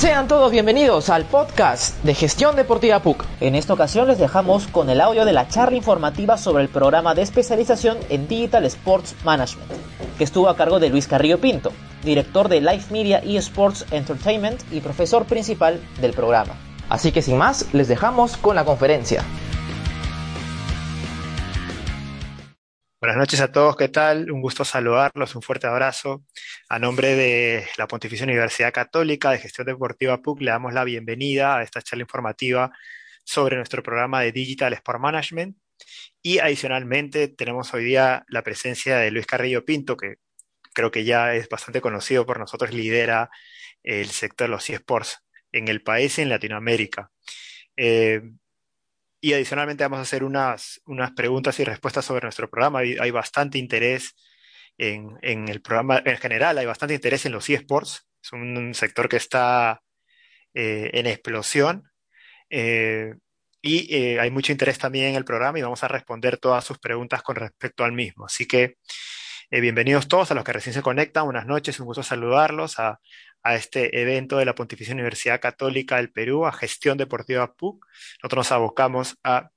Sean todos bienvenidos al podcast de Gestión Deportiva PUC. En esta ocasión les dejamos con el audio de la charla informativa sobre el programa de especialización en Digital Sports Management, que estuvo a cargo de Luis Carrillo Pinto, director de Live Media y Sports Entertainment y profesor principal del programa. Así que sin más, les dejamos con la conferencia. Buenas noches a todos, ¿qué tal? Un gusto saludarlos, un fuerte abrazo. A nombre de la Pontificia Universidad Católica de Gestión Deportiva PUC, le damos la bienvenida a esta charla informativa sobre nuestro programa de Digital Sport Management. Y adicionalmente tenemos hoy día la presencia de Luis Carrillo Pinto, que creo que ya es bastante conocido por nosotros, lidera el sector de los eSports en el país y en Latinoamérica. Eh, y adicionalmente vamos a hacer unas, unas preguntas y respuestas sobre nuestro programa. Hay, bastante interés en, en, el programa en general, hay bastante interés en los eSports. Es un, sector que está eh, en explosión. Eh, y eh, hay mucho interés también en el programa y vamos a responder todas sus preguntas con respecto al mismo. Así que bienvenidos todos a los que recién se conectan. Buenas noches, un gusto saludarlos a, a este evento de la Pontificia Universidad Católica del Perú, a Gestión Deportiva PUC. Nosotros nos abocamos a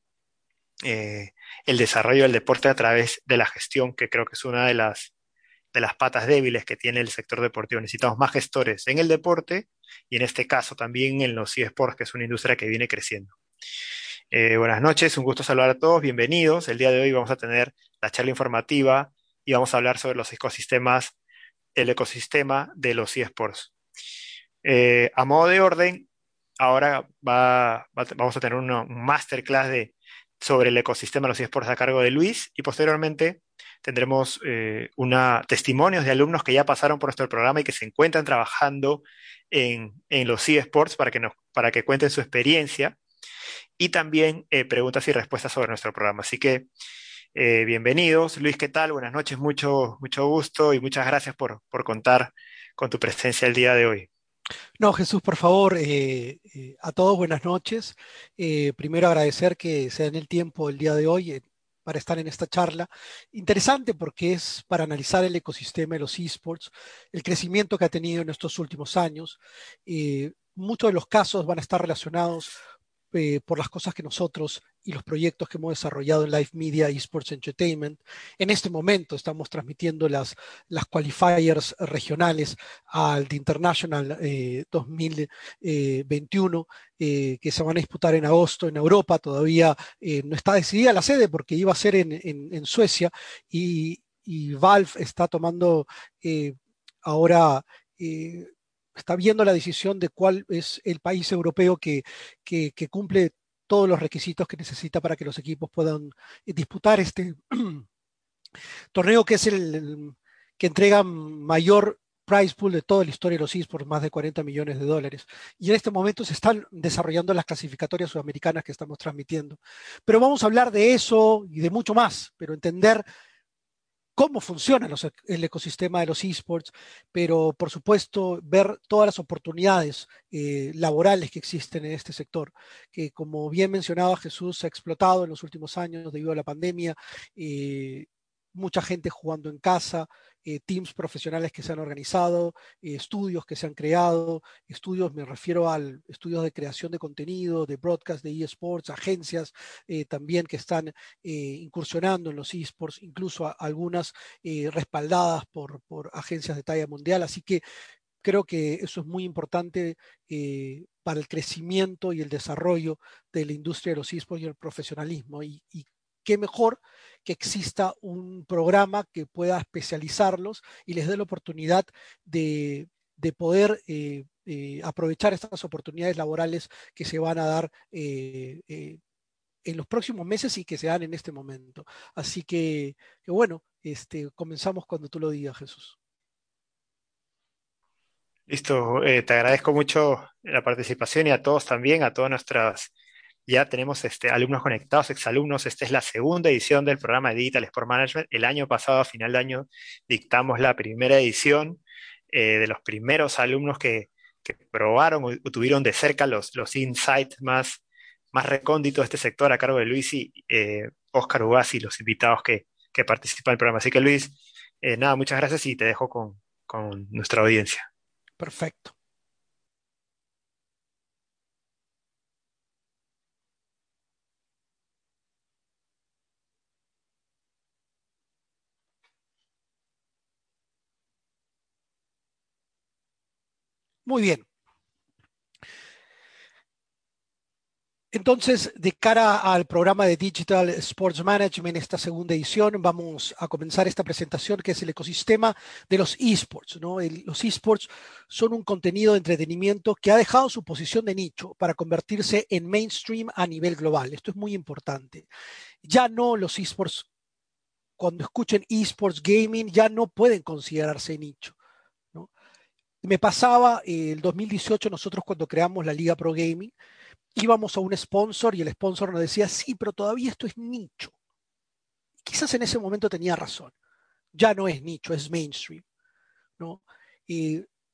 eh, el desarrollo del deporte a través de la gestión, que creo que es una de las, de las patas débiles que tiene el sector deportivo. Necesitamos más gestores en el deporte y en este caso también en los eSports, que es una industria que viene creciendo. Eh, buenas noches, un gusto saludar a todos, bienvenidos. El día de hoy vamos a tener la charla informativa y vamos a hablar sobre los ecosistemas, el ecosistema de los eSports. Eh, a modo de orden, ahora vamos a tener un masterclass de, sobre el ecosistema de los eSports a cargo de Luis y posteriormente tendremos eh, una, testimonios de alumnos que ya pasaron por nuestro programa y que se encuentran trabajando en, los eSports para que, para que cuenten su experiencia y también eh, preguntas y respuestas sobre nuestro programa. Así que bienvenidos. Luis, ¿qué tal? Buenas noches, mucho, mucho gusto y muchas gracias por, por contar con tu presencia el día de hoy. No, Jesús, por favor, eh, eh, a todos buenas noches. Eh, primero agradecer que se den el tiempo el día de hoy para estar en esta charla. Interesante porque es para analizar el ecosistema de los esports, el crecimiento que ha tenido en estos últimos años. muchos de los casos van a estar relacionados por las cosas que nosotros y los proyectos que hemos desarrollado en Live Media Sports Entertainment. En este momento estamos transmitiendo las, las qualifiers regionales al The International 2021 eh, eh, que se van a disputar en agosto en Europa. Todavía no está decidida la sede porque iba a ser en, en, Suecia y, y, Valve está tomando ahora está viendo la decisión de cuál es el país europeo que, cumple todos los requisitos que necesita para que los equipos puedan eh, disputar este torneo que es el, que entrega mayor price pool de toda la historia de los esports, más de 40 millones de dólares. Y en este momento se están desarrollando las clasificatorias sudamericanas que estamos transmitiendo. Pero vamos a hablar de eso y de mucho más, pero entender cómo funciona el ecosistema de los esports, pero por supuesto ver todas las oportunidades eh, laborales que existen en este sector, que como bien mencionaba Jesús, ha explotado en los últimos años debido a la pandemia, eh, mucha gente jugando en casa, eh, teams profesionales que se han organizado, eh, estudios que se han creado, estudios, me refiero al estudios de creación de contenido, de broadcast de eSports, agencias eh, también que están incursionando en los eSports, incluso algunas respaldadas por, agencias de talla mundial. Así que creo que eso es muy importante para el crecimiento y el desarrollo de la industria de los eSports y el profesionalismo. Qué mejor que exista un programa que pueda especializarlos y les dé la oportunidad de, poder eh, eh, aprovechar estas oportunidades laborales que se van a dar eh, en los próximos meses y que se dan en este momento. Así que, bueno, este, comenzamos cuando tú lo digas, Jesús. Listo, te agradezco mucho la participación y a todos también, a todas nuestras ya tenemos este, alumnos conectados, exalumnos. Esta es la segunda edición del programa de Digital Sport Management. El año pasado, a final de año, dictamos la primera edición eh, de los primeros alumnos que, probaron o, tuvieron de cerca los, los insights más, más recónditos de este sector a cargo de Luis y eh, Oscar Ugasi, los invitados que, participan en el programa. Así que Luis, eh, nada, muchas gracias y te dejo con, con nuestra audiencia. Perfecto. Muy bien. Entonces, de cara al programa de Digital Sports Management, esta segunda edición, vamos a comenzar esta presentación que es el ecosistema de los esports. los esports son un contenido de entretenimiento que ha dejado su posición de nicho para convertirse en mainstream a nivel global. Esto es muy importante. Ya no los esports, cuando escuchen esports gaming, ya no pueden considerarse nicho. Me pasaba eh, el 2018, nosotros cuando creamos la Liga Pro Gaming, íbamos a un sponsor y el sponsor nos decía, sí, pero todavía esto es nicho. Quizás en ese momento tenía razón. Ya no es nicho, es mainstream. ¿no?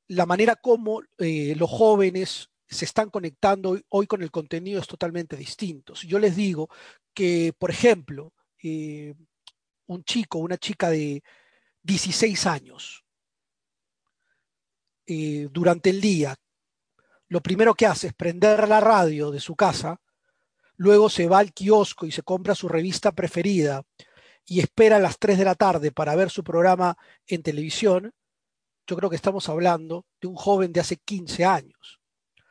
la manera como eh, los jóvenes se están conectando hoy con el contenido es totalmente distinto. Si yo les digo que, por ejemplo, eh, un chico, una chica de 16 años, eh, durante el día lo primero que hace es prender la radio de su casa, luego se va al kiosco y se compra su revista preferida y espera a las 3 de la tarde para ver su programa en televisión, yo creo que estamos hablando de un joven de hace 15 años.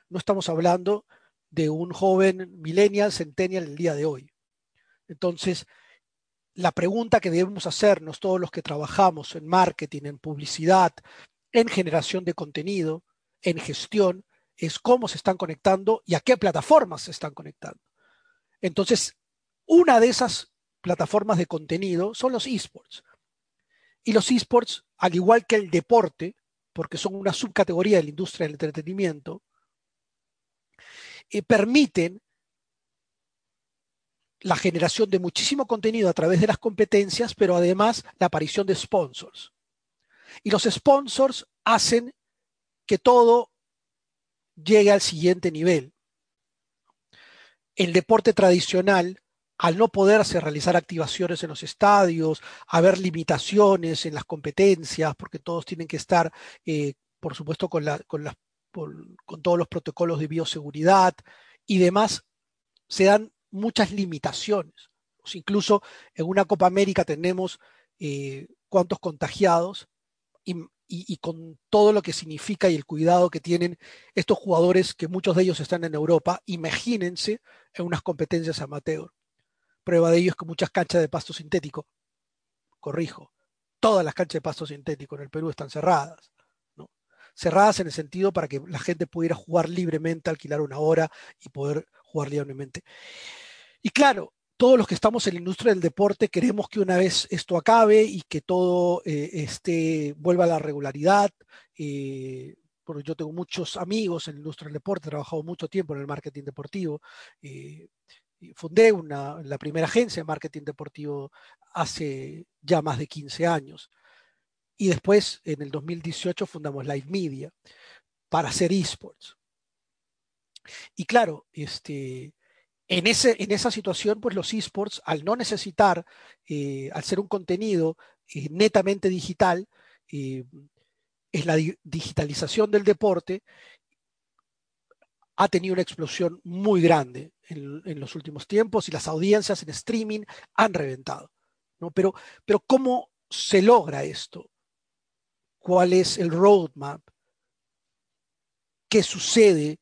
No estamos hablando de un joven millennial, centennial el día de hoy. Entonces, la pregunta que debemos hacernos todos los que trabajamos en marketing, en publicidad, en generación de contenido, en gestión, es cómo se están conectando y a qué plataformas se están conectando. Entonces, una de esas plataformas de contenido son los esports. Y los esports, al igual que el deporte, porque son una subcategoría de la industria del entretenimiento, eh, permiten la generación de muchísimo contenido a través de las competencias, pero además la aparición de sponsors. Y los sponsors hacen que todo llegue al siguiente nivel. El deporte tradicional, al no poderse realizar activaciones en los estadios, haber limitaciones en las competencias, porque todos tienen que estar, eh, por supuesto, con, todos los protocolos de bioseguridad y demás, se dan muchas limitaciones. incluso en una Copa América tenemos eh, cuántos contagiados y, con todo lo que significa y el cuidado que tienen estos jugadores, que muchos de ellos están en Europa, imagínense en unas competencias amateur. Prueba de ello es que muchas canchas de pasto sintético, corrijo, todas las canchas de pasto sintético en el Perú están cerradas. ¿no? Cerradas en el sentido para que la gente pudiera jugar libremente, alquilar una hora y poder jugar libremente. Y claro, todos los que estamos en la industria del deporte queremos que una vez esto acabe y que todo este, vuelva a la regularidad. Eh, porque yo tengo muchos amigos en la industria del deporte, he trabajado mucho tiempo en el marketing deportivo. Eh, fundé una, la primera agencia de marketing deportivo hace ya más de 15 años. Y después, en el 2018, fundamos Live Media para hacer esports. Y claro, este, en, ese, en esa situación, pues los esports, al no necesitar, eh, al ser un contenido eh, netamente digital, eh, es la digitalización del deporte, ha tenido una explosión muy grande en, los últimos tiempos y las audiencias en streaming han reventado. ¿no? Pero, pero ¿cómo se logra esto? ¿Cuál es el roadmap? ¿Qué sucede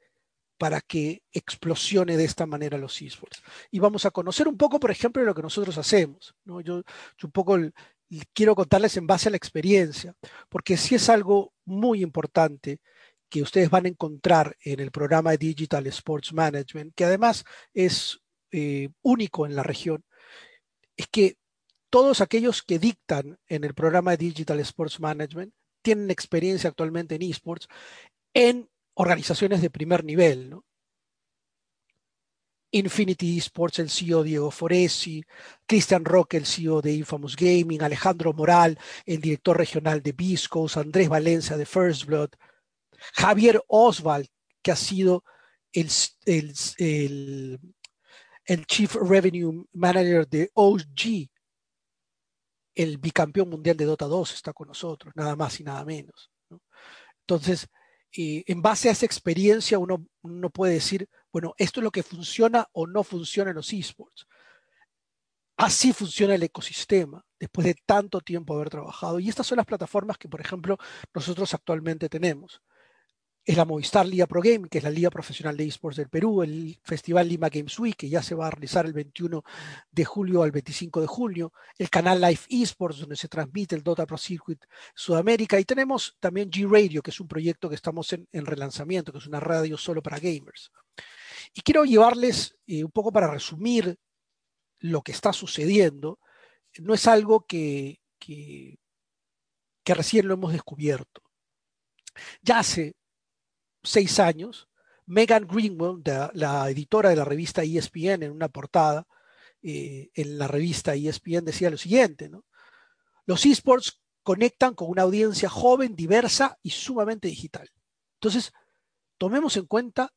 para que explosione de esta manera los esports. Y vamos a conocer un poco, por ejemplo, lo que nosotros hacemos. ¿no? Yo, un poco quiero contarles en base a la experiencia, porque sí es algo muy importante que ustedes van a encontrar en el programa de Digital Sports Management, que además es eh, único en la región, es que todos aquellos que dictan en el programa de Digital Sports Management tienen experiencia actualmente en esports en organizaciones de primer nivel, ¿no? Infinity Esports, el CEO Diego Foresi, Christian Roque, el CEO de Infamous Gaming, Alejandro Moral, el director regional de Biscos, Andrés Valencia de First Blood, Javier Oswald, que ha sido el, el, el, Chief Revenue Manager de OG, el bicampeón mundial de Dota 2, está con nosotros, nada más y nada menos. Entonces, en base a esa experiencia uno, no puede decir, bueno, esto es lo que funciona o no funciona en los esports. Así funciona el ecosistema después de tanto tiempo haber trabajado. Y estas son las plataformas que, por ejemplo, nosotros actualmente tenemos. Es la Movistar Liga Pro Game, que es la Liga Profesional de Esports del Perú, el Festival Lima Games Week, que ya se va a realizar el 21 de julio al 25 de julio, el canal Live Esports, donde se transmite el Dota Pro Circuit Sudamérica, y tenemos también G Radio, que es un proyecto que estamos en, relanzamiento, que es una radio solo para gamers. Y quiero llevarles eh, un poco para resumir lo que está sucediendo. No es algo que, que, que recién lo hemos descubierto. Ya hace seis años, Megan Greenwell, la editora de la revista ESPN, en una portada eh, en la revista ESPN decía lo siguiente. Los esports conectan con una audiencia joven, diversa y sumamente digital. Entonces, tomemos en cuenta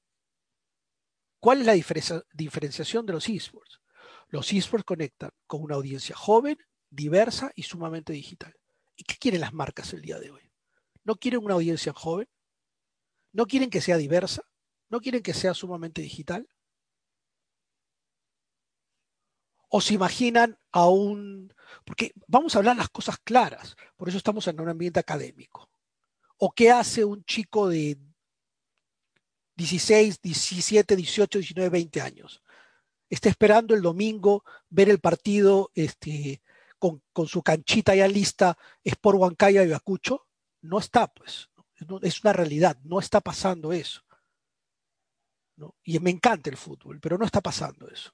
cuál es la diferenciación de los esports. Los esports conectan con una audiencia joven, diversa y sumamente digital. ¿Y qué quieren las marcas el día de hoy? ¿No quieren una audiencia joven? ¿No quieren que sea diversa? ¿No quieren que sea sumamente digital? ¿O se imaginan a un... Porque vamos a hablar las cosas claras, por eso estamos en un ambiente académico. ¿O qué hace un chico de 16, 17, 18, 19, 20 años? Está esperando el domingo ver el partido este, con, su canchita ya lista, es por Huancaya y Ayacucho. No está, pues es una realidad, no está pasando eso. Y me encanta el fútbol, pero no está pasando eso.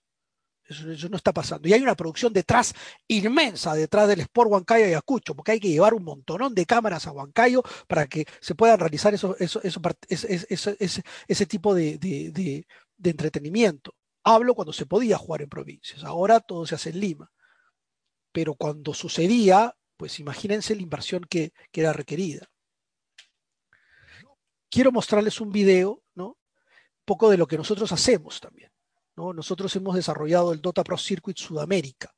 eso. no está pasando. Y hay una producción detrás inmensa, detrás del Sport Huancayo y Ayacucho, porque hay que llevar un montonón de cámaras a Huancayo para que se puedan realizar eso, eso, ese, tipo de, de entretenimiento. Hablo cuando se podía jugar en provincias, ahora todo se hace en Lima. Pero cuando sucedía, pues imagínense la inversión que, que era requerida quiero mostrarles un video, ¿no? Un poco de lo que nosotros hacemos también. ¿no? Nosotros hemos desarrollado el Dota Pro Circuit Sudamérica,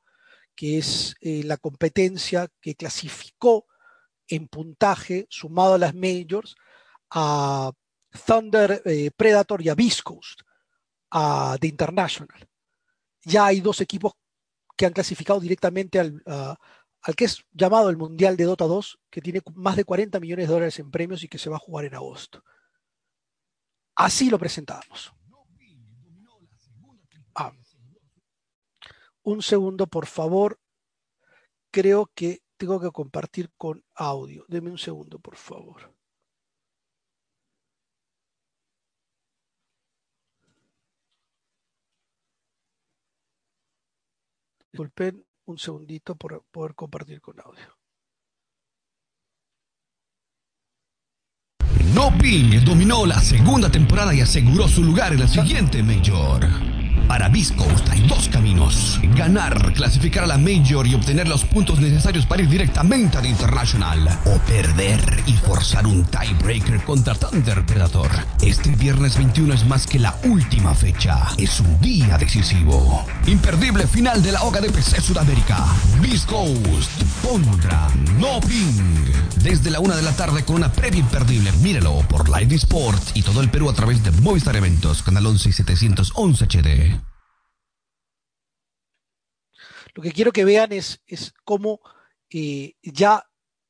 que es eh, la competencia que clasificó en puntaje, sumado a las majors, a Thunder eh, Predator y a Beast Coast, a The International. Ya hay dos equipos que han clasificado directamente al, al que es llamado el Mundial de Dota 2, que tiene más de 40 millones de dólares en premios y que se va a jugar en agosto. Así lo presentamos. Ah. Un segundo, por favor. Creo que tengo que compartir con audio. Deme un segundo, por favor. Disculpen, un segundito por poder compartir con audio. No dominó la segunda temporada y aseguró su lugar en la siguiente Major. Para Coast hay dos caminos. Ganar, clasificar a la Major y obtener los puntos necesarios para ir directamente a la International. O perder y forzar un tiebreaker contra Thunder Predator. Este viernes 21 es más que la última fecha. Es un día decisivo. Imperdible final de la Hoga de PC Sudamérica. Coast contra No Ping. Desde la una de la tarde con una previa imperdible. Mírelo por Live Sports y todo el Perú a través de Movistar Eventos, canal 11 y 711 HD. Lo que quiero que vean es, es cómo eh, ya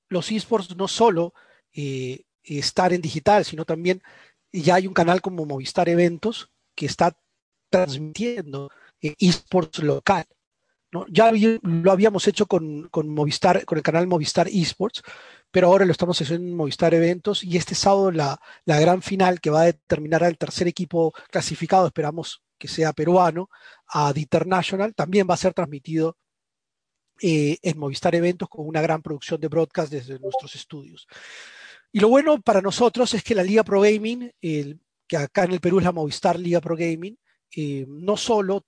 los esports no solo eh, estar en digital, sino también ya hay un canal como Movistar Eventos que está transmitiendo eh, esports local. Ya lo habíamos hecho con, Movistar, con el canal Movistar Esports, pero ahora lo estamos haciendo en Movistar Eventos y este sábado la, la gran final que va a determinar al tercer equipo clasificado, esperamos que sea peruano, a The International, también va a ser transmitido eh, en Movistar Eventos con una gran producción de broadcast desde nuestros estudios. Y lo bueno para nosotros es que la Liga Pro Gaming, que acá en el Perú es la Movistar Liga Pro Gaming, eh, no solo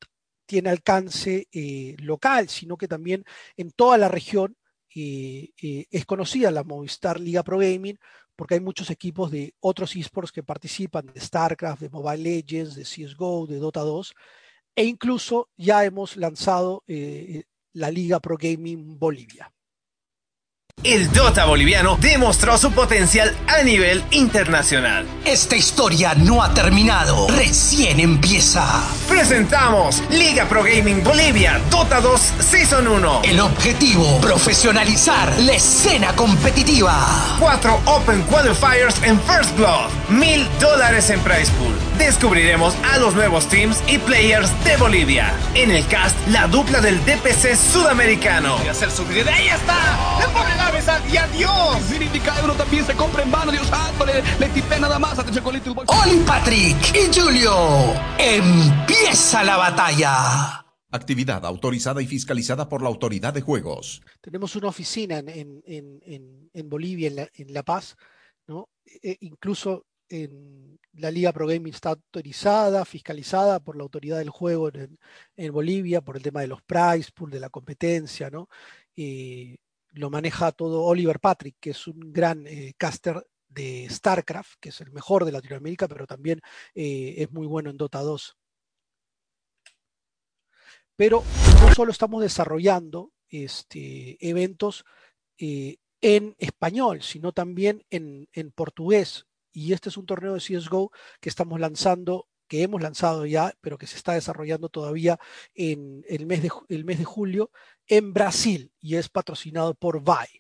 tiene alcance eh, local, sino que también en toda la región es conocida la Movistar Liga Pro Gaming porque hay muchos equipos de otros esports que participan, de StarCraft, de Mobile Legends, de CSGO, de Dota 2, e incluso ya hemos lanzado eh, la Liga Pro Gaming Bolivia. El Dota boliviano demostró su potencial a nivel internacional. Esta historia no ha terminado, recién empieza. Presentamos Liga Pro Gaming Bolivia Dota 2 Season 1. El objetivo, profesionalizar la escena competitiva. Cuatro Open Qualifiers en First Blood. Mil dólares en prize pool. Descubriremos a los nuevos teams y players de Bolivia. En el cast, la dupla del DPC sudamericano. Voy a hacer su video. ¡Ahí está! ¡Le pone la mesa y adiós! Euro también se compra en vano, Dios santo. Le, le tipé nada más. Atención con Little Boy. Oli Patrick y Julio. Empieza la batalla. Actividad autorizada y fiscalizada por la Autoridad de Juegos. Tenemos una oficina en, en, en, en Bolivia, en La, en la Paz, ¿no? E incluso en la Liga Pro Gaming está autorizada, fiscalizada por la autoridad del juego en, Bolivia, por el tema de los price pool, de la competencia, ¿no? Y lo maneja todo Oliver Patrick, que es un gran eh, caster de StarCraft, que es el mejor de Latinoamérica, pero también eh, es muy bueno en Dota 2. Pero no solo estamos desarrollando este, eventos eh, en español, sino también en, en portugués, y este es un torneo de CSGO que estamos lanzando, que hemos lanzado ya, pero que se está desarrollando todavía en el mes de, el mes de julio en Brasil y es patrocinado por VAI.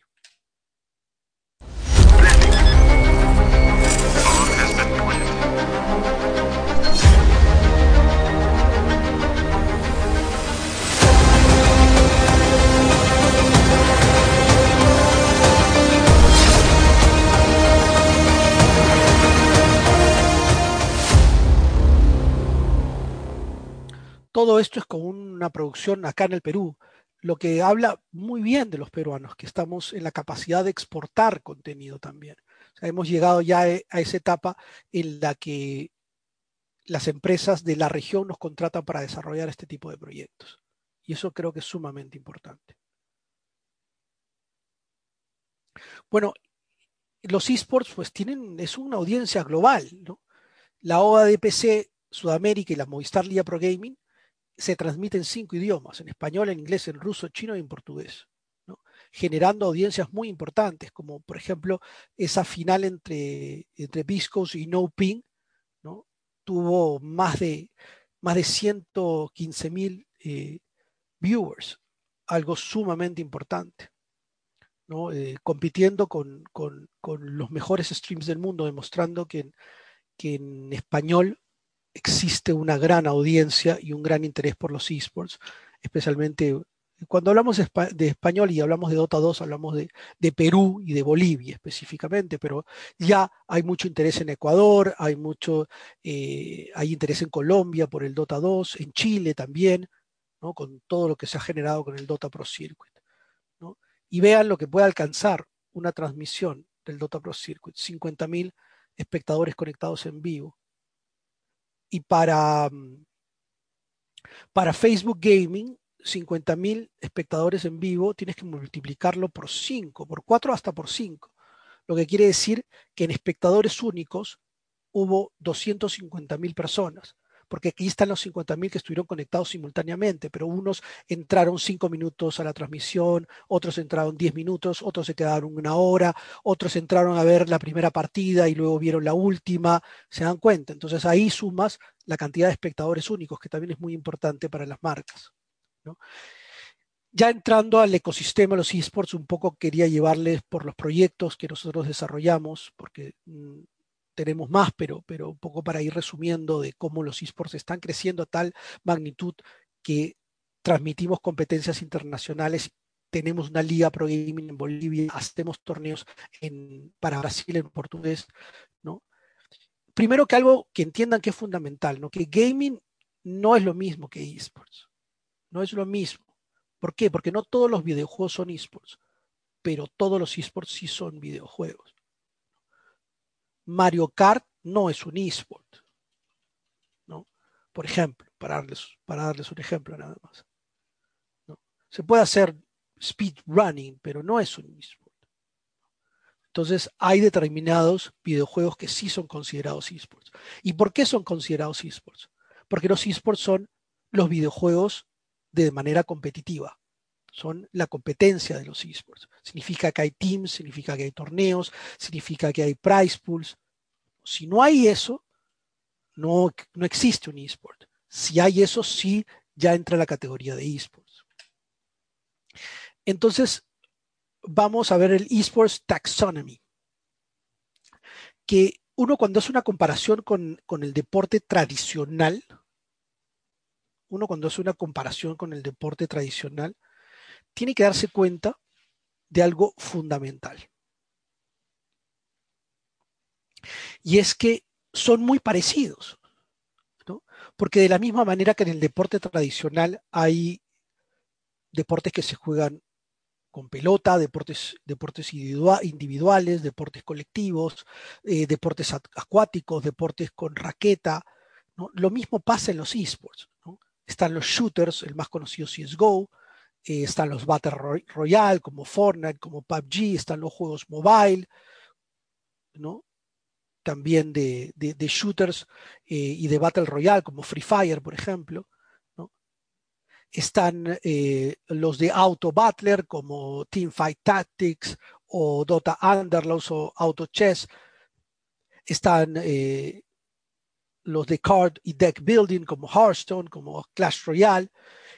Todo esto es con una producción acá en el Perú, lo que habla muy bien de los peruanos, que estamos en la capacidad de exportar contenido también. Hemos llegado ya a esa etapa en la que las empresas de la región nos contratan para desarrollar este tipo de proyectos. Y eso creo que es sumamente importante. Bueno, los esports pues tienen, es una audiencia global, ¿no? La OADPC Sudamérica y la Movistar Liga Pro Gaming se transmite en cinco idiomas, en español, en inglés, en ruso, chino y en portugués, generando audiencias muy importantes, como por ejemplo esa final entre, entre Viscos y No Ping, ¿no? tuvo más de, más de 115 mil eh, viewers, algo sumamente importante. ¿no? Eh, compitiendo con, con, con, los mejores streams del mundo, demostrando que que en español existe una gran audiencia y un gran interés por los esports, especialmente cuando hablamos de español y hablamos de Dota 2, hablamos de, Perú y de Bolivia específicamente, pero ya hay mucho interés en Ecuador, hay mucho, eh, hay interés en Colombia por el Dota 2, en Chile también, ¿no? con todo lo que se ha generado con el Dota Pro Circuit. ¿no? Y vean lo que puede alcanzar una transmisión del Dota Pro Circuit, 50.000 espectadores conectados en vivo y para, para Facebook Gaming, 50 mil espectadores en vivo, tienes que multiplicarlo por 5, por 4 hasta por 5. Lo que quiere decir que en espectadores únicos hubo 250 mil personas porque aquí están los 50.000 que estuvieron conectados simultáneamente, pero unos entraron 5 minutos a la transmisión, otros entraron 10 minutos, otros se quedaron una hora, otros entraron a ver la primera partida y luego vieron la última, se dan cuenta. Entonces ahí sumas la cantidad de espectadores únicos, que también es muy importante para las marcas. Ya entrando al ecosistema de los esports, un poco quería llevarles por los proyectos que nosotros desarrollamos, porque mm, tenemos más, pero, pero un poco para ir resumiendo de cómo los esports están creciendo a tal magnitud que transmitimos competencias internacionales. Tenemos una liga pro gaming en Bolivia, hacemos torneos en, para Brasil en portugués, ¿no? Primero que algo que entiendan que es fundamental, ¿no? Que gaming no es lo mismo que esports. No es lo mismo. ¿Por qué? Porque no todos los videojuegos son esports, pero todos los esports sí son videojuegos. Mario Kart no es un eSport. ¿no? Por ejemplo, para darles, para darles un ejemplo nada más. ¿no? Se puede hacer speedrunning, pero no es un eSport. Entonces, hay determinados videojuegos que sí son considerados esports. ¿Y por qué son considerados esports? Porque los esports son los videojuegos de manera competitiva. son la competencia de los esports. Significa que hay teams, significa que hay torneos, significa que hay prize pools. Si no hay eso, no, no existe un esport. Si hay eso, sí ya entra la categoría de esports. Entonces, vamos a ver el esports taxonomy, que uno cuando hace una comparación con, con el deporte tradicional, uno cuando hace una comparación con el deporte tradicional, tiene que darse cuenta de algo fundamental. Y es que son muy parecidos, ¿no? porque de la misma manera que en el deporte tradicional hay deportes que se juegan con pelota, deportes, deportes individuales, deportes colectivos, eh, deportes acuáticos, deportes con raqueta. Lo mismo pasa en los esports. ¿no? Están los shooters, el más conocido CSGO, eh, están los Battle Royale como Fortnite, como PUBG, están los juegos mobile, ¿no? También de, shooters eh, y de Battle Royale como Free Fire, por ejemplo. Están eh, los de Auto Battler como Teamfight Tactics o Dota Underlaws o Auto Chess. Están los de Card y Deck Building como Hearthstone, como Clash Royale.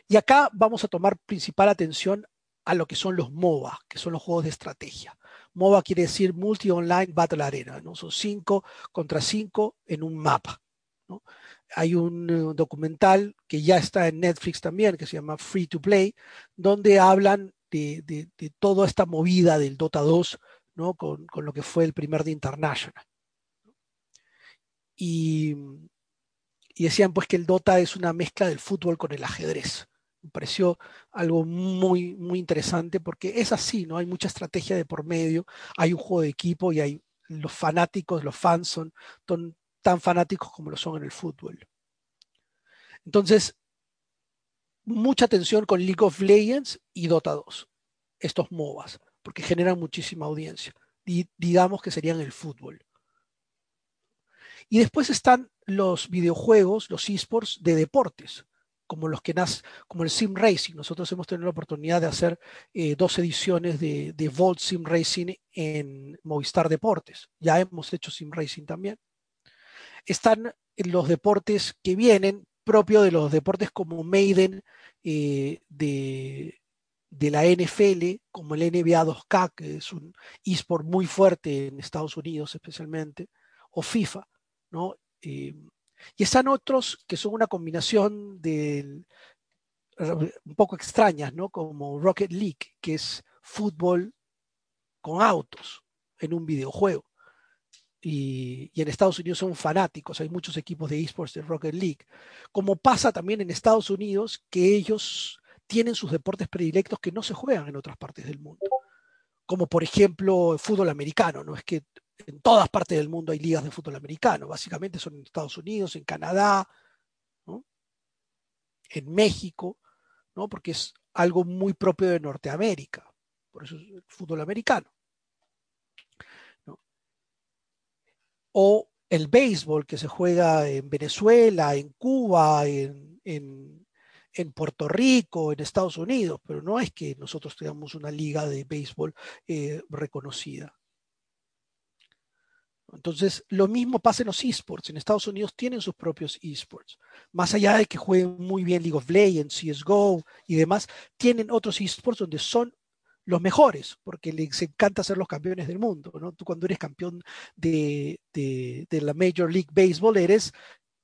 Y acá vamos a tomar principal atención a lo que son los MOBA, que son los juegos de estrategia. MOBA quiere decir Multi Online Battle Arena, ¿no? Son cinco contra cinco en un mapa. Hay un eh, documental que ya está en Netflix también, que se llama Free to Play, donde hablan de, toda esta movida del Dota 2, ¿no? Con, con, lo que fue el primer de International. Y, y decían pues que el Dota es una mezcla del fútbol con el ajedrez. Pareció algo muy, muy interesante porque es así, ¿no? Hay mucha estrategia de por medio, hay un juego de equipo y hay los fanáticos, los fans son tan fanáticos como lo son en el fútbol. Entonces, mucha atención con League of Legends y Dota 2, estos MOBAs, porque generan muchísima audiencia. Digamos que serían el fútbol. Y después están los videojuegos, los esports de deportes, como los que como el Sim Racing. Nosotros hemos tenido la oportunidad de hacer eh, dos ediciones de, de Volt Sim Racing en Movistar Deportes. Ya hemos hecho Sim Racing también. Están los deportes que vienen, propio de los deportes como Maiden eh, de, de la NFL, como el NBA 2K, que es un eSport muy fuerte en Estados Unidos especialmente, o FIFA, ¿no? Eh, y están otros que son una combinación de un poco extrañas, ¿no? Como Rocket League, que es fútbol con autos en un videojuego. Y, en Estados Unidos son fanáticos, hay muchos equipos de esports de Rocket League. Como pasa también en Estados Unidos, que ellos tienen sus deportes predilectos que no se juegan en otras partes del mundo. Como por ejemplo el fútbol americano, ¿no? Es que en todas partes del mundo hay ligas de fútbol americano, básicamente son en Estados Unidos, en Canadá, en México, ¿no? porque es algo muy propio de Norteamérica, por eso es el fútbol americano. O el béisbol que se juega en Venezuela, en Cuba, en, en, Puerto Rico, en Estados Unidos, pero no es que nosotros tengamos una liga de béisbol eh, reconocida. Entonces, lo mismo pasa en los esports. En Estados Unidos tienen sus propios esports. Más allá de que jueguen muy bien League of Legends, CSGO y demás, tienen otros esports donde son los mejores, porque les encanta ser los campeones del mundo. ¿no? Tú cuando eres campeón de, de, de la Major League Baseball, eres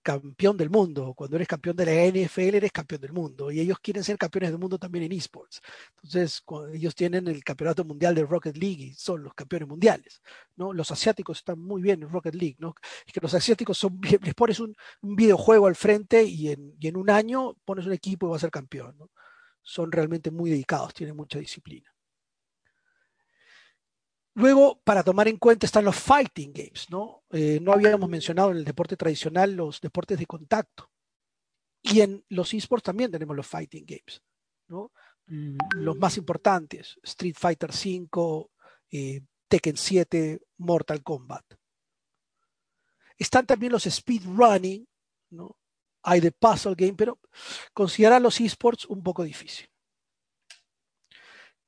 campeón del mundo. Cuando eres campeón de la NFL, eres campeón del mundo. Y ellos quieren ser campeones del mundo también en esports. Entonces, ellos tienen el campeonato mundial de Rocket League y son los campeones mundiales. Los asiáticos están muy bien en Rocket League. ¿no? Es que los asiáticos son, les pones un, videojuego al frente y en, un año pones un equipo y va a ser campeón. Son realmente muy dedicados, tienen mucha disciplina. Luego, para tomar en cuenta están los fighting games, ¿no? Eh, no habíamos mencionado en el deporte tradicional los deportes de contacto. Y en los esports también tenemos los fighting games, ¿no? Los más importantes, Street Fighter V, eh, Tekken 7, Mortal Kombat. Están también los speedrunning, ¿no? Hay de puzzle game, pero considerar los esports un poco difícil.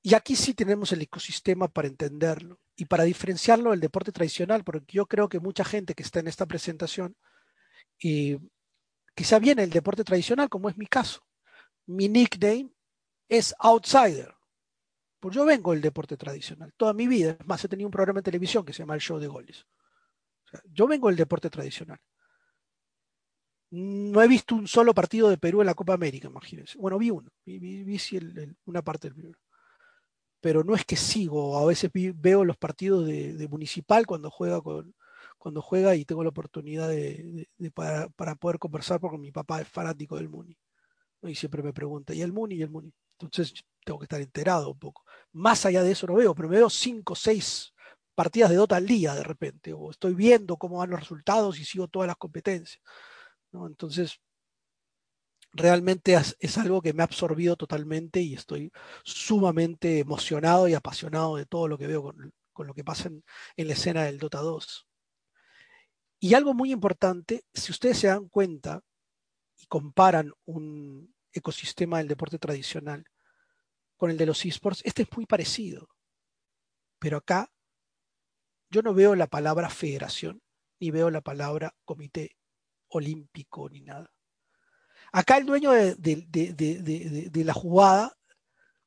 Y aquí sí tenemos el ecosistema para entenderlo y para diferenciarlo del deporte tradicional, porque yo creo que mucha gente que está en esta presentación, y quizá viene el deporte tradicional, como es mi caso. Mi nickname es Outsider. Pues yo vengo del deporte tradicional toda mi vida. Es más, he tenido un programa de televisión que se llama El Show de Goles. yo vengo del deporte tradicional. No he visto un solo partido de Perú en la Copa América, imagínense. Bueno, vi uno, vi, vi, una parte del primero. Pero no es que sigo, a veces veo los partidos de, Municipal cuando juega con, cuando juega y tengo la oportunidad de, para, poder conversar porque mi papá es fanático del Muni. Y siempre me pregunta, ¿y el Muni? ¿Y el Muni? Entonces tengo que estar enterado un poco. Más allá de eso no veo, pero me veo cinco seis partidas de Dota al día de repente, o estoy viendo cómo van los resultados y sigo todas las competencias. Entonces, realmente es, algo que me ha absorbido totalmente y estoy sumamente emocionado y apasionado de todo lo que veo con, lo que pasa en, en, la escena del Dota 2. Y algo muy importante, si ustedes se dan cuenta y comparan un ecosistema del deporte tradicional con el de los esports, este es muy parecido. Pero acá yo no veo la palabra federación, ni veo la palabra comité olímpico, ni nada. Acá el dueño de, la jugada,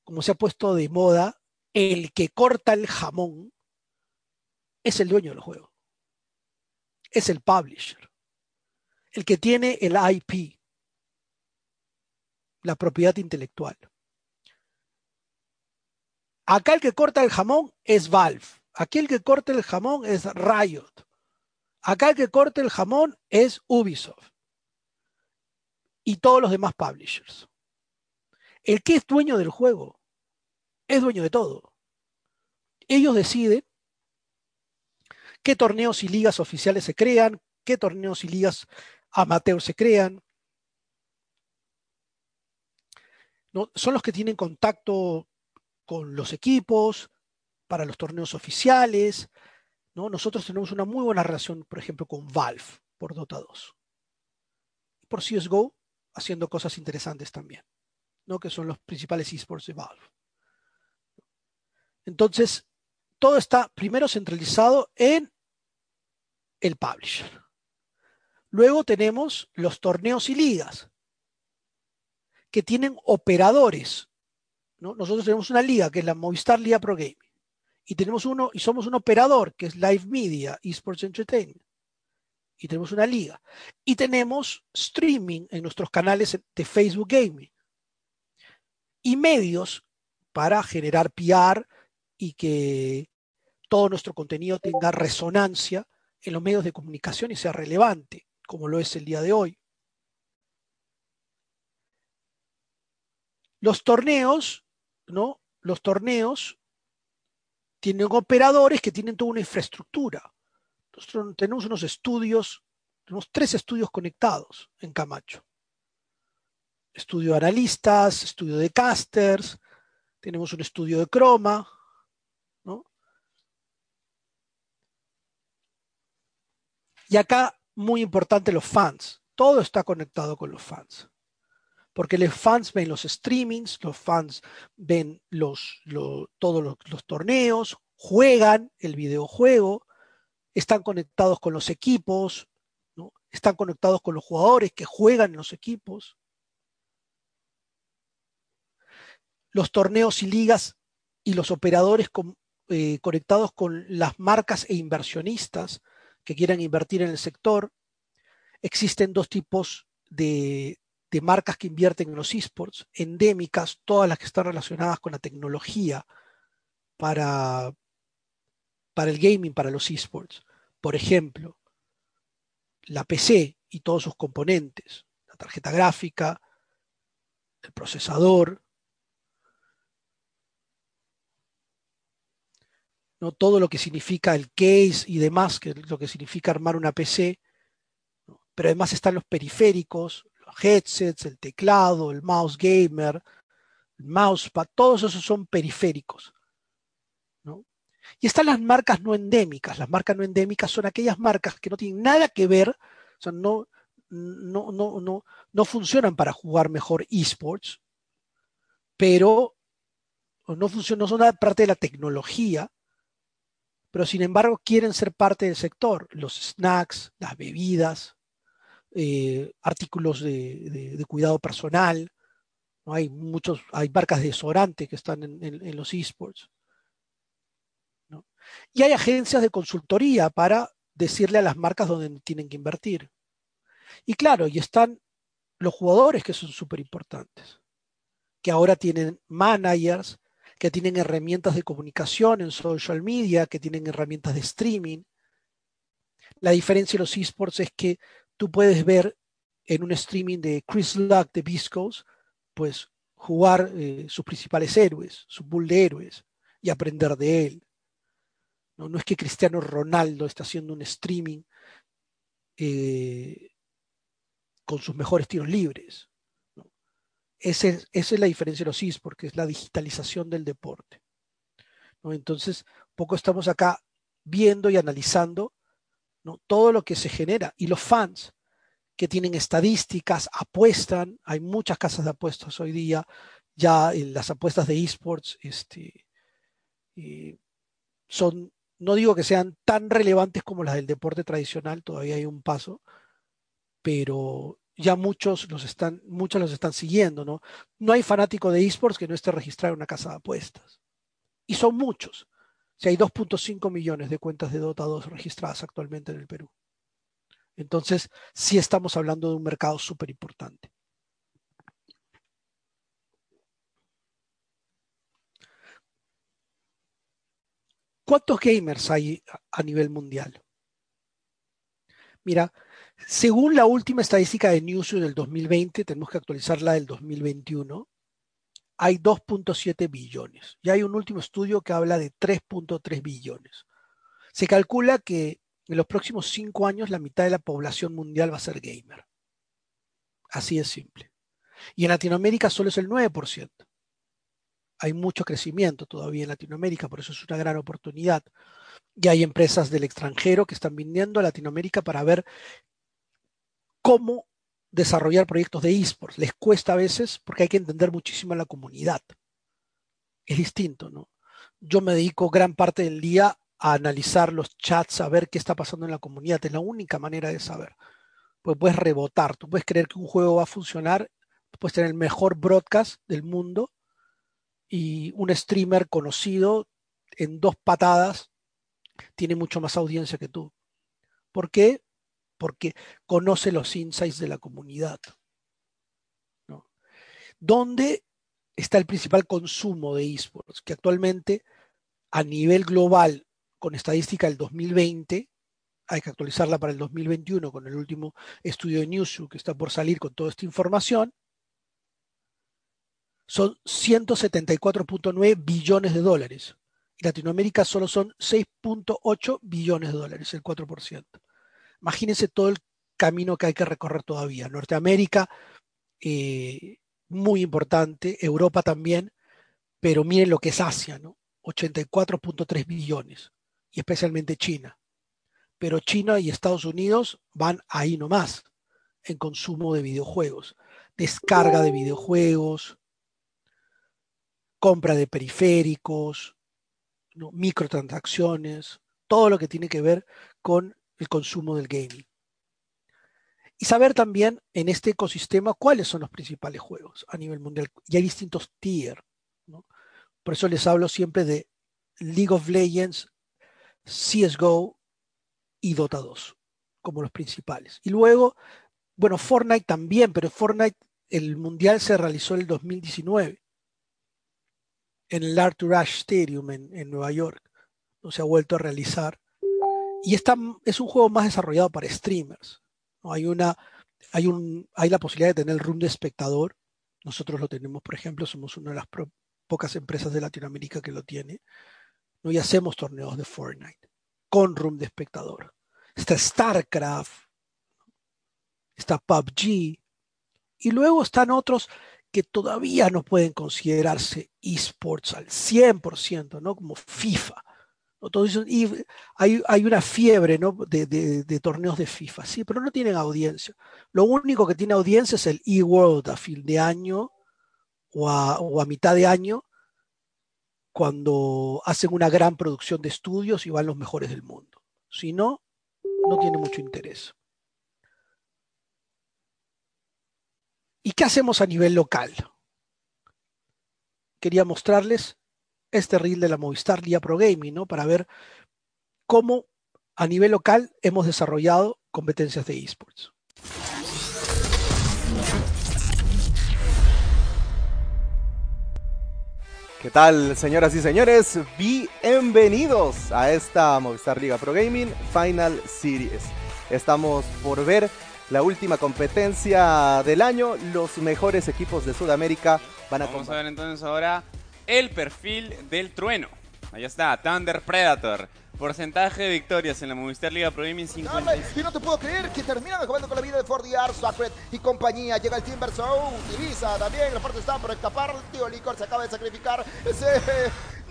como se ha puesto de moda, el que corta el jamón, es el dueño del juego. Es el publisher. El que tiene el IP, la propiedad intelectual. Acá el que corta el jamón es Valve. Aquí el que corta el jamón es Riot. Acá el que corta el jamón es Ubisoft. Y todos los demás publishers. El que es dueño del juego es dueño de todo. Ellos deciden qué torneos y ligas oficiales se crean, qué torneos y ligas amateurs se crean. ¿No? Son los que tienen contacto con los equipos, para los torneos oficiales. ¿no? Nosotros tenemos una muy buena relación, por ejemplo, con Valve por Dota 2. Y por CSGO, haciendo cosas interesantes también, ¿no? que son los principales esports de Valve. Entonces, todo está primero centralizado en el publisher. Luego tenemos los torneos y ligas, que tienen operadores nosotros tenemos una liga que es la Movistar Liga Pro Gaming. Y tenemos uno, y somos un operador que es Live Media, Esports Entertainment. Y tenemos una liga. Y tenemos streaming en nuestros canales de Facebook Gaming. Y medios para generar PR y que todo nuestro contenido tenga resonancia en los medios de comunicación y sea relevante, como lo es el día de hoy. Los torneos ¿no? Los torneos tienen operadores que tienen toda una infraestructura. Nosotros tenemos unos estudios, tenemos tres estudios conectados en Camacho. Estudio de analistas, estudio de casters, tenemos un estudio de croma, ¿no? Y acá, muy importante, los fans. Todo está conectado con los fans porque los fans ven los streamings, los fans ven los, todos los, torneos, juegan el videojuego, están conectados con los equipos, ¿no? están conectados con los jugadores que juegan en los equipos. Los torneos y ligas y los operadores eh, conectados con las marcas e inversionistas que quieran invertir en el sector. Existen dos tipos de, de marcas que invierten en los esports, endémicas, todas las que están relacionadas con la tecnología para, para el gaming, para los esports. Por ejemplo, la PC y todos sus componentes, la tarjeta gráfica, el procesador, ¿no? todo lo que significa el case y demás, que es lo que significa armar una PC, pero además están los periféricos, headsets, el teclado, el mouse gamer, el mousepad, todos esos son periféricos. Y están las marcas no endémicas. Las marcas no endémicas son aquellas marcas que no tienen nada que ver, o sea, no, no, no, no, no funcionan para jugar mejor esports, pero no, funcionan, son parte de la tecnología, pero sin embargo quieren ser parte del sector. Los snacks, las bebidas, eh, artículos de, cuidado personal. ¿no? Hay muchos, hay marcas de desodorante que están en, los esports. Y hay agencias de consultoría para decirle a las marcas dónde tienen que invertir. Y claro, y están los jugadores que son súper importantes, que ahora tienen managers, que tienen herramientas de comunicación en social media, que tienen herramientas de streaming. La diferencia de los esports es que tú puedes ver en un streaming de Chris Luck de Biscos, pues jugar eh, sus principales héroes, su bull de héroes y aprender de él. No, no es que Cristiano Ronaldo está haciendo un streaming eh, con sus mejores tiros libres. esa es la diferencia de los esports, que es la digitalización del deporte. ¿no? Entonces, poco estamos acá viendo y analizando ¿no? todo lo que se genera. Y los fans que tienen estadísticas, apuestan, hay muchas casas de apuestas hoy día, ya en las apuestas de esports este, eh, son, no digo que sean tan relevantes como las del deporte tradicional, todavía hay un paso, pero ya muchos los están, muchos los están siguiendo, ¿no? No hay fanático de esports que no esté registrado en una casa de apuestas. Y son muchos. Si hay 2.5 millones de cuentas de Dota 2 registradas actualmente en el Perú. Entonces, sí estamos hablando de un mercado súper importante. ¿Cuántos gamers hay a nivel mundial? Mira, según la última estadística de Newzoo del 2020, tenemos que actualizarla del 2021, hay 2.7 billones. Y hay un último estudio que habla de 3.3 billones. Se calcula que en los próximos cinco años la mitad de la población mundial va a ser gamer. Así es simple. Y en Latinoamérica solo es el 9%. Hay mucho crecimiento todavía en Latinoamérica, por eso es una gran oportunidad. Y hay empresas del extranjero que están viniendo a Latinoamérica para ver cómo desarrollar proyectos de esports. Les cuesta a veces porque hay que entender muchísimo a la comunidad. Es distinto, ¿no? Yo me dedico gran parte del día a analizar los chats, a ver qué está pasando en la comunidad. Es la única manera de saber. Pues puedes rebotar, tú puedes creer que un juego va a funcionar, puedes tener el mejor broadcast del mundo y un streamer conocido en dos patadas tiene mucho más audiencia que tú. ¿Por qué? Porque conoce los insights de la comunidad. ¿Dónde está el principal consumo de esports? Que actualmente a nivel global, con estadística del 2020, hay que actualizarla para el 2021 con el último estudio de Newzoo que está por salir con toda esta información, son 174.9 billones de dólares. Latinoamérica solo son 6.8 billones de dólares, el 4%. Imagínense todo el camino que hay que recorrer todavía. Norteamérica, eh, muy importante, Europa también, pero miren lo que es Asia, ¿no? 84.3 billones, y especialmente China. Pero China y Estados Unidos van ahí nomás en consumo de videojuegos, descarga de videojuegos, compra de periféricos, microtransacciones, todo lo que tiene que ver con el consumo del gaming. Y saber también en este ecosistema cuáles son los principales juegos a nivel mundial. Y hay distintos tier. Por eso les hablo siempre de League of Legends, CSGO y Dota 2 como los principales. Y luego, bueno, Fortnite también, pero Fortnite, el mundial se realizó en el 2019 en el Arthur Ashe Stadium en, Nueva York. No se ha vuelto a realizar. Y esta, es un juego más desarrollado para streamers. ¿no? Hay, una, hay, un, hay la posibilidad de tener el room de espectador. Nosotros lo tenemos, por ejemplo, somos una de las pocas empresas de Latinoamérica que lo tiene. ¿no? Y hacemos torneos de Fortnite con room de espectador. Está StarCraft, está PUBG, y luego están otros que todavía no pueden considerarse esports al 100%, ¿no? Como FIFA. hay, hay, una fiebre ¿no? de, torneos de FIFA, sí, pero no tienen audiencia. Lo único que tiene audiencia es el eWorld a fin de año o a, mitad de año, cuando hacen una gran producción de estudios y van los mejores del mundo. Si no, no tiene mucho interés. ¿Y qué hacemos a nivel local? Quería mostrarles este reel de la Movistar Liga Pro Gaming, ¿no? Para ver cómo a nivel local hemos desarrollado competencias de esports. ¿Qué tal, señoras y señores? Bienvenidos a esta Movistar Liga Pro Gaming Final Series. Estamos por ver la última competencia del año. Los mejores equipos de Sudamérica van a Vamos a ver entonces ahora el perfil del trueno. Ahí está, Thunder Predator. Porcentaje de victorias en la Movistar Liga Pro Gaming 50. Y no te puedo creer que terminan acabando con la vida de Ford DR, Sacred y compañía. Llega el Timber Zone, utiliza también, la parte está por escapar. Tío Licor se acaba de sacrificar. Ese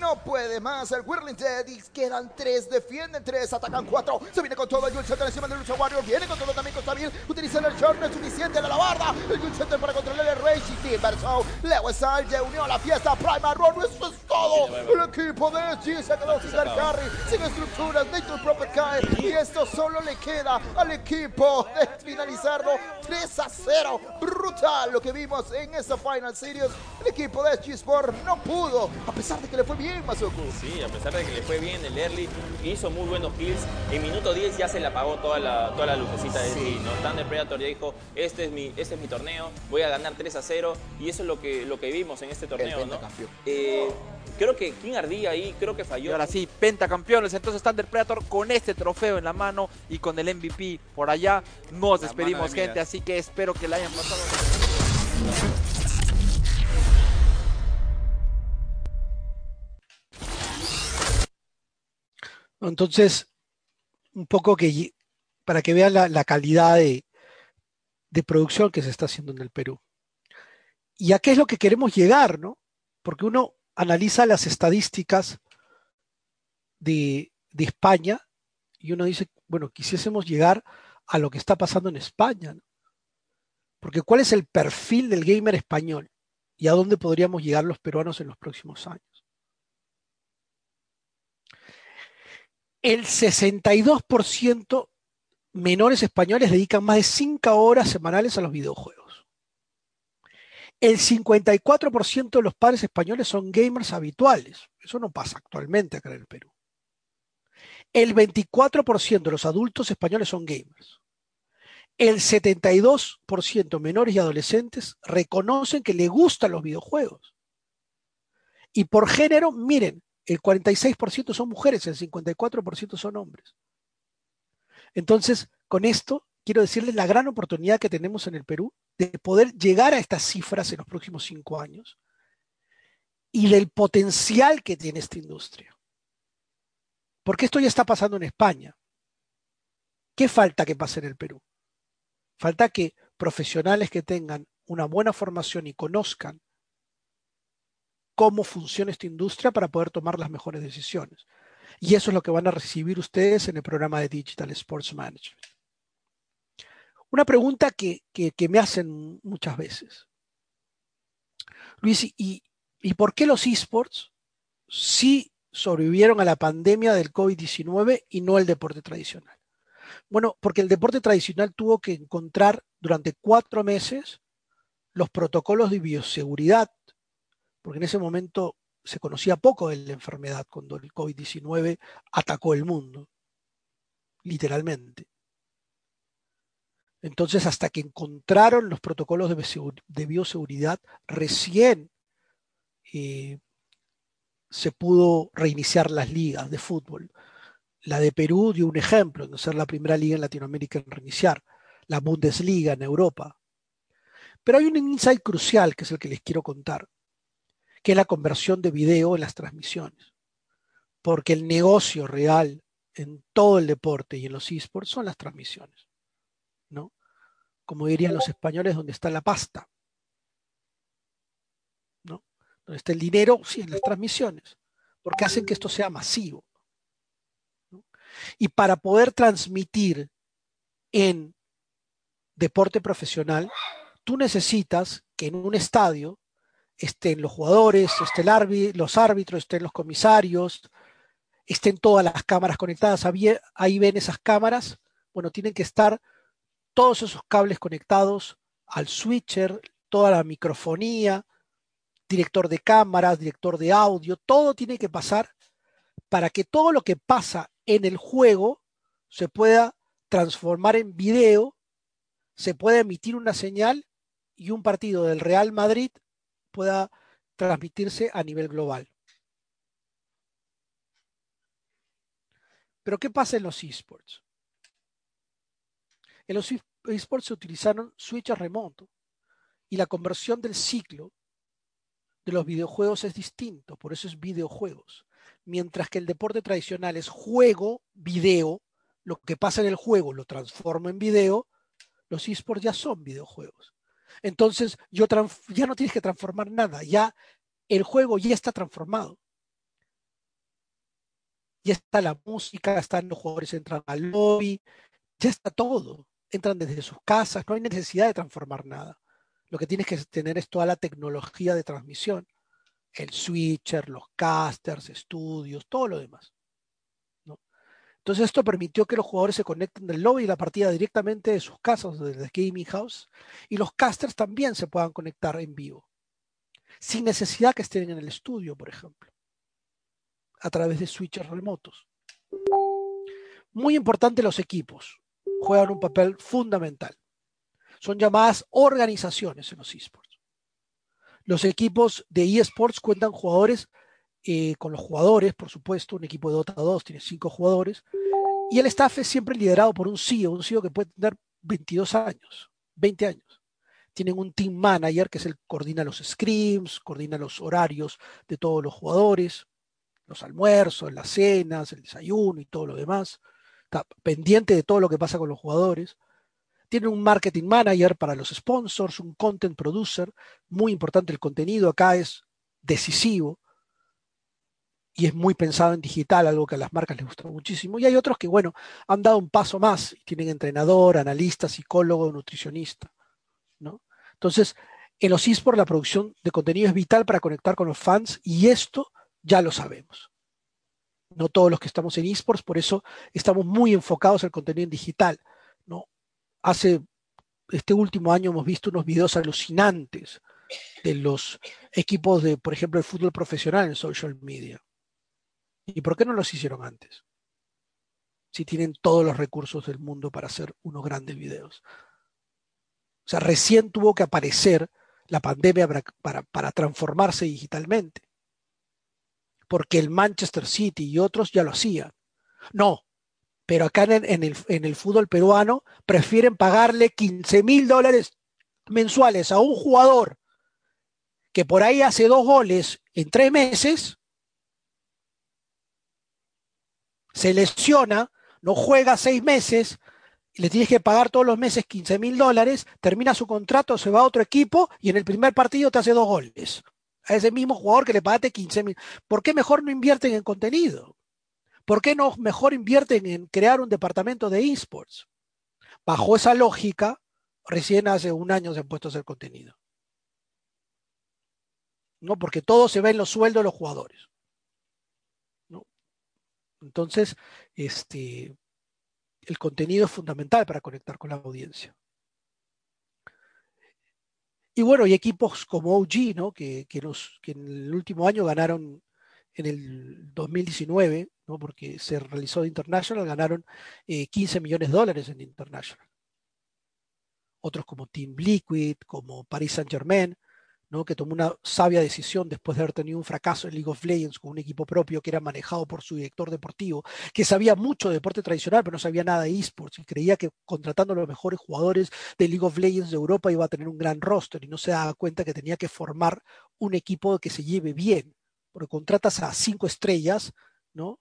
no puede más. El Whirling Teddy quedan tres, defienden tres, atacan cuatro. Se viene con todo el Jules Center encima del Lucha Warrior. Viene con todo también con Stabil. Utilizan el short, no es suficiente. La barda. El Jules Center para controlar el Rage y Timber Zone. Lewis se unió a la fiesta. Prime Run, eso es todo. El equipo de SG se ha quedado sin carry, sin estructuras. Nature Prophet cae. Y esto solo le queda al equipo de finalizarlo 3 a 0. Brutal lo que vimos en esta Final Series. El equipo de SG Sport no pudo, a pesar de que le fue bien Sí, a pesar de que le fue bien el early, hizo muy buenos kills. En minuto 10 ya se le apagó toda la, toda la lucecita de sí. ¿no? Thunder Predator ya dijo, este es, mi, este es mi torneo, voy a ganar 3 a 0. Y eso es lo que, lo que vimos en este torneo, ¿no? Eh, creo que King Ardía ahí, creo que falló. Y ahora sí, pentacampeones. Entonces Thunder Predator con este trofeo en la mano y con el MVP por allá. Nos despedimos, gente. Así que espero que la hayan pasado. Entonces, un poco que para que vean la, calidad de, producción que se está haciendo en el Perú. ¿Y a qué es lo que queremos llegar, no? Porque uno analiza las estadísticas de, España y uno dice, bueno, quisiésemos llegar a lo que está pasando en España, Porque ¿cuál es el perfil del gamer español? ¿Y a dónde podríamos llegar los peruanos en los próximos años? el 62% menores españoles dedican más de 5 horas semanales a los videojuegos. El 54% de los padres españoles son gamers habituales. Eso no pasa actualmente acá en el Perú. El 24% de los adultos españoles son gamers. El 72% menores y adolescentes reconocen que les gustan los videojuegos. Y por género, miren, el 46% son mujeres, el 54% son hombres. Entonces, con esto quiero decirles la gran oportunidad que tenemos en el Perú de poder llegar a estas cifras en los próximos cinco años y del potencial que tiene esta industria. Porque esto ya está pasando en España. ¿Qué falta que pase en el Perú? Falta que profesionales que tengan una buena formación y conozcan cómo funciona esta industria para poder tomar las mejores decisiones. Y eso es lo que van a recibir ustedes en el programa de Digital Sports Management. Una pregunta que, me hacen muchas veces. Luis, ¿y, ¿y por qué los esports sí sobrevivieron a la pandemia del COVID-19 y no el deporte tradicional? Bueno, porque el deporte tradicional tuvo que encontrar durante cuatro meses los protocolos de bioseguridad porque en ese momento se conocía poco de la enfermedad cuando el COVID-19 atacó el mundo, literalmente. Entonces, hasta que encontraron los protocolos de bioseguridad, recién eh, se pudo reiniciar las ligas de fútbol. La de Perú dio un ejemplo, de ser la primera liga en Latinoamérica en reiniciar, la Bundesliga en Europa. Pero hay un insight crucial que es el que les quiero contar que es la conversión de video en las transmisiones. Porque el negocio real en todo el deporte y en los esports son las transmisiones. ¿no? Como dirían los españoles, donde está la pasta. ¿no? Donde está el dinero, sí, en las transmisiones. Porque hacen que esto sea masivo. Y para poder transmitir en deporte profesional, tú necesitas que en un estadio estén los jugadores, estén los árbitros, estén los comisarios, estén todas las cámaras conectadas. Ahí ven esas cámaras. Bueno, tienen que estar todos esos cables conectados al switcher, toda la microfonía, director de cámaras, director de audio, todo tiene que pasar para que todo lo que pasa en el juego se pueda transformar en video, se pueda emitir una señal y un partido del Real Madrid pueda transmitirse a nivel global. Pero ¿qué pasa en los esports? En los esports se utilizaron switches remoto y la conversión del ciclo de los videojuegos es distinto, por eso es videojuegos. Mientras que el deporte tradicional es juego, video, lo que pasa en el juego lo transformo en video, los esports ya son videojuegos. Entonces, yo ya no tienes que transformar nada, ya el juego ya está transformado. Ya está la música, están los jugadores entran al lobby, ya está todo. Entran desde sus casas, no hay necesidad de transformar nada. Lo que tienes que tener es toda la tecnología de transmisión, el switcher, los casters, estudios, todo lo demás. Entonces esto permitió que los jugadores se conecten del lobby y la partida directamente de sus casas, desde Gaming House, y los casters también se puedan conectar en vivo, sin necesidad que estén en el estudio, por ejemplo, a través de switches remotos. Muy importante los equipos, juegan un papel fundamental. Son llamadas organizaciones en los esports. Los equipos de esports cuentan jugadores eh, con los jugadores, por supuesto, un equipo de Dota 2 tiene cinco jugadores, y el staff es siempre liderado por un CEO, un CEO que puede tener 22 años, 20 años. Tienen un team manager que es el coordina los scrims, coordina los horarios de todos los jugadores, los almuerzos, las cenas, el desayuno y todo lo demás. Está pendiente de todo lo que pasa con los jugadores. Tiene un marketing manager para los sponsors, un content producer. Muy importante el contenido acá es decisivo y es muy pensado en digital, algo que a las marcas les gusta muchísimo. Y hay otros que, bueno, han dado un paso más, tienen entrenador, analista, psicólogo, nutricionista. ¿no? Entonces, en los eSports la producción de contenido es vital para conectar con los fans y esto ya lo sabemos. No todos los que estamos en eSports, por eso estamos muy enfocados en el contenido en digital. Hace este último año hemos visto unos videos alucinantes de los equipos de, por ejemplo, el fútbol profesional en social media. ¿Y por qué no los hicieron antes? Si tienen todos los recursos del mundo para hacer unos grandes videos. O sea, recién tuvo que aparecer la pandemia para, transformarse digitalmente. Porque el Manchester City y otros ya lo hacían. No, pero acá en el, en el fútbol peruano prefieren pagarle 15 mil dólares mensuales a un jugador que por ahí hace dos goles en tres meses se lesiona, no juega seis meses, le tienes que pagar todos los meses 15 mil dólares, termina su contrato, se va a otro equipo y en el primer partido te hace dos goles. A ese mismo jugador que le pagaste 15 mil. ¿Por qué mejor no invierten en contenido? ¿Por qué no mejor invierten en crear un departamento de esports? Bajo esa lógica, recién hace un año se han puesto a hacer contenido. ¿No? Porque todo se ve en los sueldos de los jugadores. Entonces, este, el contenido es fundamental para conectar con la audiencia. Y bueno, hay equipos como OG, ¿no? que, que, que en el último año ganaron en el 2019, ¿no? porque se realizó de International, ganaron 15 eh, millones de dólares en International. Otros como Team Liquid, como Paris Saint Germain, que tomó una sabia decisión después de haber tenido un fracaso en League of Legends con un equipo propio que era manejado por su director deportivo, que sabía mucho de deporte tradicional, pero no sabía nada de esports y creía que contratando a los mejores jugadores de League of Legends de Europa iba a tener un gran roster y no se daba cuenta que tenía que formar un equipo que se lleve bien, porque contratas a cinco estrellas, ¿no?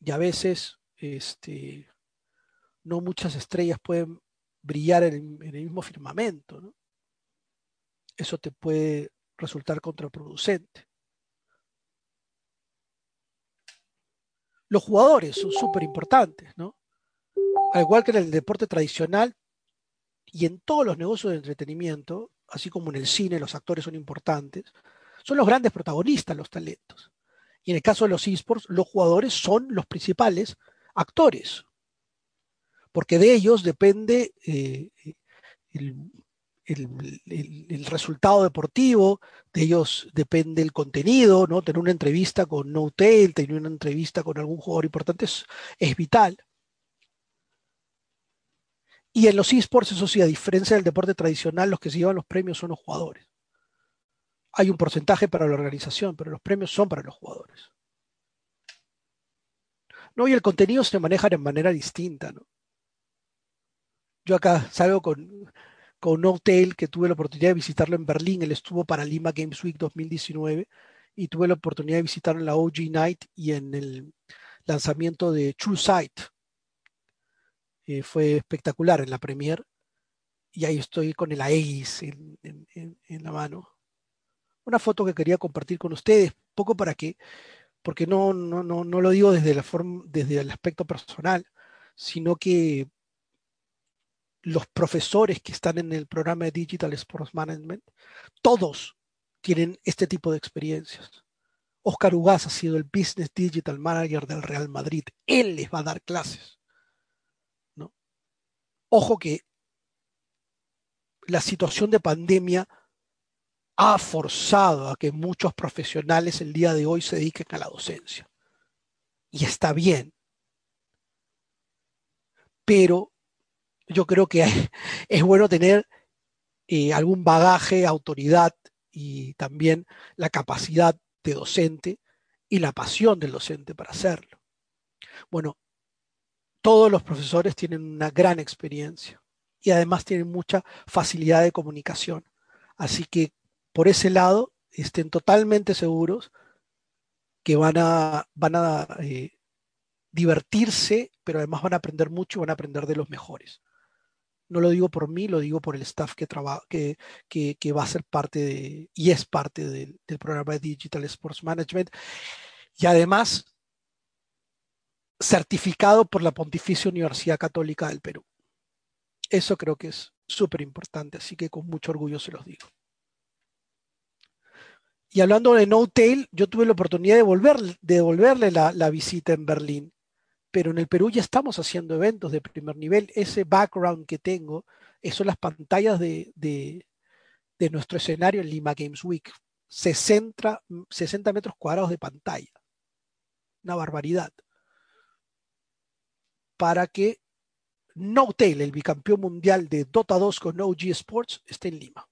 Y a veces, este, no muchas estrellas pueden brillar en, en el mismo firmamento, ¿no? eso te puede resultar contraproducente. Los jugadores son súper importantes, ¿no? Al igual que en el deporte tradicional y en todos los negocios de entretenimiento, así como en el cine los actores son importantes, son los grandes protagonistas, los talentos. Y en el caso de los esports, los jugadores son los principales actores, porque de ellos depende eh, el, resultado deportivo, de ellos depende el contenido, ¿no? Tener una entrevista con No tener una entrevista con algún jugador importante es, es vital. Y en los esports, eso sí, a diferencia del deporte tradicional, los que se llevan los premios son los jugadores. Hay un porcentaje para la organización, pero los premios son para los jugadores. No, y el contenido se maneja de manera distinta. Yo acá salgo con, con No Tail, que tuve la oportunidad de visitarlo en Berlín. Él estuvo para Lima Games Week 2019 y tuve la oportunidad de visitarlo en la OG Night y en el lanzamiento de True Sight. Eh, fue espectacular en la premier y ahí estoy con el Aegis en, la mano. Una foto que quería compartir con ustedes, poco para que, porque no, no, no, no lo digo desde, la desde el aspecto personal, sino que los profesores que están en el programa de Digital Sports Management, todos tienen este tipo de experiencias. Oscar Ugaz ha sido el Business Digital Manager del Real Madrid. Él les va a dar clases. ¿no? Ojo que la situación de pandemia ha forzado a que muchos profesionales el día de hoy se dediquen a la docencia. Y está bien. Pero yo creo que es bueno tener eh, algún bagaje, autoridad y también la capacidad de docente y la pasión del docente para hacerlo. Bueno, todos los profesores tienen una gran experiencia y además tienen mucha facilidad de comunicación. Así que por ese lado estén totalmente seguros que van a, van a eh, divertirse, pero además van a aprender mucho y van a aprender de los mejores. No lo digo por mí, lo digo por el staff que, trabaja, que, que, va a ser parte de, y es parte del programa de Digital Sports Management. Y además, certificado por la Pontificia Universidad Católica del Perú. Eso creo que es súper importante, así que con mucho orgullo se los digo. Y hablando de No Tail, yo tuve la oportunidad de, volver, de devolverle la, visita en Berlín pero en el Perú ya estamos haciendo eventos de primer nivel. Ese background que tengo, son las pantallas de, de, nuestro escenario en Lima Games Week. 60, 60 metros cuadrados de pantalla. Una barbaridad. Para que No Tail, el bicampeón mundial de Dota 2 con OG Sports, esté en Lima.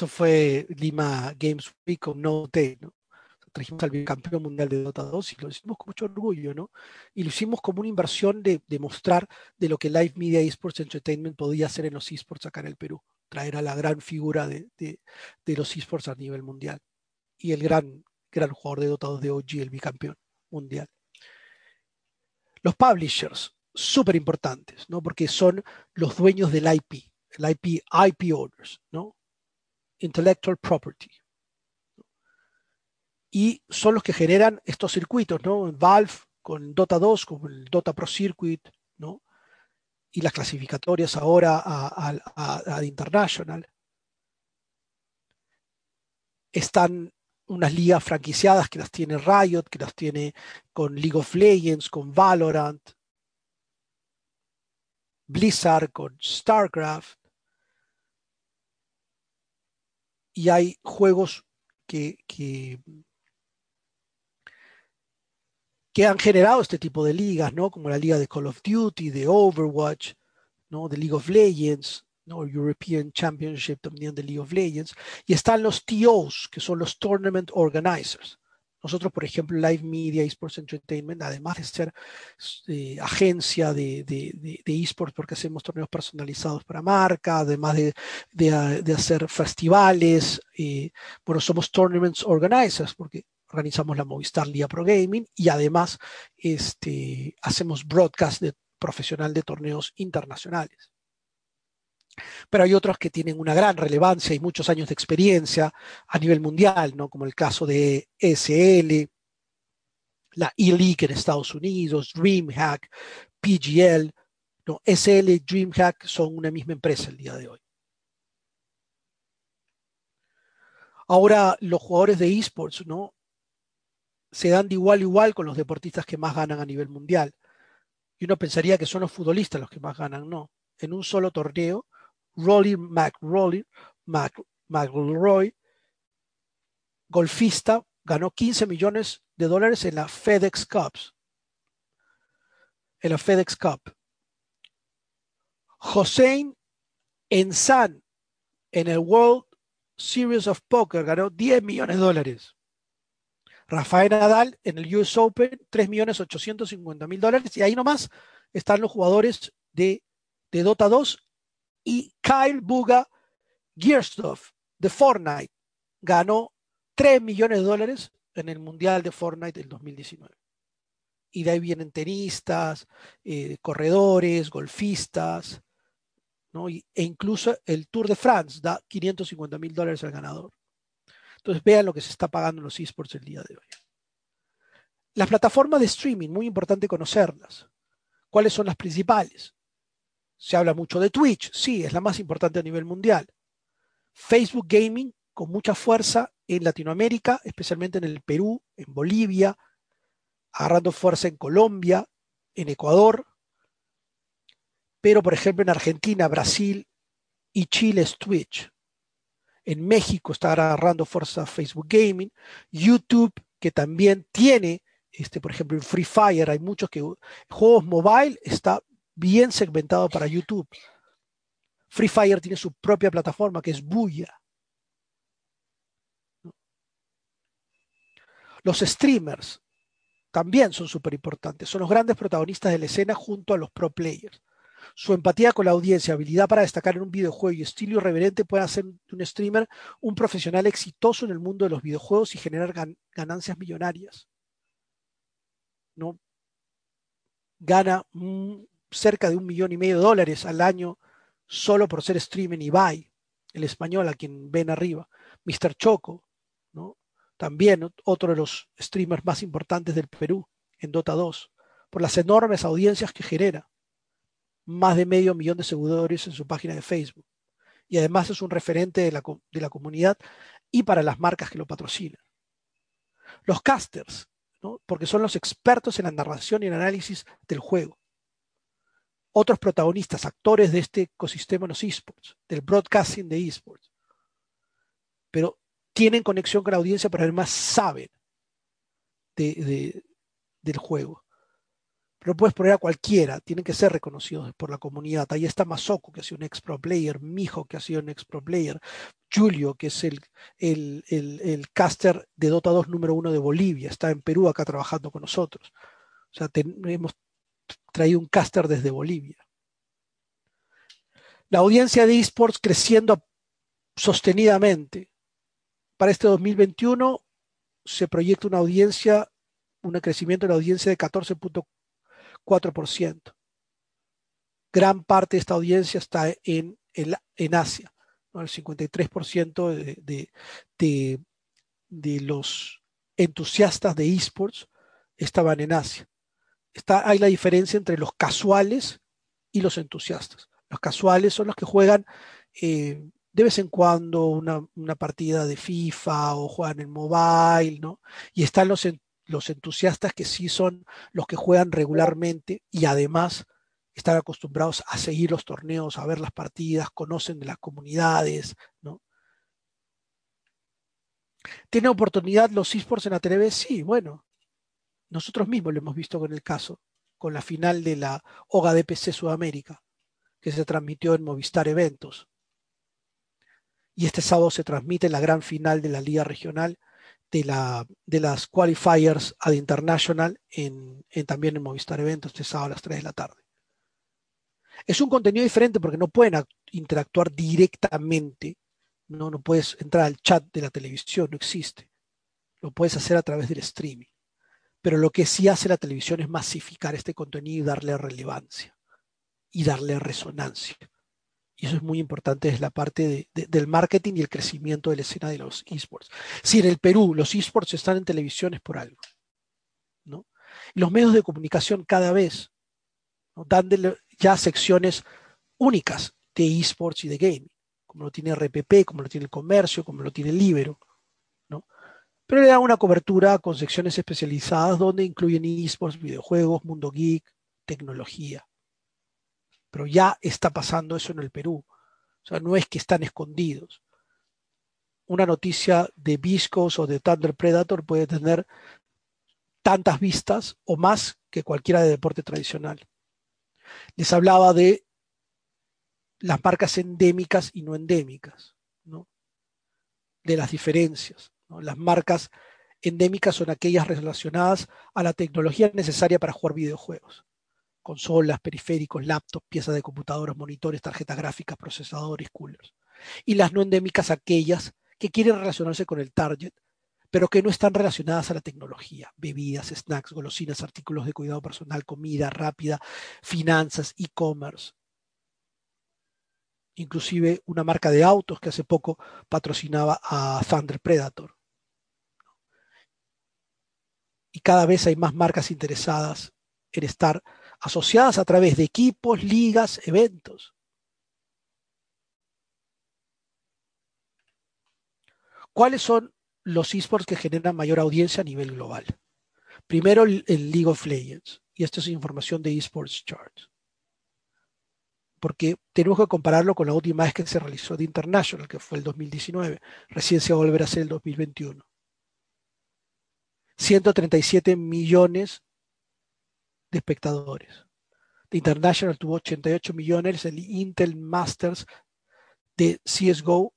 Eso fue Lima Games Week con No Day, ¿no? Trajimos al campeón mundial de Dota 2 y lo hicimos con mucho orgullo, ¿no? Y lo hicimos como una inversión de, mostrar de lo que Live Media Esports Entertainment podía hacer en los esports acá en el Perú. Traer a la gran figura de, los esports a nivel mundial. Y el gran, gran jugador de Dota 2 de OG, el bicampeón mundial. Los publishers, súper importantes, ¿no? Porque son los dueños del IP, el IP, IP owners, ¿no? Intellectual property. y son los que generan estos circuitos, ¿no? Valve con Dota 2, con el Dota Pro Circuit, ¿no? Y las clasificatorias ahora a, a, International. Están unas ligas franquiciadas que las tiene Riot, que las tiene con League of Legends, con Valorant, Blizzard, con StarCraft. Y hay juegos que, que, han generado este tipo de ligas, ¿no? Como la liga de Call of Duty, de Overwatch, ¿no? De League of Legends, ¿no? European Championship también de League of Legends. Y están los TOs, que son los Tournament Organizers. Nosotros, por ejemplo, Live Media Esports Entertainment, además de ser eh, agencia de, de, esports porque hacemos torneos personalizados para marca, además de, de hacer festivales, eh, bueno, somos Tournaments Organizers porque organizamos la Movistar Liga Pro Gaming y además este, hacemos broadcast profesional de torneos internacionales. Pero hay otros que tienen una gran relevancia y muchos años de experiencia a nivel mundial, ¿no? como el caso de SL, la E-League en Estados Unidos, DreamHack, PGL. ¿no? SL y DreamHack son una misma empresa el día de hoy. Ahora, los jugadores de esports, ¿no? se dan de igual a igual con los deportistas que más ganan a nivel mundial. Y uno pensaría que son los futbolistas los que más ganan, no. En un solo torneo, Rolly McRolly, McElroy, golfista, ganó 15 millones de dólares en la FedEx Cup. En la FedEx Cup. Hossein Ensan en el World Series of Poker ganó 10 millones de dólares. Rafael Nadal en el US Open, 3.850.000 dólares. Y ahí nomás están los jugadores de, de Dota 2 y Kyle Buga Gearstuff de Fortnite ganó 3 millones de dólares en el Mundial de Fortnite del 2019. Y de ahí vienen tenistas, eh, corredores, golfistas, ¿no? e incluso el Tour de France da 550 mil dólares al ganador. Entonces vean lo que se está pagando en los esports el día de hoy. Las plataformas de streaming, muy importante conocerlas. ¿Cuáles son las principales? Se habla mucho de Twitch, sí, es la más importante a nivel mundial. Facebook Gaming, con mucha fuerza en Latinoamérica, especialmente en el Perú, en Bolivia, agarrando fuerza en Colombia, en Ecuador, pero por ejemplo en Argentina, Brasil y Chile es Twitch. En México está agarrando fuerza Facebook Gaming. YouTube, que también tiene, este, por ejemplo, en Free Fire hay muchos que juegos mobile está bien segmentado para YouTube. Free Fire tiene su propia plataforma que es Buya. Los streamers también son súper importantes. Son los grandes protagonistas de la escena junto a los pro players. Su empatía con la audiencia, habilidad para destacar en un videojuego y estilo irreverente puede hacer de un streamer un profesional exitoso en el mundo de los videojuegos y generar ganancias millonarias. ¿No? Gana cerca de un millón y medio de dólares al año solo por ser streamer en Ibai, el español a quien ven arriba. Mr. Choco, ¿no? también otro de los streamers más importantes del Perú en Dota 2, por las enormes audiencias que genera más de medio millón de seguidores en su página de Facebook. Y además es un referente de la, de la comunidad y para las marcas que lo patrocinan. Los casters, ¿no? porque son los expertos en la narración y el análisis del juego. Otros protagonistas, actores de este ecosistema en los esports, del broadcasting de esports. Pero tienen conexión con la audiencia, pero además saben de, de, del juego. Pero puedes poner a cualquiera, tienen que ser reconocidos por la comunidad. Ahí está Masoko, que ha sido un ex pro player, Mijo, que ha sido un ex pro player, Julio, que es el, el, el, caster de Dota 2 número uno de Bolivia, está en Perú acá trabajando con nosotros. O sea, hemos traído un caster desde Bolivia. La audiencia de esports creciendo sostenidamente. Para este 2021 se proyecta una audiencia, un crecimiento de la audiencia de 14.4 4%. Gran parte de esta audiencia está en, en, Asia. El 53% de, de, de, de, los entusiastas de esports estaban en Asia. Está, hay la diferencia entre los casuales y los entusiastas. Los casuales son los que juegan eh, de vez en cuando una, una, partida de FIFA o juegan en mobile, ¿no? Y están los, los entusiastas que sí son los que juegan regularmente y además están acostumbrados a seguir los torneos, a ver las partidas, conocen de las comunidades, ¿no? ¿Tiene oportunidad los esports en la TV? Sí, bueno. Nosotros mismos lo hemos visto con el caso, con la final de la OGA DPC Sudamérica, que se transmitió en Movistar Eventos. Y este sábado se transmite la gran final de la Liga Regional de, la, de las Qualifiers ad International en, también en Movistar Eventos este sábado a las 3 de la tarde. Es un contenido diferente porque no pueden interactuar directamente no, no puedes entrar al chat de la televisión, no existe. Lo puedes hacer a través del streaming. Pero lo que sí hace la televisión es masificar este contenido y darle relevancia y darle resonancia. Y eso es muy importante desde la parte de, de, del marketing y el crecimiento de la escena de los esports. Si en el Perú los esports están en televisión es por algo. ¿no? Y los medios de comunicación cada vez dan de, ya secciones únicas de esports y de gaming como lo tiene RPP, como lo tiene el comercio, como lo tiene Libero. Pero le da una cobertura con secciones especializadas donde incluyen esports, videojuegos, mundo geek, tecnología. Pero ya está pasando eso en el Perú. O sea, no es que están escondidos. Una noticia de Viscos o de Thunder Predator puede tener tantas vistas o más que cualquiera de deporte tradicional. Les hablaba de las marcas endémicas y no endémicas, ¿no? de las diferencias. Las marcas endémicas son aquellas relacionadas a la tecnología necesaria para jugar videojuegos. Consolas, periféricos, laptops, piezas de computadoras, monitores, tarjetas gráficas, procesadores, coolers. Y las no endémicas aquellas que quieren relacionarse con el target, pero que no están relacionadas a la tecnología. Bebidas, snacks, golosinas, artículos de cuidado personal, comida rápida, finanzas, e-commerce inclusive una marca de autos que hace poco patrocinaba a Thunder Predator. Y cada vez hay más marcas interesadas en estar asociadas a través de equipos, ligas, eventos. ¿Cuáles son los esports que generan mayor audiencia a nivel global? Primero el, League of Legends, y esto es información de esports charts porque tenemos que compararlo con la última vez que se realizó de International, que fue el 2019. Recién se va a volver a hacer el 2021. 137 millones de espectadores. The International tuvo 88 millones, el Intel Masters de CSGO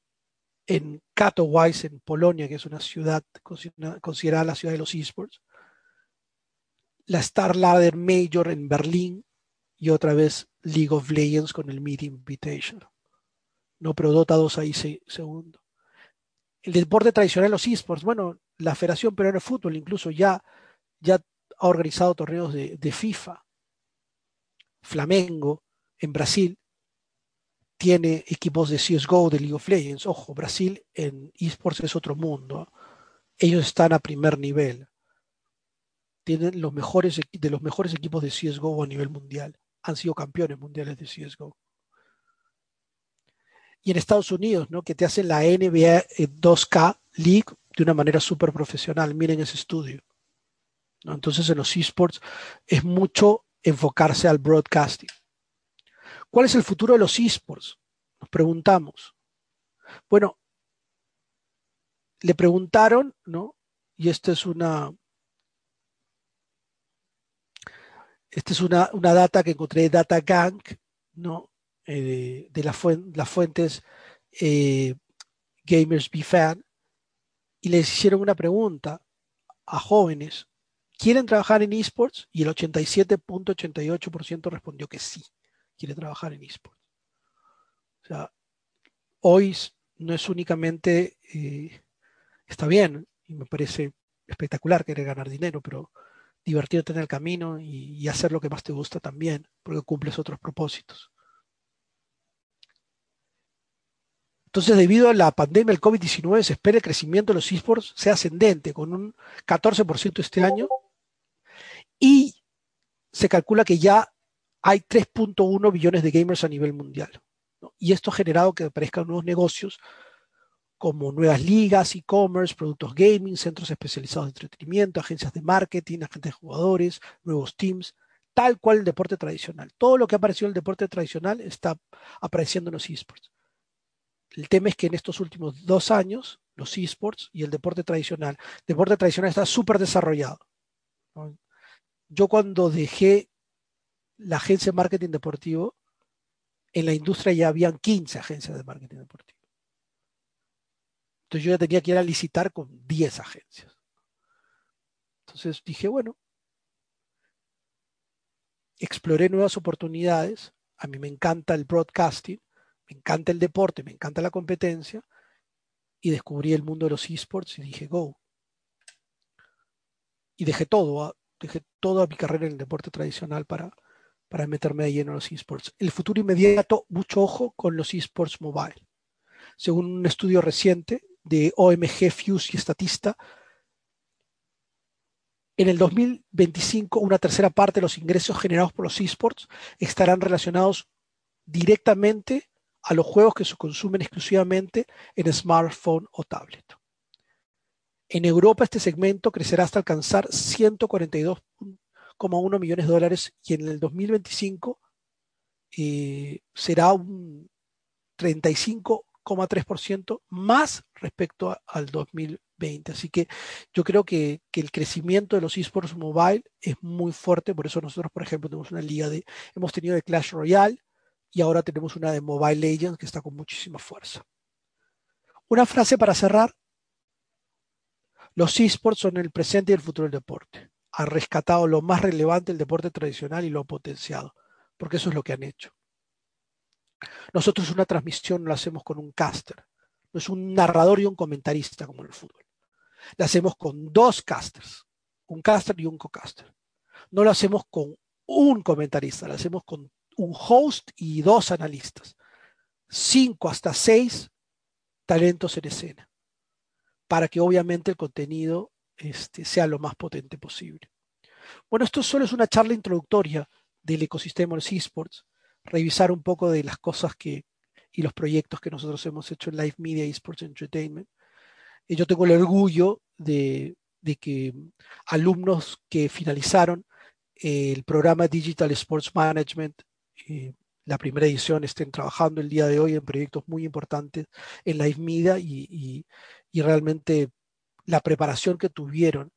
en Katowice, en Polonia, que es una ciudad considerada la ciudad de los esports. La Star Ladder Major en Berlín, y otra vez League of Legends con el Mid Invitation. No, pero Dota 2 ahí segundo. El deporte tradicional, los esports, bueno, la Federación Peruana de Fútbol incluso ya, ya ha organizado torneos de, FIFA. Flamengo en Brasil tiene equipos de CSGO, de League of Legends. Ojo, Brasil en esports es otro mundo. Ellos están a primer nivel. Tienen los mejores de los mejores equipos de CSGO a nivel mundial han sido campeones mundiales de CSGO. Y en Estados Unidos, ¿no? Que te hacen la NBA 2K League de una manera súper profesional. Miren ese estudio. Entonces en los esports es mucho enfocarse al broadcasting. ¿Cuál es el futuro de los esports? Nos preguntamos. Bueno, le preguntaron, ¿no? Y esta es una, Esta es una, una, data que encontré de DataGank, ¿no? Eh, de, la las fuentes eh, Gamers Be Fan, y les hicieron una pregunta a jóvenes. ¿Quieren trabajar en esports? Y el 87.88% respondió que sí, quiere trabajar en esports. O sea, hoy no es únicamente, eh, está bien, y me parece espectacular querer ganar dinero, pero divertirte en el camino y, y, hacer lo que más te gusta también, porque cumples otros propósitos. Entonces, debido a la pandemia del COVID-19, se espera el crecimiento de los esports sea ascendente, con un 14% este año, y se calcula que ya hay 3.1 billones de gamers a nivel mundial. Y esto ha generado que aparezcan nuevos negocios como nuevas ligas, e-commerce, productos gaming, centros especializados de entretenimiento, agencias de marketing, agentes de jugadores, nuevos teams, tal cual el deporte tradicional. Todo lo que ha aparecido en el deporte tradicional está apareciendo en los esports. El tema es que en estos últimos dos años, los esports y el deporte tradicional, el deporte tradicional está súper desarrollado. Yo cuando dejé la agencia de marketing deportivo, en la industria ya habían 15 agencias de marketing deportivo. Entonces yo ya tenía que ir a licitar con 10 agencias. Entonces dije, bueno, exploré nuevas oportunidades. A mí me encanta el broadcasting, me encanta el deporte, me encanta la competencia. Y descubrí el mundo de los esports y dije, go. Y dejé todo, ah, dejé toda mi carrera en el deporte tradicional para, para meterme de lleno en los esports. El futuro inmediato, mucho ojo con los esports mobile. Según un estudio reciente de OMG Fuse y Estatista, en el 2025 una tercera parte de los ingresos generados por los esports estarán relacionados directamente a los juegos que se consumen exclusivamente en smartphone o tablet. En Europa este segmento crecerá hasta alcanzar 142 1,1 millones de dólares y en el 2025 eh, será un 35,3% más respecto al 2020. Así que yo creo que, que, el crecimiento de los esports mobile es muy fuerte, por eso nosotros, por ejemplo, tenemos una liga de, hemos tenido de Clash Royale y ahora tenemos una de Mobile Legends que está con muchísima fuerza. Una frase para cerrar. Los esports son el presente y el futuro del deporte ha rescatado lo más relevante del deporte tradicional y lo ha potenciado, porque eso es lo que han hecho. Nosotros una transmisión lo hacemos con un caster, no es un narrador y un comentarista como en el fútbol. La hacemos con dos casters, un caster y un co-caster. No lo hacemos con un comentarista, lo hacemos con un host y dos analistas. Cinco hasta seis talentos en escena, para que obviamente el contenido este, sea lo más potente posible. Bueno, esto solo es una charla introductoria del ecosistema de los esports, revisar un poco de las cosas que y los proyectos que nosotros hemos hecho en Live Media Esports Entertainment. Y yo tengo el orgullo de, que alumnos que finalizaron el programa Digital Sports Management, la primera edición, estén trabajando el día de hoy en proyectos muy importantes en Live Media y realmente la preparación que tuvieron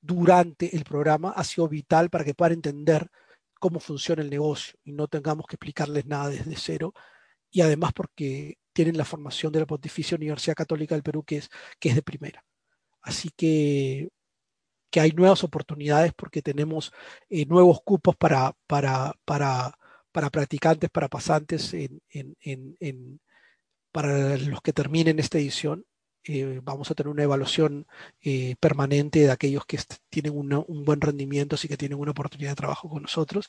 durante el programa ha sido vital para que puedan entender cómo funciona el negocio y no tengamos que explicarles nada desde cero. Y además porque tienen la formación de la Pontificia Universidad Católica del Perú, que es, que es de primera. Así que, que hay nuevas oportunidades porque tenemos eh, nuevos cupos para, para, para, para, practicantes, para pasantes, en, en, para los que terminen esta edición eh, vamos a tener una evaluación eh, permanente de aquellos que tienen un buen rendimiento, así que tienen una oportunidad de trabajo con nosotros.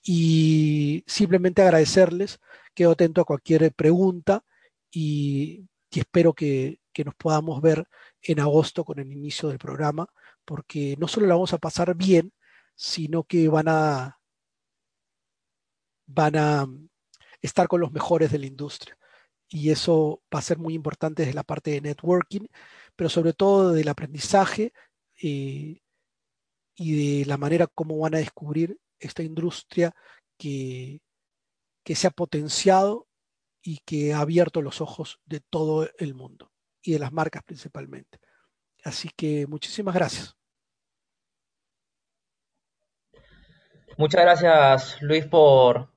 Y simplemente agradecerles, quedo atento a cualquier pregunta y, espero que, nos podamos ver en agosto con el inicio del programa, porque no solo la vamos a pasar bien, sino que van a, van a estar con los mejores de la industria y eso va a ser muy importante desde la parte de networking, pero sobre todo del aprendizaje eh, y de la manera como van a descubrir esta industria que, que se ha potenciado y que ha abierto los ojos de todo el mundo y de las marcas principalmente. Así que muchísimas gracias. Muchas gracias Luis por,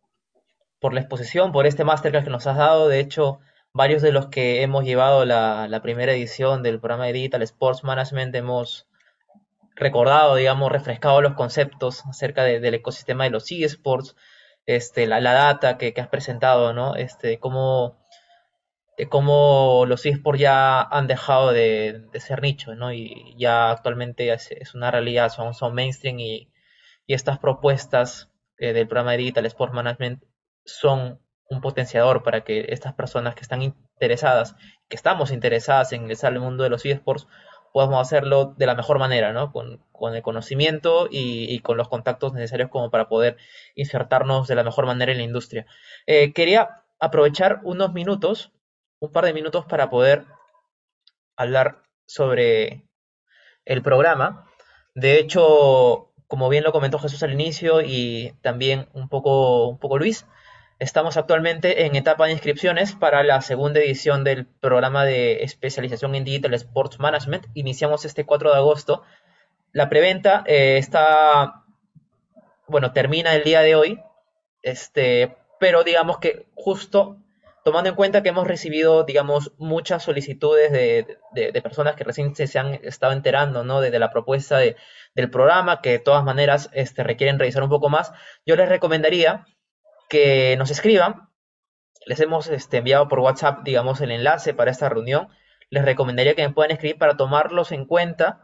por la exposición, por este masterclass que nos has dado. De hecho, varios de los que hemos llevado la, primera edición del programa de Digital Sports Management hemos recordado, digamos, refrescado los conceptos acerca del ecosistema de los eSports, este, la, data que, has presentado, ¿no? Este, cómo, cómo los eSports ya han dejado de, ser nicho, ¿no? Y ya actualmente es, una realidad, son, son mainstream y, y estas propuestas eh, del programa de Digital Sports Management son un potenciador para que estas personas que están interesadas, que estamos interesadas en ingresar al mundo de los eSports, podamos hacerlo de la mejor manera, ¿no? Con, el conocimiento y, con los contactos necesarios como para poder insertarnos de la mejor manera en la industria. Eh, quería aprovechar unos minutos, un par de minutos para poder hablar sobre el programa. De hecho, como bien lo comentó Jesús al inicio y también un poco, un poco Luis, Estamos actualmente en etapa de inscripciones para la segunda edición del programa de especialización en Digital Sports Management. Iniciamos este 4 de agosto. La preventa eh, está, bueno, termina el día de hoy, este, pero digamos que justo tomando en cuenta que hemos recibido, digamos, muchas solicitudes de, personas que recién se, han estado enterando, ¿no? De, la propuesta del programa, que de todas maneras este, requieren revisar un poco más, yo les recomendaría que nos escriban. Les hemos este, enviado por WhatsApp, digamos, el enlace para esta reunión. Les recomendaría que me puedan escribir para tomarlos en cuenta.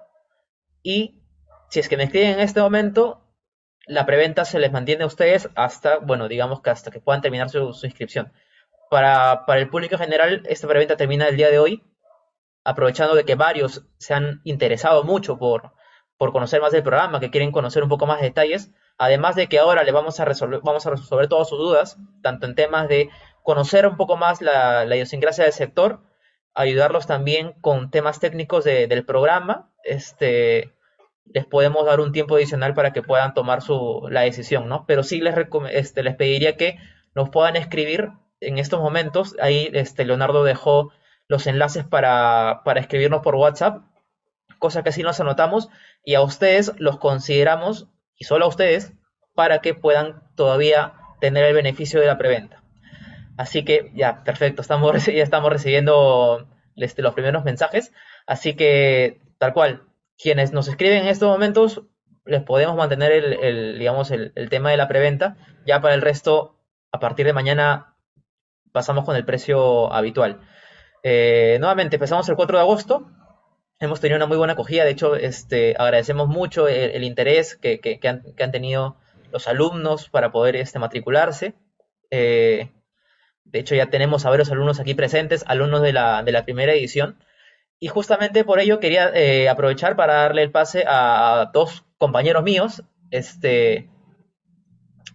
Y si es que me escriben en este momento, la preventa se les mantiene a ustedes hasta, bueno, digamos que hasta que puedan terminar su, inscripción. Para, para, el público general, esta preventa termina el día de hoy, aprovechando de que varios se han interesado mucho por, por conocer más del programa, que quieren conocer un poco más de detalles. Además de que ahora le vamos a resolver, vamos a resolver todas sus dudas, tanto en temas de conocer un poco más la, idiosincrasia del sector, ayudarlos también con temas técnicos del programa, este, les podemos dar un tiempo adicional para que puedan tomar su, la decisión, ¿no? Pero sí les, este, les pediría que nos puedan escribir en estos momentos. Ahí este, Leonardo dejó los enlaces para, para escribirnos por WhatsApp, cosa que sí nos anotamos y a ustedes los consideramos y solo a ustedes para que puedan todavía tener el beneficio de la preventa. Así que ya, perfecto, estamos, ya estamos recibiendo este, los primeros mensajes. Así que, tal cual, quienes nos escriben en estos momentos, les podemos mantener el, digamos, el, tema de la preventa. Ya para el resto, a partir de mañana, pasamos con el precio habitual. Eh, nuevamente, empezamos el 4 de agosto hemos tenido una muy buena acogida. De hecho, este, agradecemos mucho el, interés que, han, tenido los alumnos para poder este, matricularse. Eh, de hecho, ya tenemos a varios alumnos aquí presentes, alumnos de la, de la primera edición. Y justamente por ello quería eh, aprovechar para darle el pase a dos compañeros míos este,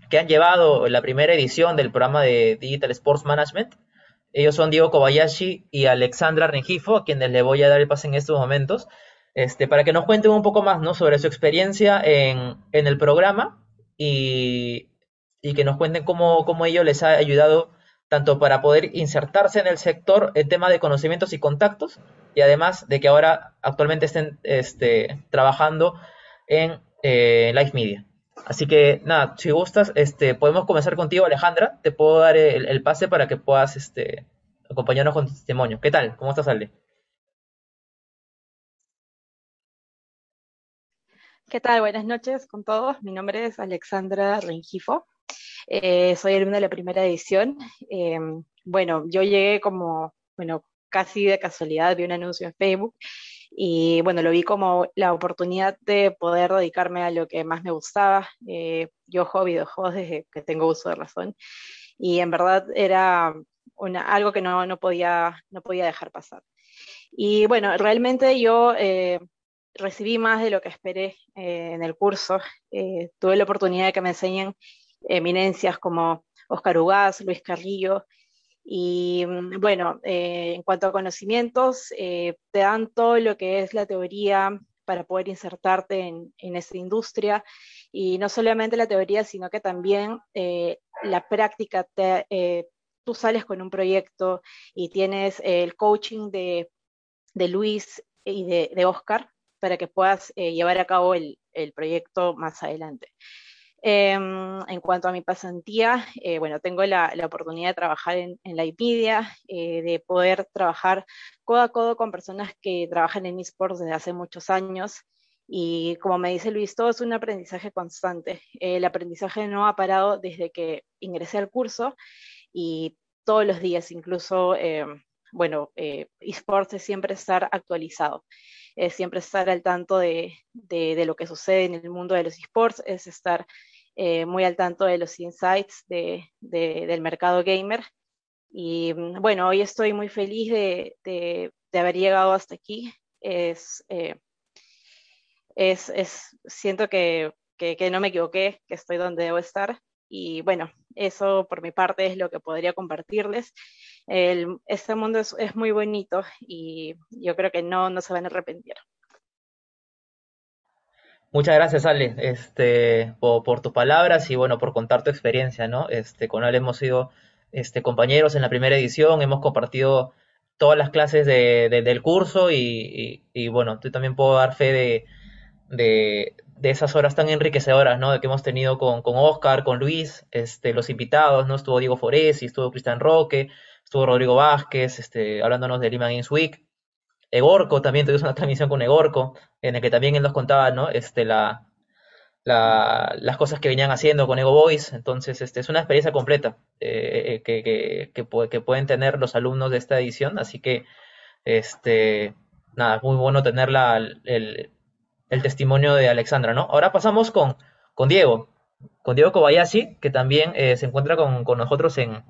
que han llevado la primera edición del programa de Digital Sports Management. Ellos son Diego Kobayashi y Alexandra Rengifo, a quienes le voy a dar el pase en estos momentos, este, para que nos cuenten un poco más ¿no? sobre su experiencia en, el programa y, que nos cuenten cómo, cómo ello les ha ayudado tanto para poder insertarse en el sector en tema de conocimientos y contactos, y además de que ahora actualmente estén este, trabajando en eh, Live Media. Así que nada, si gustas, este, podemos comenzar contigo, Alejandra. Te puedo dar el, pase para que puedas este, acompañarnos con tu testimonio. ¿Qué tal? ¿Cómo estás, Ale? ¿Qué tal? Buenas noches con todos. Mi nombre es Alexandra Rengifo. Eh, soy alumna de la primera edición. Em, bueno, yo llegué como, bueno, casi de casualidad, vi un anuncio en Facebook y bueno, lo vi como la oportunidad de poder dedicarme a lo que más me gustaba. Eh, yo juego videojuegos desde que tengo uso de razón y en verdad era una, algo que no, no, podía, no podía dejar pasar. Y bueno, realmente yo eh, recibí más de lo que esperé eh, en el curso. tuve la oportunidad de que me enseñen eminencias como Oscar Ugaz, Luis Carrillo, y mm, bueno, eh, en cuanto a conocimientos, eh, te dan todo lo que es la teoría para poder insertarte en, en esa industria. Y no solamente la teoría, sino que también eh, la práctica. tú sales con un proyecto y tienes el coaching de, de Luis y de, de, Oscar para que puedas llevar a cabo el, el proyecto más adelante. Em, en cuanto a mi pasantía, eh, bueno, tengo la, oportunidad de trabajar en, la IPIDIA, eh, de poder trabajar codo a codo con personas que trabajan en esports desde hace muchos años. Y como me dice Luis, todo es un aprendizaje constante. el aprendizaje no ha parado desde que ingresé al curso y todos los días, incluso, em, bueno, eh, esports es siempre estar actualizado. Es siempre estar al tanto de, de, de, lo que sucede en el mundo de los esports, es estar eh, muy al tanto de los insights de, del mercado gamer. Y mm, bueno, hoy estoy muy feliz de, de, haber llegado hasta aquí. Es, eh, es, es, siento que, que, que no me equivoqué, que estoy donde debo estar. Y bueno, eso por mi parte es lo que podría compartirles. El, este mundo es, es, muy bonito y yo creo que no, no se van a arrepentir. Muchas gracias, Ale, este, por, por, tus palabras y bueno, por contar tu experiencia, ¿no? Este, con Ale hemos sido este, compañeros en la primera edición, hemos compartido todas las clases de, de, del curso y, y, y, bueno, tú también puedo dar fe de, de, de esas horas tan enriquecedoras, ¿no? De que hemos tenido con, con Oscar, con Luis, este, los invitados, ¿no? Estuvo Diego Foresi, estuvo Cristian Roque, estuvo Rodrigo Vázquez, este, hablándonos de Lima Games Week. Egorco, también tuvimos una transmisión con Egorco, en el que también él nos contaba, ¿no? Este, la, la, las cosas que venían haciendo con Ego Boys. Entonces, este, es una experiencia completa eh, que, que, que, pueden tener los alumnos de esta edición. Así que, este, nada, muy bueno tener la, el, el testimonio de Alexandra, ¿no? Ahora pasamos con, con Diego, con Diego Kobayashi, que también eh, se encuentra con, con nosotros en,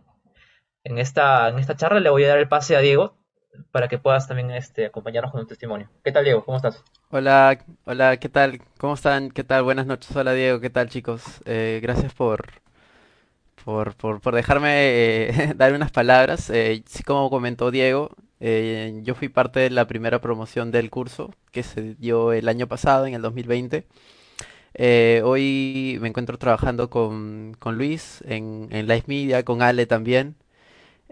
en, esta, en esta charla. Le voy a dar el pase a Diego para que puedas también este, acompañarnos con un testimonio. ¿Qué tal, Diego? ¿Cómo estás? Hola, hola, ¿qué tal? ¿Cómo están? ¿Qué tal? Buenas noches. Hola, Diego. ¿Qué tal, chicos? Eh, gracias por, por, por, por dejarme eh, dar unas palabras. Eh, sí, como comentó Diego, eh, yo fui parte de la primera promoción del curso que se dio el año pasado, en el 2020. Eh, hoy me encuentro trabajando con, con Luis en, en Live Media, con Ale también.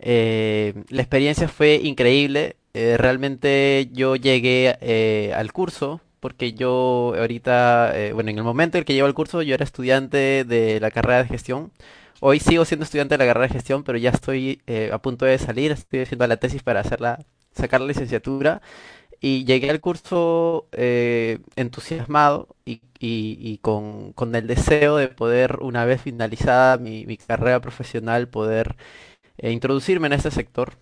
Eh, la experiencia fue increíble. Eh, realmente yo llegué eh, al curso porque yo ahorita, eh, bueno, en el momento en el que llevo al curso yo era estudiante de la carrera de gestión. Hoy sigo siendo estudiante de la carrera de gestión, pero ya estoy a punto de salir, estoy haciendo la tesis para hacerla, sacar la licenciatura. Y llegué al curso entusiasmado y, y, y con, con, el deseo de poder, una vez finalizada mi, mi carrera profesional, poder eh, introducirme en este sector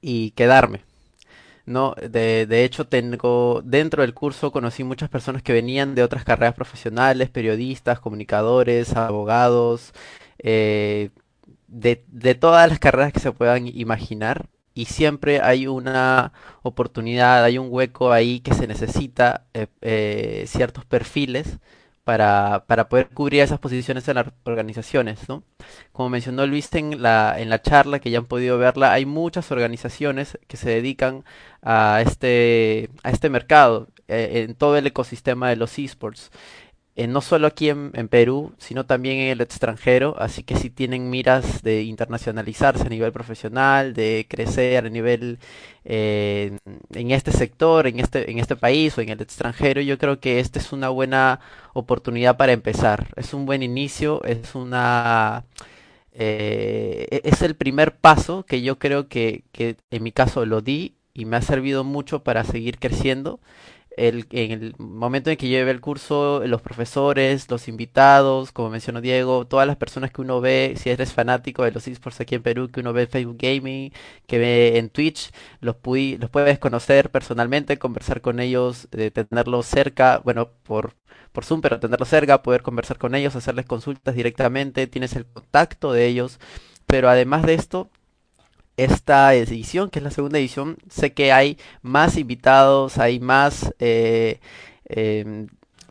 y quedarme. No, de, de, hecho tengo dentro del curso conocí muchas personas que venían de otras carreras profesionales, periodistas, comunicadores, abogados, eh, de, de, todas las carreras que se puedan imaginar y siempre hay una oportunidad, hay un hueco ahí que se necesita eh, eh, ciertos perfiles para, para, poder cubrir esas posiciones en las organizaciones, ¿no? Como mencionó Luis en la, en la charla, que ya han podido verla, hay muchas organizaciones que se dedican a este, a este mercado, eh, en todo el ecosistema de los esports eh, no solo aquí en, Perú, sino también en el extranjero, así que si tienen miras de internacionalizarse a nivel profesional, de crecer a nivel eh, en este sector, en este, en este país o en el extranjero, yo creo que esta es una buena oportunidad para empezar. Es un buen inicio, es una... Eh, e-, es el primer paso que yo creo que en mi caso lo di y me ha servido mucho para seguir creciendo el, en el momento en que lleve el curso, los profesores, los invitados, como mencionó Diego, todas las personas que uno ve, si eres fanático de los esports aquí en Perú, que uno ve Facebook Gaming, que ve en Twitch, los, los puedes conocer personalmente, conversar con ellos, eh, tenerlos cerca, bueno, por, por Zoom, pero tenerlos cerca, poder conversar con ellos, hacerles consultas directamente, tienes el contacto de ellos, pero además de esto, esta edición, que es la segunda edición, sé que hay más invitados, hay más eh, eh,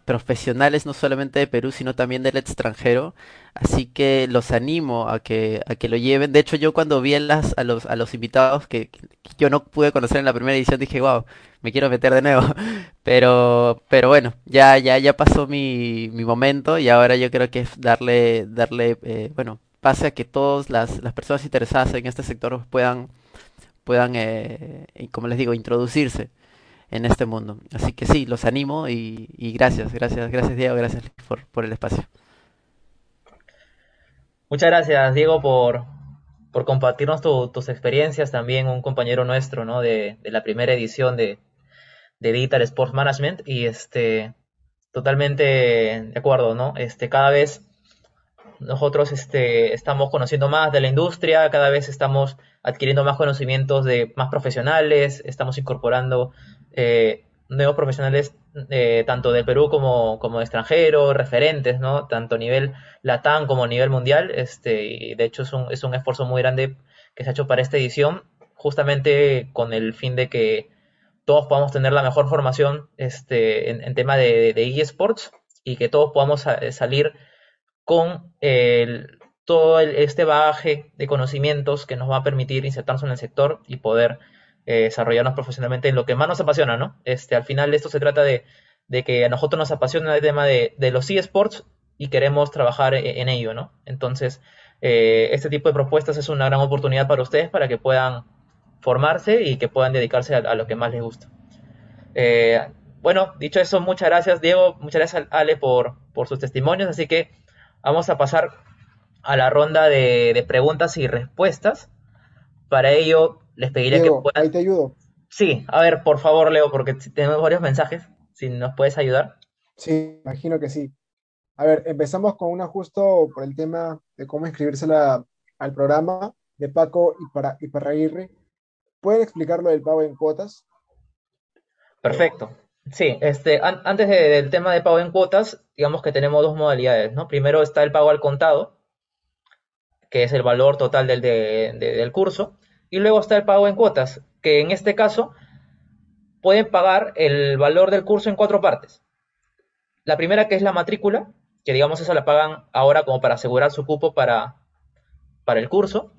profesionales, no solamente de Perú, sino también del extranjero. Así que los animo a que, a que lo lleven. De hecho, yo cuando vi las, a, los, a los invitados que, que, yo no pude conocer en la primera edición, dije, wow, me quiero meter de nuevo. Pero, pero bueno, ya, ya, ya pasó mi, mi momento y ahora yo creo que es darle, darle, eh, bueno, pase a que todas las, las personas interesadas en este sector puedan, puedan eh, como les digo, introducirse en este mundo. Así que sí, los animo y, y gracias, gracias, gracias Diego, gracias por, por el espacio. Muchas gracias Diego por, por compartirnos tu, tus experiencias, también un compañero nuestro, ¿no? De, de la primera edición de, de Digital Sports Management y este totalmente de acuerdo, ¿no? Este cada vez nosotros este, estamos conociendo más de la industria, cada vez estamos adquiriendo más conocimientos de más profesionales, estamos incorporando eh, nuevos profesionales eh, tanto del Perú como, como de extranjero, referentes, ¿no? Tanto a nivel latán como a nivel mundial. Este, y de hecho es un, es un esfuerzo muy grande que se ha hecho para esta edición, justamente con el fin de que todos podamos tener la mejor formación este, en, tema de, eSports y que todos podamos salir con todo este bagaje de conocimientos que nos va a permitir insertarnos en el sector y poder eh, desarrollarnos profesionalmente en lo que más nos apasiona, ¿no? Este, al final esto se trata de, que a nosotros nos apasiona el tema de, los eSports y queremos trabajar e, en, ello, ¿no? Entonces, eh, este tipo de propuestas es una gran oportunidad para ustedes para que puedan formarse y que puedan dedicarse a, lo que más les gusta. Eh, bueno, dicho eso, muchas gracias Diego, muchas gracias Ale por sus testimonios, así que vamos a pasar a la ronda de, de preguntas y respuestas. Para ello, les pediría que puedan... Ahí te ayudo. Sí, a ver, por favor, Leo, porque tenemos varios mensajes. Si nos puedes ayudar. Sí, imagino que sí. A ver, empezamos con un ajuste por el tema de cómo inscribirse al programa de Paco y para, y para Aguirre. ¿Pueden explicar lo del pago en cuotas? Perfecto. Sí, este, antes del tema de pago en cuotas, digamos que tenemos dos modalidades, ¿no? Primero está el pago al contado, que es el valor total del, del curso, y luego está el pago en cuotas, que en este caso pueden pagar el valor del curso en cuatro partes. La primera que es la matrícula, que digamos eso la pagan ahora como para asegurar su cupo para, para el curso.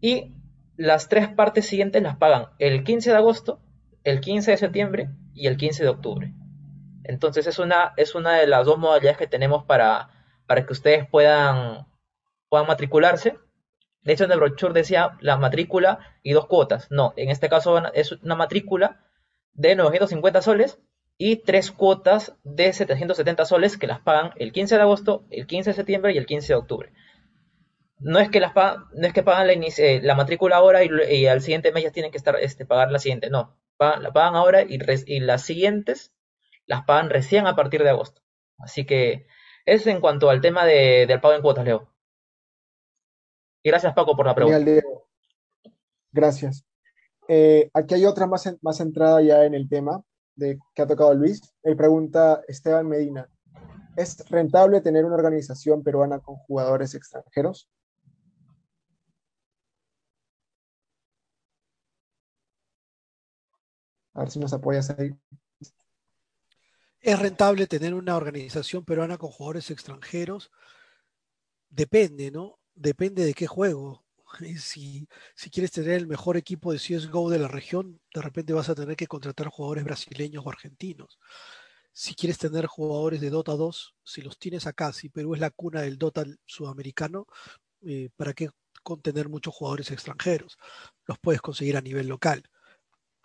Y las tres partes siguientes las pagan el 15 de agosto, el 15 de septiembre y el 15 de octubre. Entonces es una, es una de las dos modalidades que tenemos para, para que ustedes puedan, puedan matricularse de hecho, en el brochure decía la matrícula y dos cuotas. No, en este caso es una matrícula de 950 soles y tres cuotas de 770 soles que las pagan el 15 de agosto, el 15 de septiembre y el 15 de octubre. No es que las pagan, no es que pagan la, eh, la matrícula ahora y, al siguiente mes ya tienen que estar este, pagar la siguiente. No, la pagan ahora y, y, las siguientes las pagan recién a partir de agosto. Así que eso en cuanto al tema de, del pago en cuotas, Leo. Y gracias, Paco, por la pregunta. Gracias. Eh, aquí hay otra más, más centrada ya en el tema de, que ha tocado Luis. Él pregunta Esteban Medina. ¿Es rentable tener una organización peruana con jugadores extranjeros? A ver si nos apoyas ahí. ¿Es rentable tener una organización peruana con jugadores extranjeros? Depende, ¿no? depende de qué juego. Si, si quieres tener el mejor equipo de CSGO de la región, de repente vas a tener que contratar jugadores brasileños o argentinos. Si quieres tener jugadores de Dota 2, si los tienes acá, si Perú es la cuna del Dota sudamericano, eh, ¿para qué contener muchos jugadores extranjeros? Los puedes conseguir a nivel local.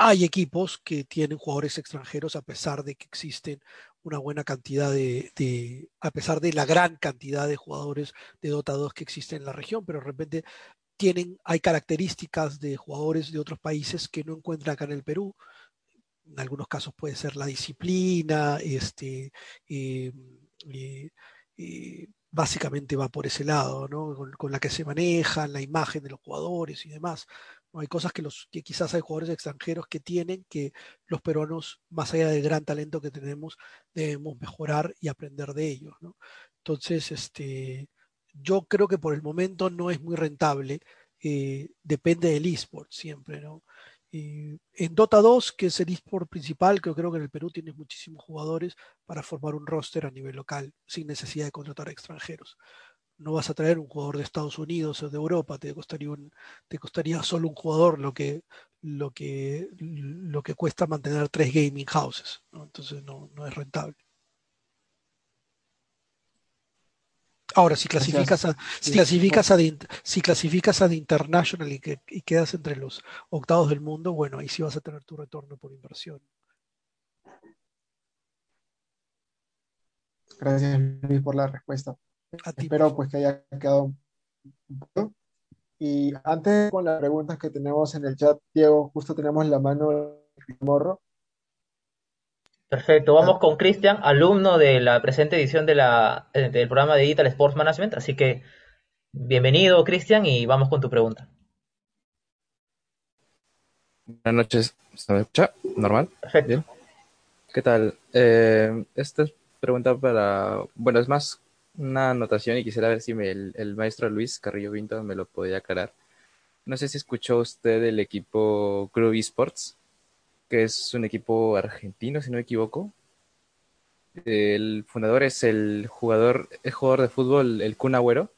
Hay equipos que tienen jugadores extranjeros a pesar de que existen una buena cantidad de, a pesar de la gran cantidad de jugadores de Dota 2 que existen en la región, pero de repente tienen, hay características de jugadores de otros países que no encuentran acá en el Perú. En algunos casos puede ser la disciplina, este, eh, eh, eh, básicamente va por ese lado, ¿no? con, con, la que se manejan, la imagen de los jugadores y demás. Hay cosas que, los, que quizás hay jugadores extranjeros que tienen que los peruanos, más allá del gran talento que tenemos, debemos mejorar y aprender de ellos. Entonces, este, yo creo que por el momento no es muy rentable. Eh, depende del eSport siempre. ¿no? en Dota 2, que es el eSport principal, creo que en el Perú tienes muchísimos jugadores para formar un roster a nivel local sin necesidad de contratar extranjeros no vas a traer un jugador de Estados Unidos o de Europa, te costaría, un, te costaría solo un jugador lo que, lo que, lo que cuesta mantener tres gaming houses, entonces no, es rentable. Ahora, si clasificas a, si clasificas a, si clasificas a International y, que, y quedas entre los octavos del mundo, bueno, ahí sí vas a tener tu retorno por inversión. Gracias Luis por la respuesta. Espero pues que haya quedado un poco. Y antes con las preguntas que tenemos en el chat, Diego, justo tenemos la mano de Morro. Perfecto, vamos con Cristian, alumno de la presente edición de la, eh, del programa de Digital Sports Management, así que bienvenido Cristian y vamos con tu pregunta. Buenas noches, ¿se me escucha? ¿Normal? Perfecto. ¿Qué tal? Eh, esta es pregunta para, bueno, es más una anotación y quisiera ver si me- el, el maestro Luis Carrillo Vinto me lo podía aclarar. No sé si escuchó usted el equipo Crew Esports, que es un equipo argentino, si no me equivoco. El fundador es el jugador, el jugador de fútbol, el Kun Agüero.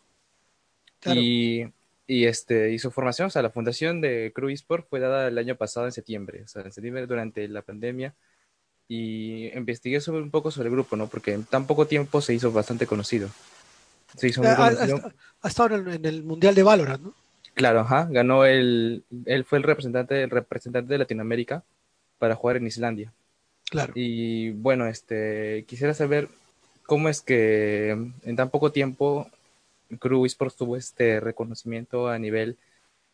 Claro. Y, y, este, y su formación, o sea, la fundación de Crew Esports fue dada el año pasado en septiembre, o sea, en septiembre durante la pandemia. Y investigué sobre, un poco sobre el grupo, ¿no? Porque en tan poco tiempo se hizo bastante conocido. Se hizo muy Ha, ha- conocido. ha estado en el, Mundial de Valorant, ¿no? Claro, ajá, ganó el, él fue el representante, el representante de Latinoamérica para jugar en Islandia. Claro. Y bueno, este, quisiera saber cómo es que en tan poco tiempo Crew Esports tuvo este reconocimiento a nivel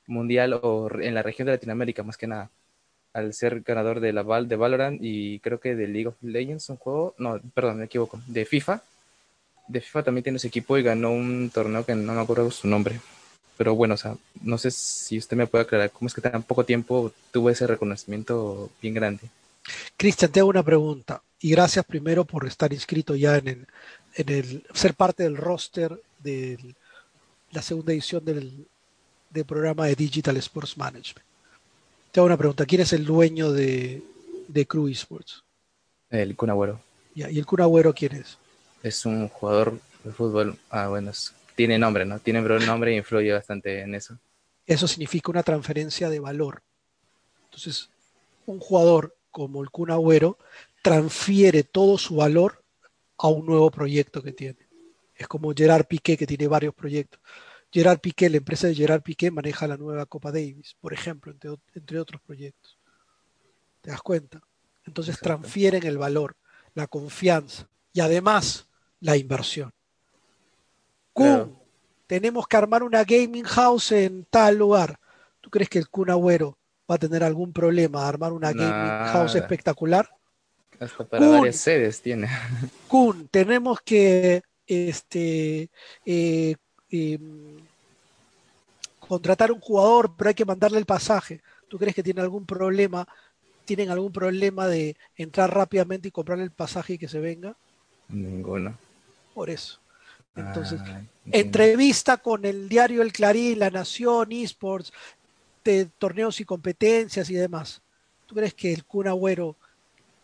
mundial o en la región de Latinoamérica más que nada, al ser ganador de la de Valorant y creo que de League of Legends, un juego, no, perdón, me equivoco, de FIFA. De FIFA también tiene su equipo y ganó un torneo que no me acuerdo su nombre. Pero bueno, o sea, no sé si usted me puede aclarar cómo es que tan poco tiempo tuvo ese reconocimiento bien grande. Cristian, te hago una pregunta. Y gracias primero por estar inscrito ya en el, en el ser parte del roster de la segunda edición del, del programa de Digital Sports Management. Te hago una pregunta. ¿Quién es el dueño de, de Crew Esports? El Kun Agüero. ¿Y el Kun Agüero quién es? Es un jugador de fútbol, ah, bueno, es- tiene nombre, ¿no? Tiene nombre e influye bastante en eso. Eso significa una transferencia de valor. Entonces, un jugador como el Kun Agüero transfiere todo su valor a un nuevo proyecto que tiene. Es como Gerard Piqué, que tiene varios proyectos. Gerard Piqué, la empresa de Gerard Piqué maneja la nueva Copa Davis, por ejemplo, entre, entre otros proyectos. ¿Te das cuenta? Entonces transfieren el valor, la confianza y además la inversión. Kun, tenemos que armar una gaming house en tal lugar. ¿Tú crees que el Kun Agüero va a tener algún problema a armar una gaming house espectacular? Hasta para Kun. varias sedes tiene. Kun, tenemos que este, eh, eh, contratar un jugador, pero hay que mandarle el pasaje. ¿Tú crees que tiene algún problema? ¿Tienen algún problema de entrar rápidamente y comprarle el pasaje y que se venga? Ninguno. Por eso. Entonces, Ah, entrevista con el diario El Clarín, La Nación, eSports, de torneos y competencias y demás. ¿Tú crees que el Kun Agüero,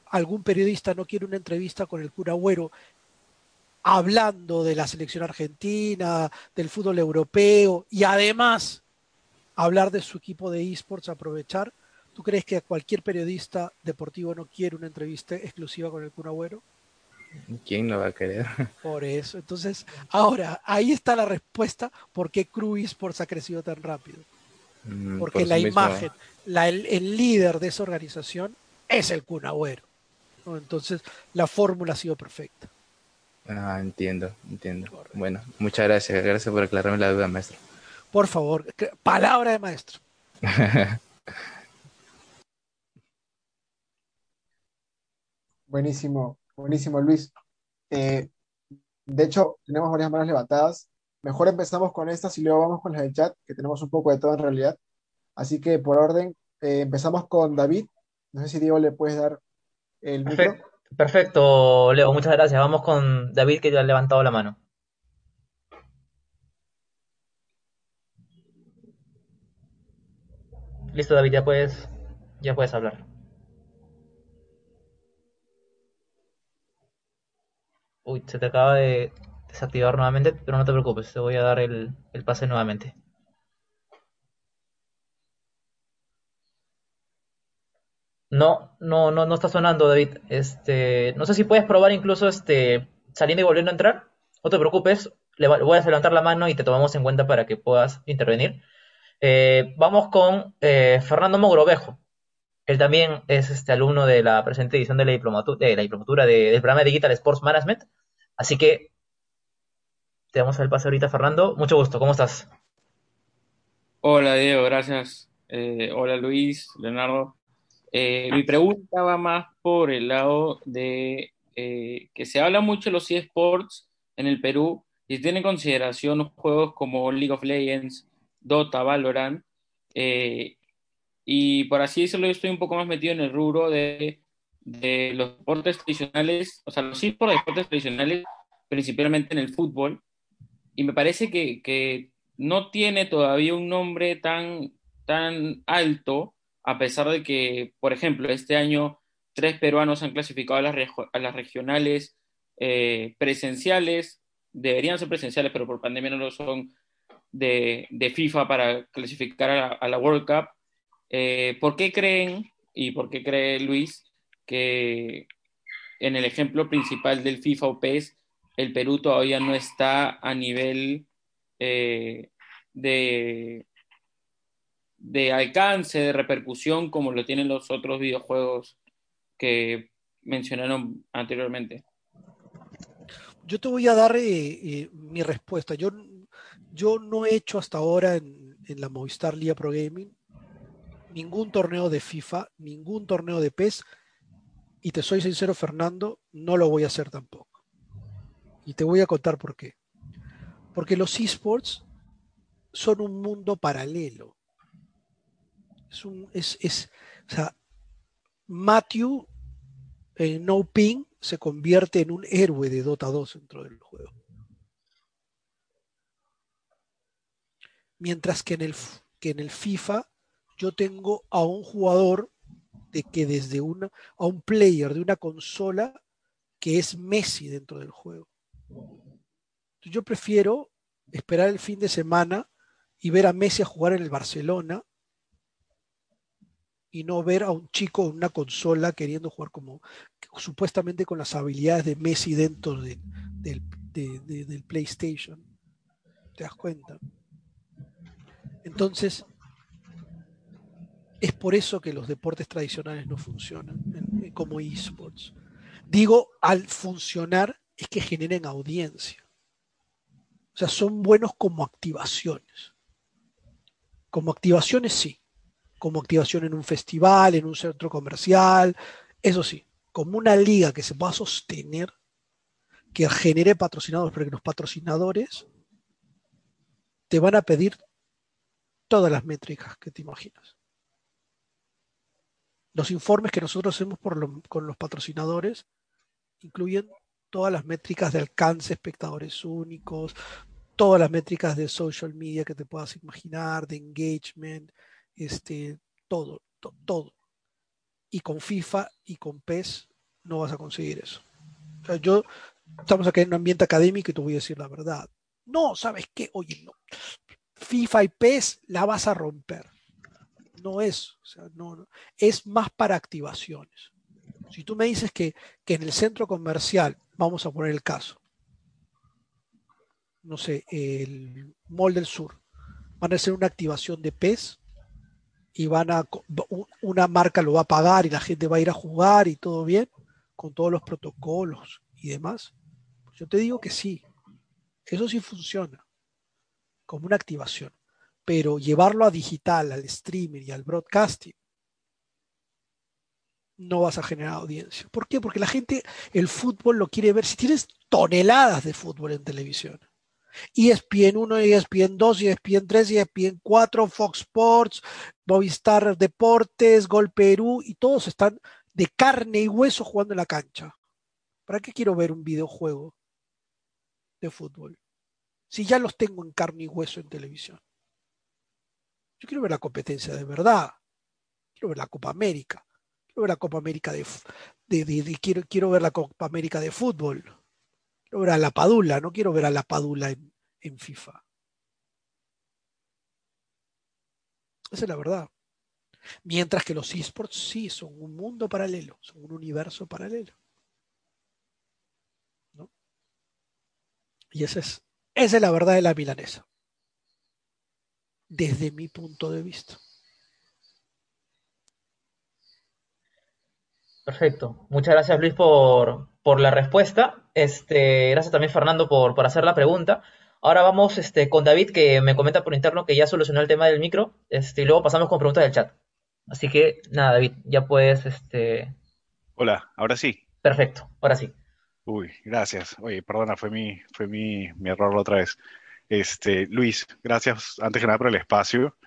algún periodista no quiere una entrevista con el Kun Agüero hablando de la selección argentina, del fútbol europeo y además hablar de su equipo de esports, aprovechar? ¿Tú crees que cualquier periodista deportivo no quiere una entrevista exclusiva con el Kun Agüero? ¿Quién lo va a querer? Por eso. Entonces, ahora, ahí está la respuesta por qué Crew Esports ha crecido tan rápido. Mm, Porque por la imagen, la- el, el líder de esa organización es el Kun Agüero. ¿no? Entonces, la fórmula ha sido perfecta. Ah, entiendo, entiendo. Bueno, muchas gracias. Gracias por aclararme la duda, maestro. Por favor, palabra de maestro. Buenísimo, buenísimo, Luis. Eh, de hecho, tenemos varias manos levantadas. Mejor empezamos con estas y luego vamos con las del chat, que tenemos un poco de todo en realidad. Así que por orden, eh, empezamos con David. No sé si Diego le puedes dar el micro. Perfecto, Leo, muchas gracias. Vamos con David que ya ha levantado la mano. Listo, David, ya puedes, ya puedes hablar. Uy, se te acaba de desactivar nuevamente, pero no te preocupes, te voy a dar el, el pase nuevamente. No, no, no, no está sonando, David. Este, no sé si puedes probar incluso este saliendo y volviendo a entrar. No te preocupes, le voy a levantar la mano y te tomamos en cuenta para que puedas intervenir. Eh, vamos con eh, Fernando Mogrovejo. Él también es este alumno de la presente edición de la diplomatu- de la diplomatura de- del programa Digital Sports Management. Así que te damos el pase ahorita, Fernando. Mucho gusto, ¿cómo estás? Hola Diego, gracias. Eh, hola Luis, Leonardo. Eh, mi pregunta va más por el lado de eh, que se habla mucho de los eSports en el Perú y tiene en consideración juegos como League of Legends, Dota, Valorant. eh, y por así decirlo, yo estoy un poco más metido en el rubro de de los deportes tradicionales, o sea, los esports deportes tradicionales, principalmente en el fútbol, y me parece que, que no tiene todavía un nombre tan, tan alto, a pesar de que, por ejemplo, este año tres peruanos han clasificado a las, regionales eh, presenciales, deberían ser presenciales, pero por pandemia no lo son, de, FIFA para clasificar a la, a la World Cup. Eh, ¿Por qué creen y por qué cree Luis que en el ejemplo principal del FIFA o PES, el Perú todavía no está a nivel eh, de, de alcance, de repercusión, como lo tienen los otros videojuegos que mencionaron anteriormente? Yo te voy a dar eh, eh, mi respuesta. Yo, yo no he hecho hasta ahora en, en la Movistar Liga Pro Gaming ningún torneo de FIFA, ningún torneo de PES. Y te soy sincero, Fernando, no lo voy a hacer tampoco. Y te voy a contar por qué. Porque los esports son un mundo paralelo. Es un, es, es, Matthew en No Ping se convierte en un héroe de Dota 2 dentro del juego. Mientras que en el, que en el FIFA yo tengo a un jugador de que desde una, a un player de una consola que es Messi dentro del juego. Yo prefiero esperar el fin de semana y ver a Messi a jugar en el Barcelona y no ver a un chico en una consola queriendo jugar como supuestamente con las habilidades de Messi dentro de, del, de, de, del PlayStation. ¿Te das cuenta? Entonces, es por eso que los deportes tradicionales no funcionan como esports. Digo, al funcionar es que generen audiencia. O sea, son buenos como activaciones. Como activaciones sí. Como activación en un festival, en un centro comercial, eso sí. Como una liga que se pueda sostener, que genere patrocinadores, porque los patrocinadores te van a pedir todas las métricas que te imaginas los informes que nosotros hacemos con los patrocinadores incluyen todas las métricas de alcance, espectadores únicos, todas las métricas de social media que te puedas imaginar, de engagement, este, todo, to, todo. Y con FIFA y con PES no vas a conseguir eso. Yo, estamos acá en un ambiente académico y te voy a decir la verdad. No, ¿sabes qué? Oye, no. FIFA y PES la vas a romper no es, o sea, no, es más para activaciones. Si tú me dices que, que, en el centro comercial, vamos a poner el caso, no sé, el Mall del Sur, van a hacer una activación de PES y van a, una marca lo va a pagar y la gente va a ir a jugar y todo bien, con todos los protocolos y demás. Yo te digo que sí, eso sí funciona, como una activación pero llevarlo a digital, al streaming y al broadcasting, no vas a generar audiencia. ¿Por qué? Porque la gente el fútbol lo quiere ver. Si tienes toneladas de fútbol en televisión, ESPN 1, ESPN 2, ESPN 3, ESPN 4, Fox Sports, Movistar Deportes, Gol Perú, y todos están de carne y hueso jugando en la cancha. ¿Para qué quiero ver un videojuego de fútbol? Si ya los tengo en carne y hueso en televisión. Yo quiero ver la competencia de verdad. Quiero ver la Copa América. Quiero ver la Copa América de, de, quiero, quiero ver la Copa América de fútbol. Quiero ver a la Padula, no quiero ver a la Padula en, en FIFA. Esa es la verdad. Mientras que los esports sí son un mundo paralelo, son un universo paralelo. ¿No? Y esa es, esa es la verdad de la milanesa desde mi punto de vista. Perfecto. Muchas gracias Luis por, por la respuesta. Este, gracias también Fernando por, por, hacer la pregunta. Ahora vamos este, con David que me comenta por interno que ya solucionó el tema del micro. Este, y luego pasamos con preguntas del chat. Así que nada, David, ya puedes. Este... Hola, ahora sí. Perfecto, ahora sí. Uy, gracias. Oye, perdona, fue mi, fue mi, mi error la otra vez. Este, Luis, gracias antes que nada por el espacio.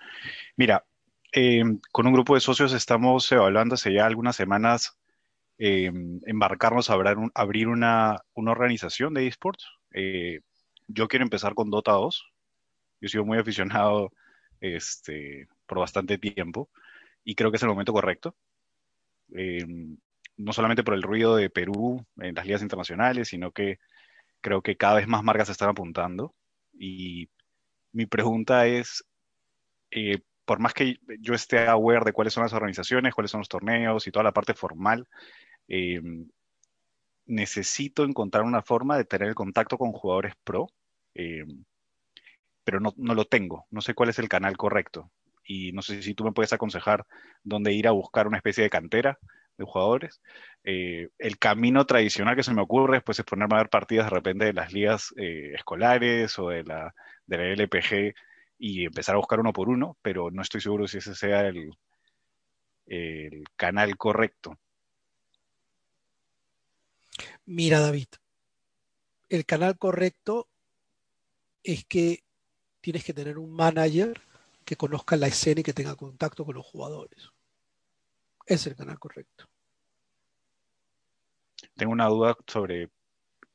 Mira, eh, con un grupo de socios estamos evaluando hace ya algunas semanas eh, embarcarnos a abrir, un- abrir una, una organización de esports. Eh, yo quiero empezar con Dota 2. Yo he sido muy aficionado este, por bastante tiempo y creo que es el momento correcto. Eh, no solamente por el ruido de Perú en las ligas internacionales, sino que creo que cada vez más marcas se están apuntando. Y mi pregunta es, eh, por más que yo esté aware de cuáles son las organizaciones, cuáles son los torneos y toda la parte formal, eh, necesito encontrar una forma de tener el contacto con jugadores pro, eh, pero no, no lo tengo, no sé cuál es el canal correcto. Y no sé si tú me puedes aconsejar dónde ir a buscar una especie de cantera de jugadores. Eh, el camino tradicional que se me ocurre pues, es ponerme a ver partidas de repente de las ligas eh, escolares o de la, de la LPG y empezar a buscar uno por uno, pero no estoy seguro si ese sea el, el canal correcto. Mira, David, el canal correcto es que tienes que tener un manager que conozca la escena y que tenga contacto con los jugadores. Es el canal correcto. Tengo una duda sobre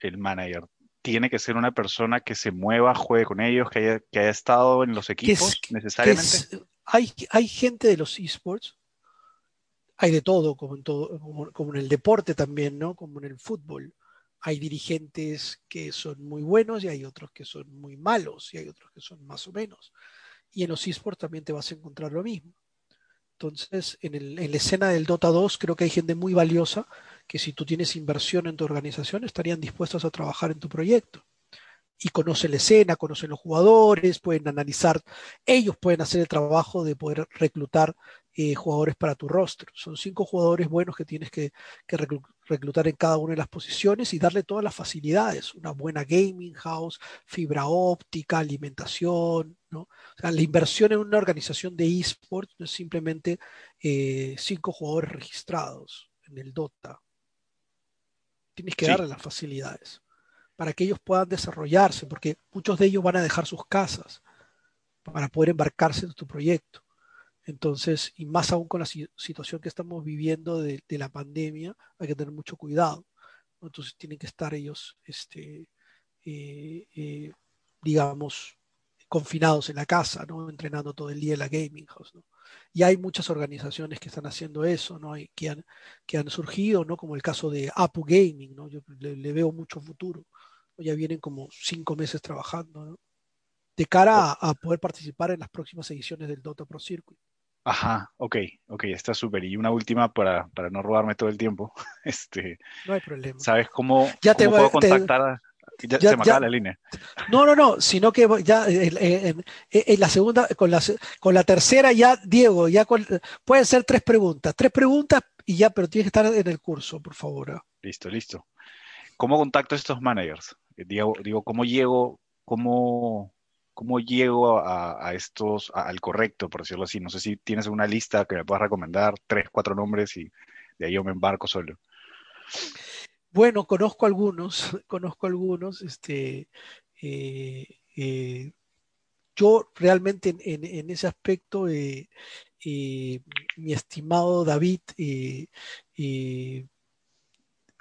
el manager. ¿Tiene que ser una persona que se mueva, juegue con ellos, que haya, que haya estado en los equipos es- necesariamente? es- hay, hay gente de los esports, hay de todo, como en todo, el deporte también, ¿no? Como en el fútbol. Hay dirigentes que son muy buenos y hay otros que son muy malos y hay otros que son más o menos. Y en los esports también te vas a encontrar lo mismo. Entonces, en, en la escena del Dota 2 creo que hay gente muy valiosa que si tú tienes inversión en tu organización estarían dispuestos a trabajar en tu proyecto. Y conocen la escena, conocen los jugadores, pueden analizar, ellos pueden hacer el trabajo de poder reclutar eh, jugadores para tu roster. Son cinco jugadores buenos que tienes que, que reclu- reclutar en cada una de las posiciones y darle todas las facilidades, una buena gaming house, fibra óptica, alimentación, ¿no? O sea, la inversión en una organización de esports no es simplemente eh, cinco jugadores registrados en el Dota. Tienes que Sí. darle las facilidades para que ellos puedan desarrollarse, porque muchos de ellos van a dejar sus casas para poder embarcarse en tu proyecto. Entonces, y más aún con la si- situación que estamos viviendo de, de la pandemia, hay que tener mucho cuidado. ¿no? Entonces, tienen que estar ellos, este, eh, eh, digamos, confinados en la casa, ¿no? entrenando todo el día en la gaming house. ¿no? Y hay muchas organizaciones que están haciendo eso, ¿no? Y que, han, que han surgido, ¿no? como el caso de Apu Gaming. ¿no? Yo le, le veo mucho futuro. Ya vienen como cinco meses trabajando. ¿no? de cara a, a poder participar en las próximas ediciones del Dota Pro Circuit. Ajá, ok, ok, está súper. Y una última para, para no robarme todo el tiempo. Este, No hay problema. ¿sabes cómo, Ya te cómo voy- puedo te- contactar? a- ya, ya- se me acaba la línea. No, no, no, sino que ya eh, eh, en, en la segunda, con la, con la tercera ya, Diego, ya con- pueden ser tres preguntas, tres preguntas y ya, pero tienes que estar en el curso, por favor. ¿ah? Listo, listo. ¿Cómo contacto a estos managers? Eh, Digo, digo ¿cómo llego, cómo, cómo llego a, estos, al correcto, por decirlo así? No sé si tienes una lista que me puedas recomendar, tres, cuatro nombres y de ahí yo me embarco solo. Bueno, conozco algunos, conozco algunos, este, eh, eh, yo realmente en, ese aspecto, eh, mi estimado David,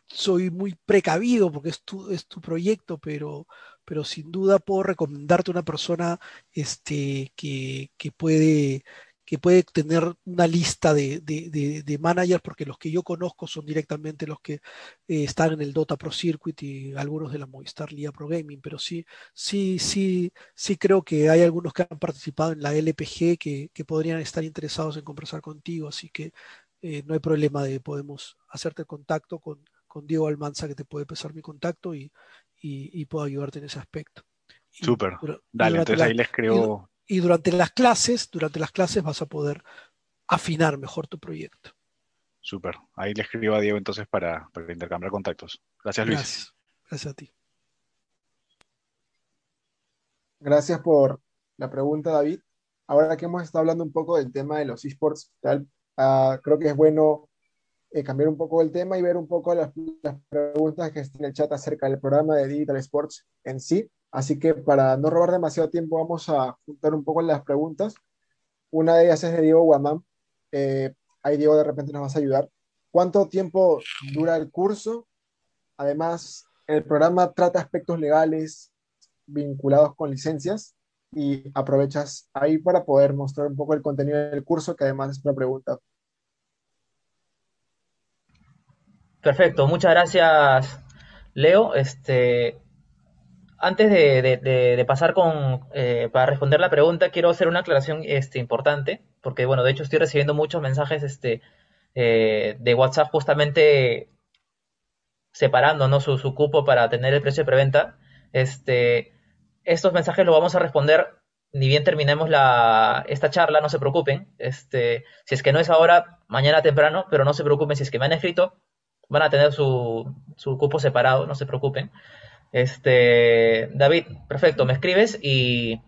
soy muy precavido porque es tu, es tu proyecto, pero, pero sin duda puedo recomendarte una persona este, que, que puede, que puede tener una lista de, de, de- managers, porque los que yo conozco son directamente los que eh, están en el Dota Pro Circuit y algunos de la Movistar Liga Pro Gaming, pero sí, sí, sí, sí creo que hay algunos que han participado en la LPG que, que podrían estar interesados en conversar contigo, así que eh, no hay problema de podemos hacerte contacto con, con Diego Almanza que te puede pasar mi contacto y, y, y puedo ayudarte en ese aspecto. Súper. Dale, durante entonces la- ahí le escribo. y, y durante las clases, durante las clases vas a poder afinar mejor tu proyecto. Súper. Ahí le escribo a Diego entonces para, para intercambiar contactos. Gracias, Luis. Gracias. Gracias a ti. Gracias por la pregunta, David. Ahora que hemos estado hablando un poco del tema de los esports, tal, ah, creo que es bueno eh, cambiar un poco el tema y ver un poco las, preguntas que están en el chat acerca del programa de Digital Sports en sí. Así que para no robar demasiado tiempo, vamos a juntar un poco las preguntas. Una de ellas es de Diego Guamán. Eh, ahí, Diego, de repente nos vas a ayudar. ¿Cuánto tiempo dura el curso? Además, el programa trata aspectos legales vinculados con licencias y aprovechas ahí para poder mostrar un poco el contenido del curso, que además es una pregunta. Perfecto, muchas gracias, Leo. Este, antes de, pasar con eh, para responder la pregunta, quiero hacer una aclaración este, importante, porque bueno, de hecho estoy recibiendo muchos mensajes este, eh, de WhatsApp justamente separando ¿no? su, su, cupo para tener el precio de preventa. Este, estos mensajes los vamos a responder ni bien terminemos la, esta charla, no se preocupen. Este, si es que no es ahora, mañana temprano, pero no se preocupen, si es que me han escrito, van a tener su, su cupo separado, no se preocupen. Este, David, perfecto, me escribes y,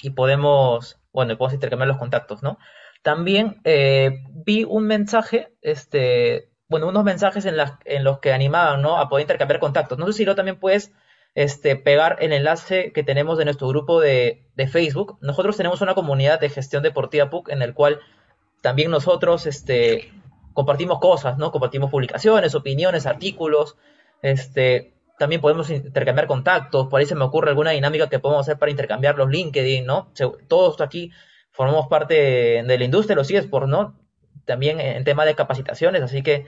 y podemos, bueno, podemos intercambiar los contactos, ¿no? También eh, vi un mensaje, este, bueno, unos mensajes en, en los que animaban, ¿no? A poder intercambiar contactos. No sé si lo también puedes este, pegar el enlace que tenemos de nuestro grupo de, de, Facebook. Nosotros tenemos una comunidad de gestión deportiva PUC en el cual también nosotros este, compartimos cosas, ¿no? Compartimos publicaciones, opiniones, artículos. Este, también podemos intercambiar contactos. Por ahí se me ocurre alguna dinámica que podemos hacer para intercambiar los LinkedIn, ¿no? Todos aquí formamos parte de la industria de los eSports, ¿no? También en tema de capacitaciones, así que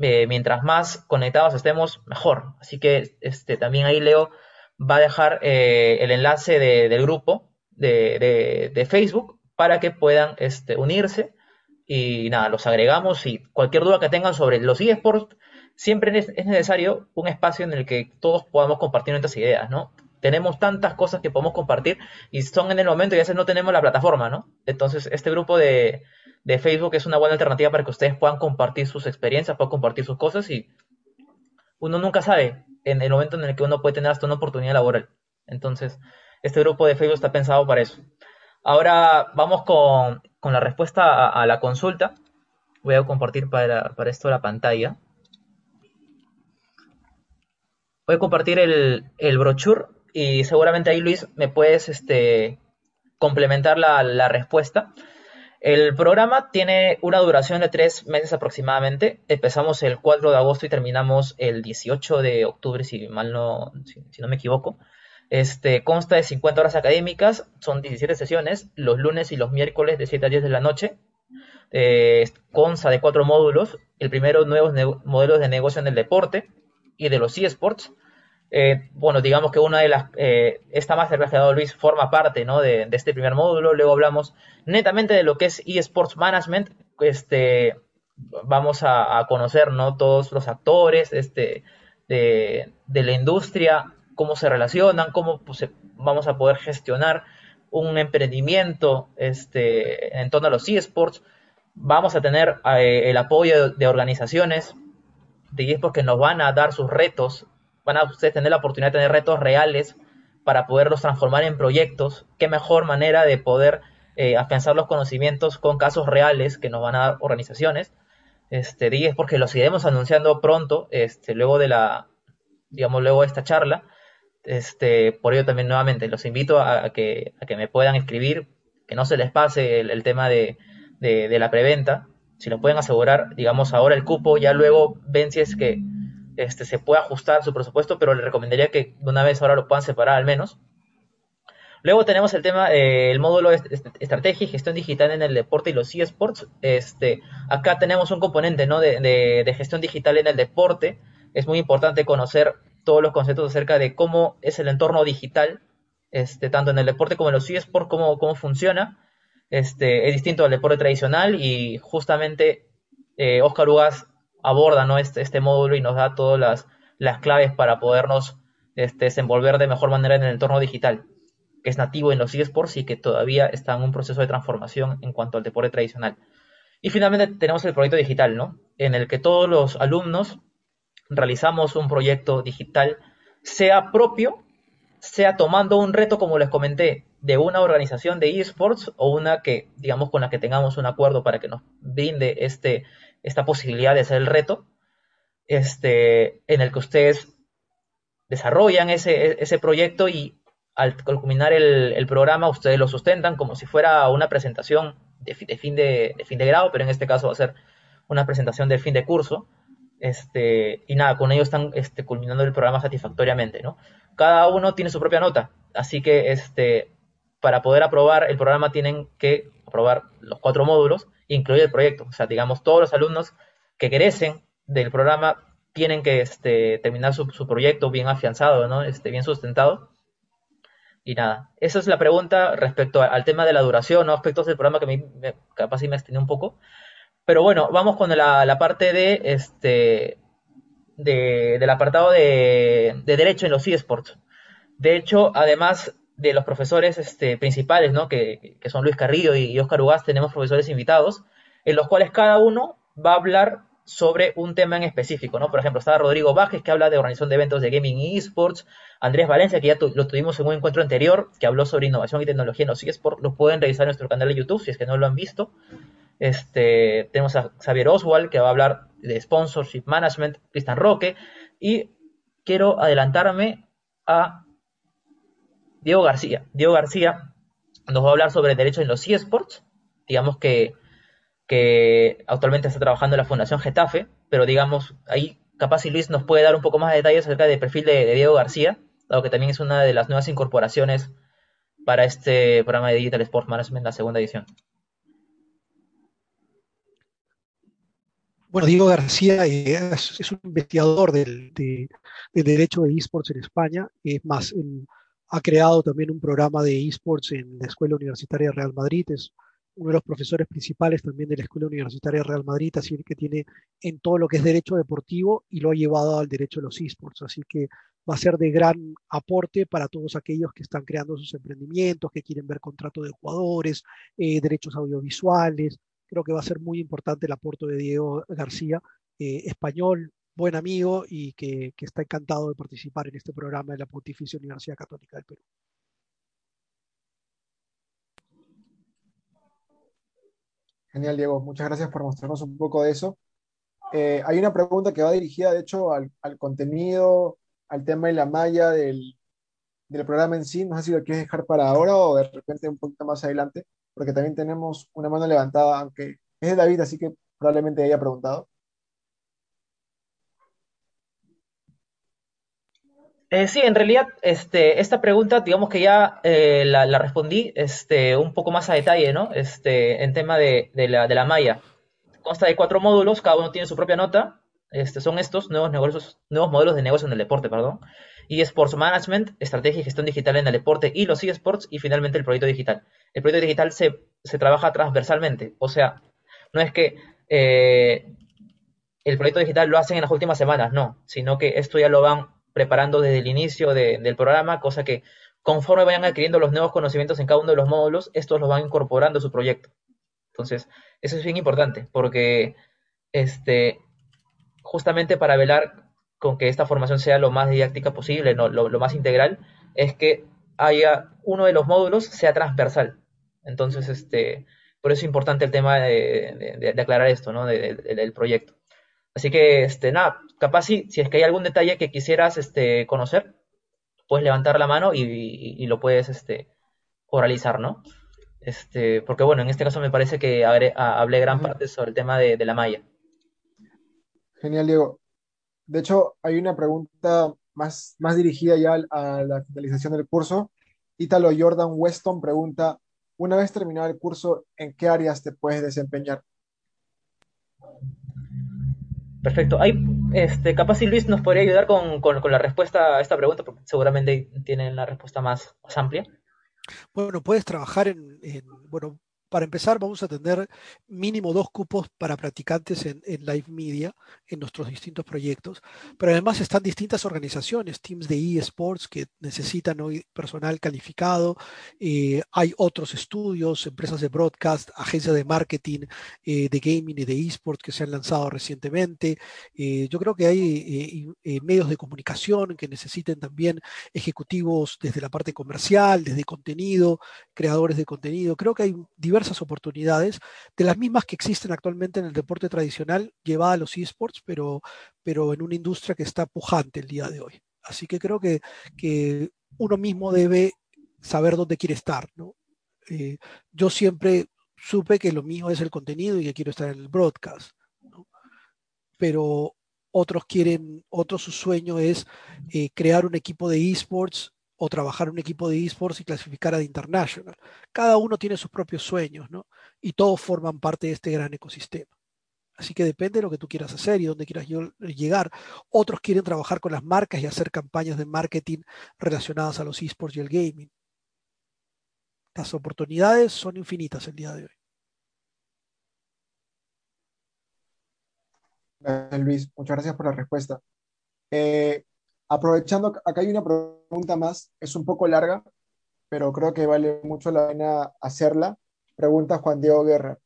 eh, mientras más conectados estemos, mejor. Así que este, también ahí Leo va a dejar eh, el enlace del grupo de, Facebook para que puedan este, unirse y nada, los agregamos y cualquier duda que tengan sobre los eSports, siempre es, necesario un espacio en el que todos podamos compartir nuestras ideas, ¿no? Tenemos tantas cosas que podemos compartir y son en el momento y a veces no tenemos la plataforma, ¿no? Entonces, este grupo de, de Facebook es una buena alternativa para que ustedes puedan compartir sus experiencias, puedan compartir sus cosas y uno nunca sabe en el momento en el que uno puede tener hasta una oportunidad laboral. Entonces, este grupo de Facebook está pensado para eso. Ahora vamos con, la respuesta a, la consulta. Voy a compartir para, esto la pantalla. Voy a compartir el, el brochure y seguramente ahí Luis me puedes este, complementar la, la respuesta. El programa tiene una duración de tres meses aproximadamente. Empezamos el 4 de agosto y terminamos el 18 de octubre, si mal no, si, no me equivoco. Este, consta de 50 horas académicas, son 17 sesiones, los lunes y los miércoles de 7 a 10 de la noche. Eh, consta de cuatro módulos. El primero, nuevos modelos de negocio en el deporte y de los eSports. Eh, bueno, digamos que una de las, eh, esta masterclass que ha dado Luis forma parte ¿no? de, este primer módulo. Luego hablamos netamente de lo que es eSports Management. Este, vamos a, conocer ¿no? todos los actores este, de, la industria, cómo se relacionan, cómo pues, vamos a poder gestionar un emprendimiento este, en torno a los eSports. Vamos a tener eh, el apoyo de organizaciones de eSports que nos van a dar sus retos van a ustedes tener la oportunidad de tener retos reales para poderlos transformar en proyectos. Qué mejor manera de poder eh, afianzar los conocimientos con casos reales que nos van a dar organizaciones. Este, es porque los iremos anunciando pronto, este, luego de la, digamos, luego de esta charla. Este, por ello también nuevamente los invito a, que, me puedan escribir, que no se les pase el, tema de, la preventa. Si lo pueden asegurar, digamos, ahora el cupo, ya luego ven si es que este, se puede ajustar su presupuesto, pero le recomendaría que de una vez ahora lo puedan separar al menos. Luego tenemos el tema, eh, el módulo estrategia y gestión digital en el deporte y los eSports. Este, acá tenemos un componente ¿no? de, gestión digital en el deporte. Es muy importante conocer todos los conceptos acerca de cómo es el entorno digital, este, tanto en el deporte como en los eSports, cómo, cómo funciona. Este, es distinto al deporte tradicional y justamente eh, Oscar Ugas aborda ¿no? este, este módulo y nos da todas las, las claves para podernos este, desenvolver de mejor manera en el entorno digital, que es nativo en los eSports y que todavía está en un proceso de transformación en cuanto al deporte tradicional. Y finalmente tenemos el proyecto digital, ¿no? En el que todos los alumnos realizamos un proyecto digital, sea propio, sea tomando un reto, como les comenté, de una organización de eSports o una que, digamos, con la que tengamos un acuerdo para que nos brinde este, esta posibilidad de hacer el reto, este, en el que ustedes desarrollan ese, ese proyecto y al culminar el, programa ustedes lo sustentan como si fuera una presentación de, fin de, fin de grado, pero en este caso va a ser una presentación del fin de curso. Este, y nada, con ellos están este, culminando el programa satisfactoriamente, ¿no? Cada uno tiene su propia nota, así que este, para poder aprobar el programa tienen que aprobar los cuatro módulos, incluir el proyecto. O sea, digamos, todos los alumnos que crecen del programa tienen que este, terminar su, proyecto bien afianzado, ¿no? Este, bien sustentado. Y nada, esa es la pregunta respecto al tema de la duración, ¿no? aspectos del programa que me, capaz sí me extendió un poco. Pero bueno, vamos con la, parte de este del apartado de, derecho en los eSports. De hecho, además de los profesores este, principales, ¿no? que, son Luis Carrillo y, Oscar Ugaz, tenemos profesores invitados, en los cuales cada uno va a hablar sobre un tema en específico, ¿no? Por ejemplo, está Rodrigo Vázquez, que habla de organización de eventos de gaming y esports, Andrés Valencia, que ya lo tuvimos en un encuentro anterior, que habló sobre innovación y tecnología en los esports, lo pueden revisar en nuestro canal de YouTube si es que no lo han visto. Este, tenemos a Xavier Oswald, que va a hablar de sponsorship management, Cristian Roque, y quiero adelantarme a Diego García. Diego García nos va a hablar sobre derechos en los esports, digamos que que actualmente está trabajando en la Fundación Getafe, pero digamos, ahí capaz si Luis nos puede dar un poco más de detalles acerca del perfil de, Diego García, dado que también es una de las nuevas incorporaciones para este programa de Digital Sports Management, la segunda edición. Bueno, Diego García es, un investigador del, derecho de esports en España. Es más, ha creado también un programa de esports en la Escuela Universitaria Real Madrid. Es uno de los profesores principales también de la Escuela Universitaria Real Madrid, así que tiene en todo lo que es derecho deportivo y lo ha llevado al derecho de los esports. Así que va a ser de gran aporte para todos aquellos que están creando sus emprendimientos, que quieren ver contratos de jugadores, eh, derechos audiovisuales. Creo que va a ser muy importante el aporte de Diego García, eh, español, buen amigo y que, está encantado de participar en este programa de la Pontificia Universidad Católica del Perú. Genial, Diego. Muchas gracias por mostrarnos un poco de eso. Eh, hay una pregunta que va dirigida, de hecho, al, contenido, al tema de la malla del, programa en sí. No sé si lo quieres dejar para ahora o de repente un poquito más adelante, porque también tenemos una mano levantada, aunque es de David, así que probablemente haya preguntado. Eh, sí, en realidad, este, esta pregunta, digamos que ya eh, la, respondí este, un poco más a detalle, ¿no? Este, en tema de, la, de la malla. Consta de cuatro módulos, cada uno tiene su propia nota. Este, son estos nuevos, negocios, nuevos modelos de negocio en el deporte, perdón. Y Sports Management, Estrategia y Gestión Digital en el deporte y los eSports, y finalmente el proyecto digital. El proyecto digital se, se trabaja transversalmente, o sea, no es que eh, el proyecto digital lo hacen en las últimas semanas, no, sino que esto ya lo van preparando desde el inicio del programa, cosa que conforme vayan adquiriendo los nuevos conocimientos en cada uno de los módulos, estos los van incorporando a su proyecto. Entonces, eso es bien importante, porque este, justamente para velar con que esta formación sea lo más didáctica posible, no, lo, más integral, es que haya uno de los módulos sea transversal. Entonces, este, por eso es importante el tema de, aclarar esto, ¿no? del proyecto. Así que, este, nada, capaz si, si es que hay algún detalle que quisieras este, conocer, puedes levantar la mano y, lo puedes este, oralizar, ¿no? Este, porque bueno, en este caso me parece que hablé, gran parte sobre el tema de, la malla. Genial, Diego. De hecho, hay una pregunta más, más dirigida ya a la finalización del curso. Ítalo Jordan Weston pregunta, una vez terminado el curso, ¿en qué áreas te puedes desempeñar? Perfecto. Hay, este, capaz si Luis nos podría ayudar con, la respuesta a esta pregunta, porque seguramente tienen la respuesta más, amplia. Bueno, puedes trabajar en, en, bueno, para empezar, vamos a tener mínimo dos cupos para practicantes en, live media en nuestros distintos proyectos, pero además están distintas organizaciones, teams de eSports que necesitan hoy personal calificado, eh, hay otros estudios, empresas de broadcast, agencias de marketing, eh, de gaming y de eSports que se han lanzado recientemente. Eh, yo creo que hay medios de comunicación que necesiten también ejecutivos desde la parte comercial, desde contenido, creadores de contenido. Creo que hay diversas oportunidades, de las mismas que existen actualmente en el deporte tradicional, llevada a los esports, pero, pero en una industria que está pujante el día de hoy. Así que creo que, que uno mismo debe saber dónde quiere estar. ¿no? Eh, yo siempre supe que lo mío es el contenido y que quiero estar en el broadcast. ¿no? pero otros quieren, otro su sueño es eh, crear un equipo de esports o trabajar en un equipo de esports y clasificar a The International. Cada uno tiene sus propios sueños, ¿no? Y todos forman parte de este gran ecosistema. Así que depende de lo que tú quieras hacer y dónde quieras llegar. Otros quieren trabajar con las marcas y hacer campañas de marketing relacionadas a los esports y el gaming. Las oportunidades son infinitas el día de hoy. Luis. Muchas gracias por la respuesta. Eh, aprovechando, acá hay una pregunta más, es un poco larga, pero creo que vale mucho la pena hacerla. Pregunta Juan Diego Guerra.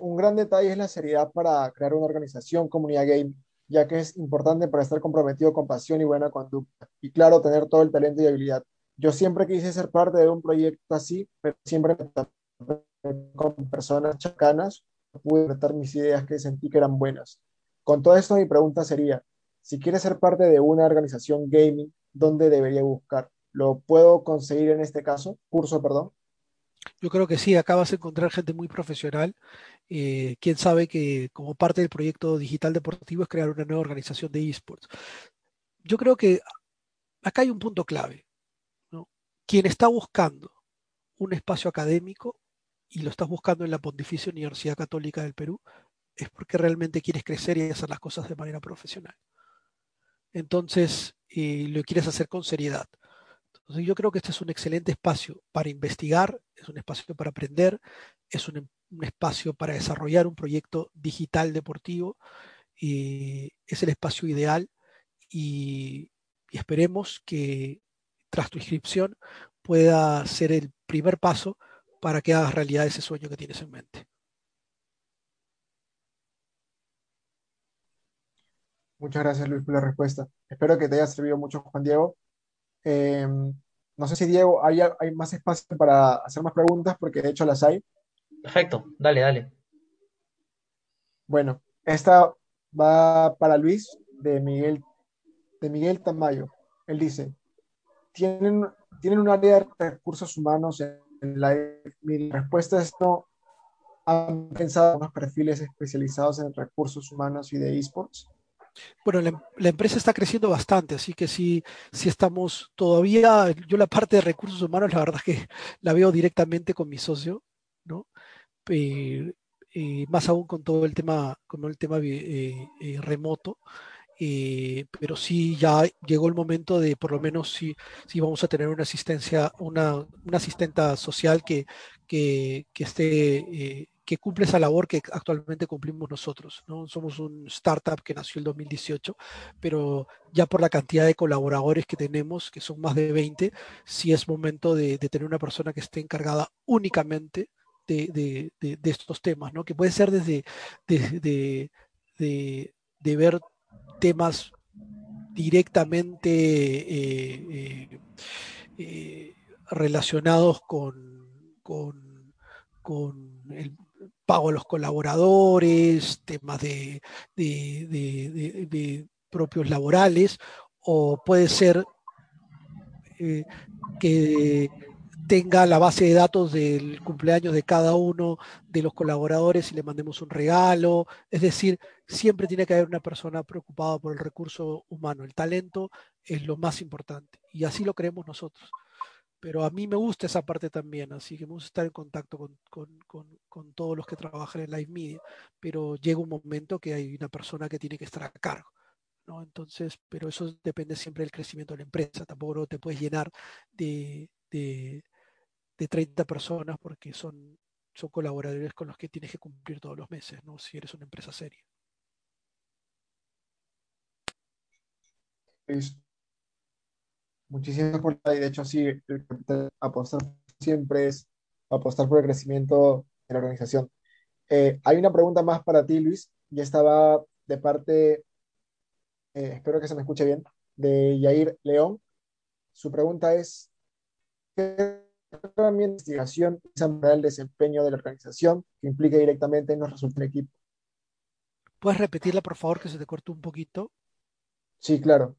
Un gran detalle es la seriedad para crear una organización, comunidad game, ya que es importante para estar comprometido con pasión y buena conducta. Y claro, tener todo el talento y habilidad. Yo siempre quise ser parte de un proyecto así, pero siempre con personas chacanas pude meter mis ideas que sentí que eran buenas. Con todo esto, mi pregunta sería, si quieres ser parte de una organización gaming, ¿dónde debería buscar? ¿Lo puedo conseguir en este caso? Curso, perdón. Yo creo que sí, acá vas a encontrar gente muy profesional. Eh, quién sabe que como parte del proyecto digital deportivo es crear una nueva organización de esports. Yo creo que acá hay un punto clave. Quien está buscando un espacio académico y lo estás buscando en la Pontificia Universidad Católica del Perú, es porque realmente quieres crecer y hacer las cosas de manera profesional. Entonces, eh, lo quieres hacer con seriedad. Yo creo que este es un excelente espacio para investigar, es un espacio para aprender, es un, espacio para desarrollar un proyecto digital deportivo, y es el espacio ideal y esperemos que tras tu inscripción pueda ser el primer paso para que hagas realidad ese sueño que tienes en mente. Muchas gracias, Luis, por la respuesta. Espero que te haya servido mucho, Juan Diego. Em, no sé si, Diego, hay, hay más espacio para hacer más preguntas, porque de hecho las hay. Perfecto, dale, dale. Bueno, esta va para Luis, de Miguel, de Miguel Tamayo. Él dice, ¿tienen, ¿tienen un área de recursos humanos en mi respuesta es no. ¿Han pensado en unos perfiles especializados en recursos humanos y de esports? Bueno, la, empresa está creciendo bastante, así que sí, sí estamos todavía, yo la parte de recursos humanos, la verdad que la veo directamente con mi socio, ¿no? Eh, eh, más aún con todo el tema, con el tema eh, remoto. Eh, pero sí ya llegó el momento de por lo menos si sí, vamos a tener una asistencia, una, asistenta social que, que, esté, eh, que cumple esa labor que actualmente cumplimos nosotros. ¿no? Somos un startup que nació el 2018, pero ya por la cantidad de colaboradores que tenemos, que son más de 20, sí es momento de, tener una persona que esté encargada únicamente de, de, estos temas, ¿no? que puede ser desde de, ver temas directamente eh, eh, eh, relacionados con, con, el pago a los colaboradores, temas de, propios laborales, o puede ser que tenga la base de datos del cumpleaños de cada uno de los colaboradores y le mandemos un regalo. Es decir, siempre tiene que haber una persona preocupada por el recurso humano. El talento es lo más importante y así lo creemos nosotros. Pero a mí me gusta esa parte también, así que vamos a estar en contacto con, todos los que trabajan en Live Media, pero llega un momento que hay una persona que tiene que estar a cargo. ¿no? Entonces, pero eso depende siempre del crecimiento de la empresa. Tampoco te puedes llenar de, de 30 personas porque son, son colaboradores con los que tienes que cumplir todos los meses, ¿no? Si eres una empresa seria. Muchísimas gracias. Y de hecho, sí, apostar siempre es apostar por el crecimiento de la organización. Eh, hay una pregunta más para ti, Luis, y estaba de parte, eh, espero que se me escuche bien, de Yair León. Su pregunta es, ¿qué mi investigación el desempeño de la organización que implica directamente en los resultados del equipo. ¿Puedes repetirla, por favor, que se te cortó un poquito? Sí, claro.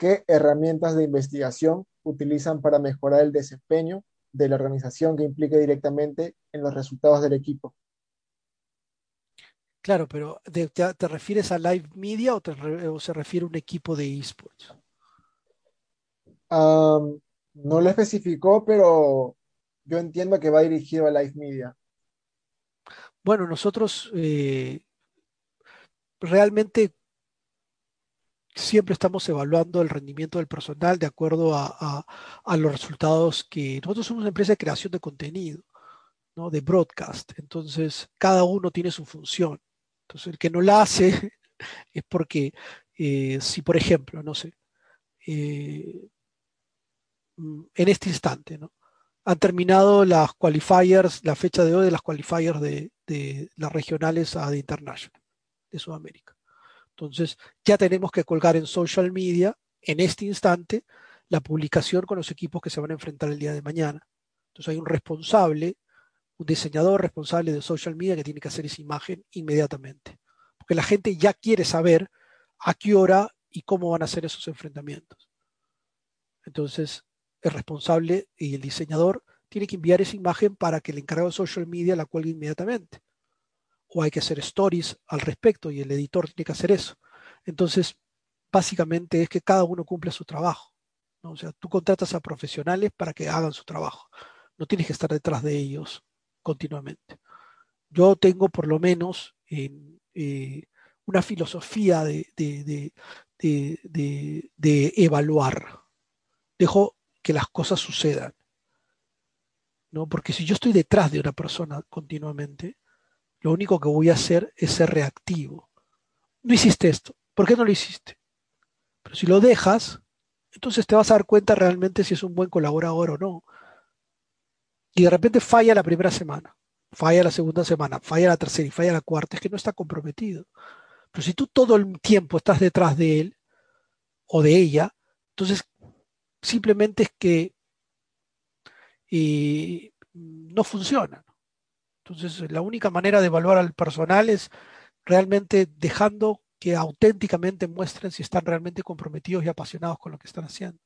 ¿Qué herramientas de investigación utilizan para mejorar el desempeño de la organización que implique directamente en los resultados del equipo? Claro, pero ¿te, te- te refieres a live media o, te re- o se refiere a un equipo de esports? No lo especificó, pero yo entiendo que va dirigido a Live Media. Bueno, nosotros eh, realmente siempre estamos evaluando el rendimiento del personal de acuerdo a, los resultados que nosotros somos una empresa de creación de contenido, ¿no? De broadcast. Entonces, cada uno tiene su función. Entonces, el que no la hace es porque eh, si, por ejemplo, no sé, eh, mm, en este instante, ¿no? Han terminado las qualifiers, la fecha de hoy de las qualifiers de, de las regionales a de International de Sudamérica. Entonces, ya tenemos que colgar en social media, en este instante, la publicación con los equipos que se van a enfrentar el día de mañana. Entonces, hay un responsable, un diseñador responsable de social media que tiene que hacer esa imagen inmediatamente. Porque la gente ya quiere saber a qué hora y cómo van a ser esos enfrentamientos. Entonces, el responsable y el diseñador tiene que enviar esa imagen para que el encargado de social media la cuelgue inmediatamente. O hay que hacer stories al respecto y el editor tiene que hacer eso. Entonces, básicamente es que cada uno cumple su trabajo. ¿no? O sea, tú contratas a profesionales para que hagan su trabajo. No tienes que estar detrás de ellos continuamente. Yo tengo por lo menos en, eh, una filosofía de- de- de- de evaluar. Dejo que las cosas sucedan. ¿no? Porque si yo estoy detrás de una persona continuamente, lo único que voy a hacer es ser reactivo. No hiciste esto. ¿Por qué no lo hiciste? Pero si lo dejas, entonces te vas a dar cuenta realmente si es un buen colaborador o no. Y de repente falla la primera semana, falla la segunda semana, falla la tercera y falla la cuarta, es que no está comprometido. Pero si tú todo el tiempo estás detrás de él o de ella, entonces simplemente es que eh, no funciona. Entonces, la única manera de evaluar al personal es realmente dejando que auténticamente muestren si están realmente comprometidos y apasionados con lo que están haciendo.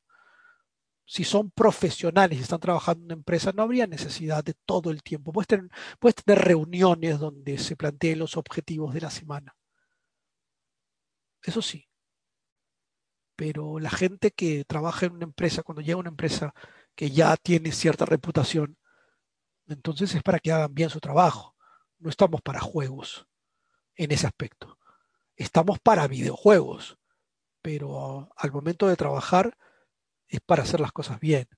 Si son profesionales y están trabajando en una empresa, no habría necesidad de todo el tiempo. Puedes tener, puedes tener reuniones donde se planteen los objetivos de la semana. Eso sí. Pero la gente que trabaja en una empresa, cuando llega a una empresa que ya tiene cierta reputación, entonces es para que hagan bien su trabajo. No estamos para juegos en ese aspecto. Estamos para videojuegos, pero al momento de trabajar es para hacer las cosas bien.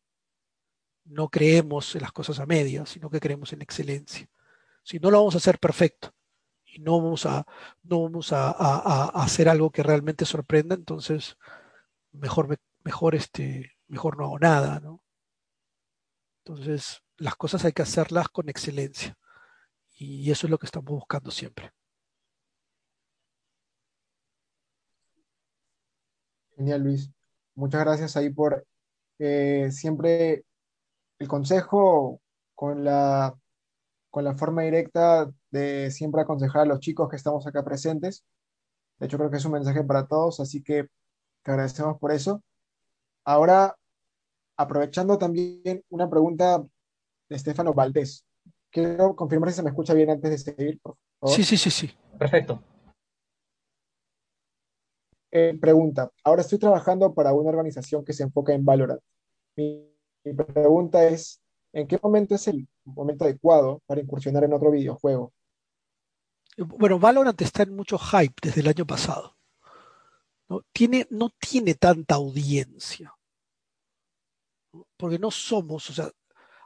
No creemos en las cosas a medias, sino que creemos en excelencia. Si no lo vamos a hacer perfecto y no vamos a, no vamos a, hacer algo que realmente sorprenda, entonces mejor, me- mejor, este, mejor no hago nada, ¿no? Entonces, las cosas hay que hacerlas con excelencia. Y eso es lo que estamos buscando siempre. Genial, Luis. Muchas gracias ahí por eh, siempre el consejo con la, con la forma directa de siempre aconsejar a los chicos que estamos acá presentes. De hecho, creo que es un mensaje para todos, así que te agradecemos por eso. Ahora, aprovechando también una pregunta de Estefano Valdés. Quiero confirmar si se me escucha bien antes de seguir, por favor. Sí, sí, sí, sí. Perfecto. Eh, pregunta, ahora estoy trabajando para una organización que se enfoca en Valorant. Mi, mi pregunta es, ¿en qué momento es el momento adecuado para incursionar en otro videojuego? Bueno, Valorant está en mucho hype desde el año pasado. ¿no? Tiene, no tiene tanta audiencia. Porque no somos, o sea,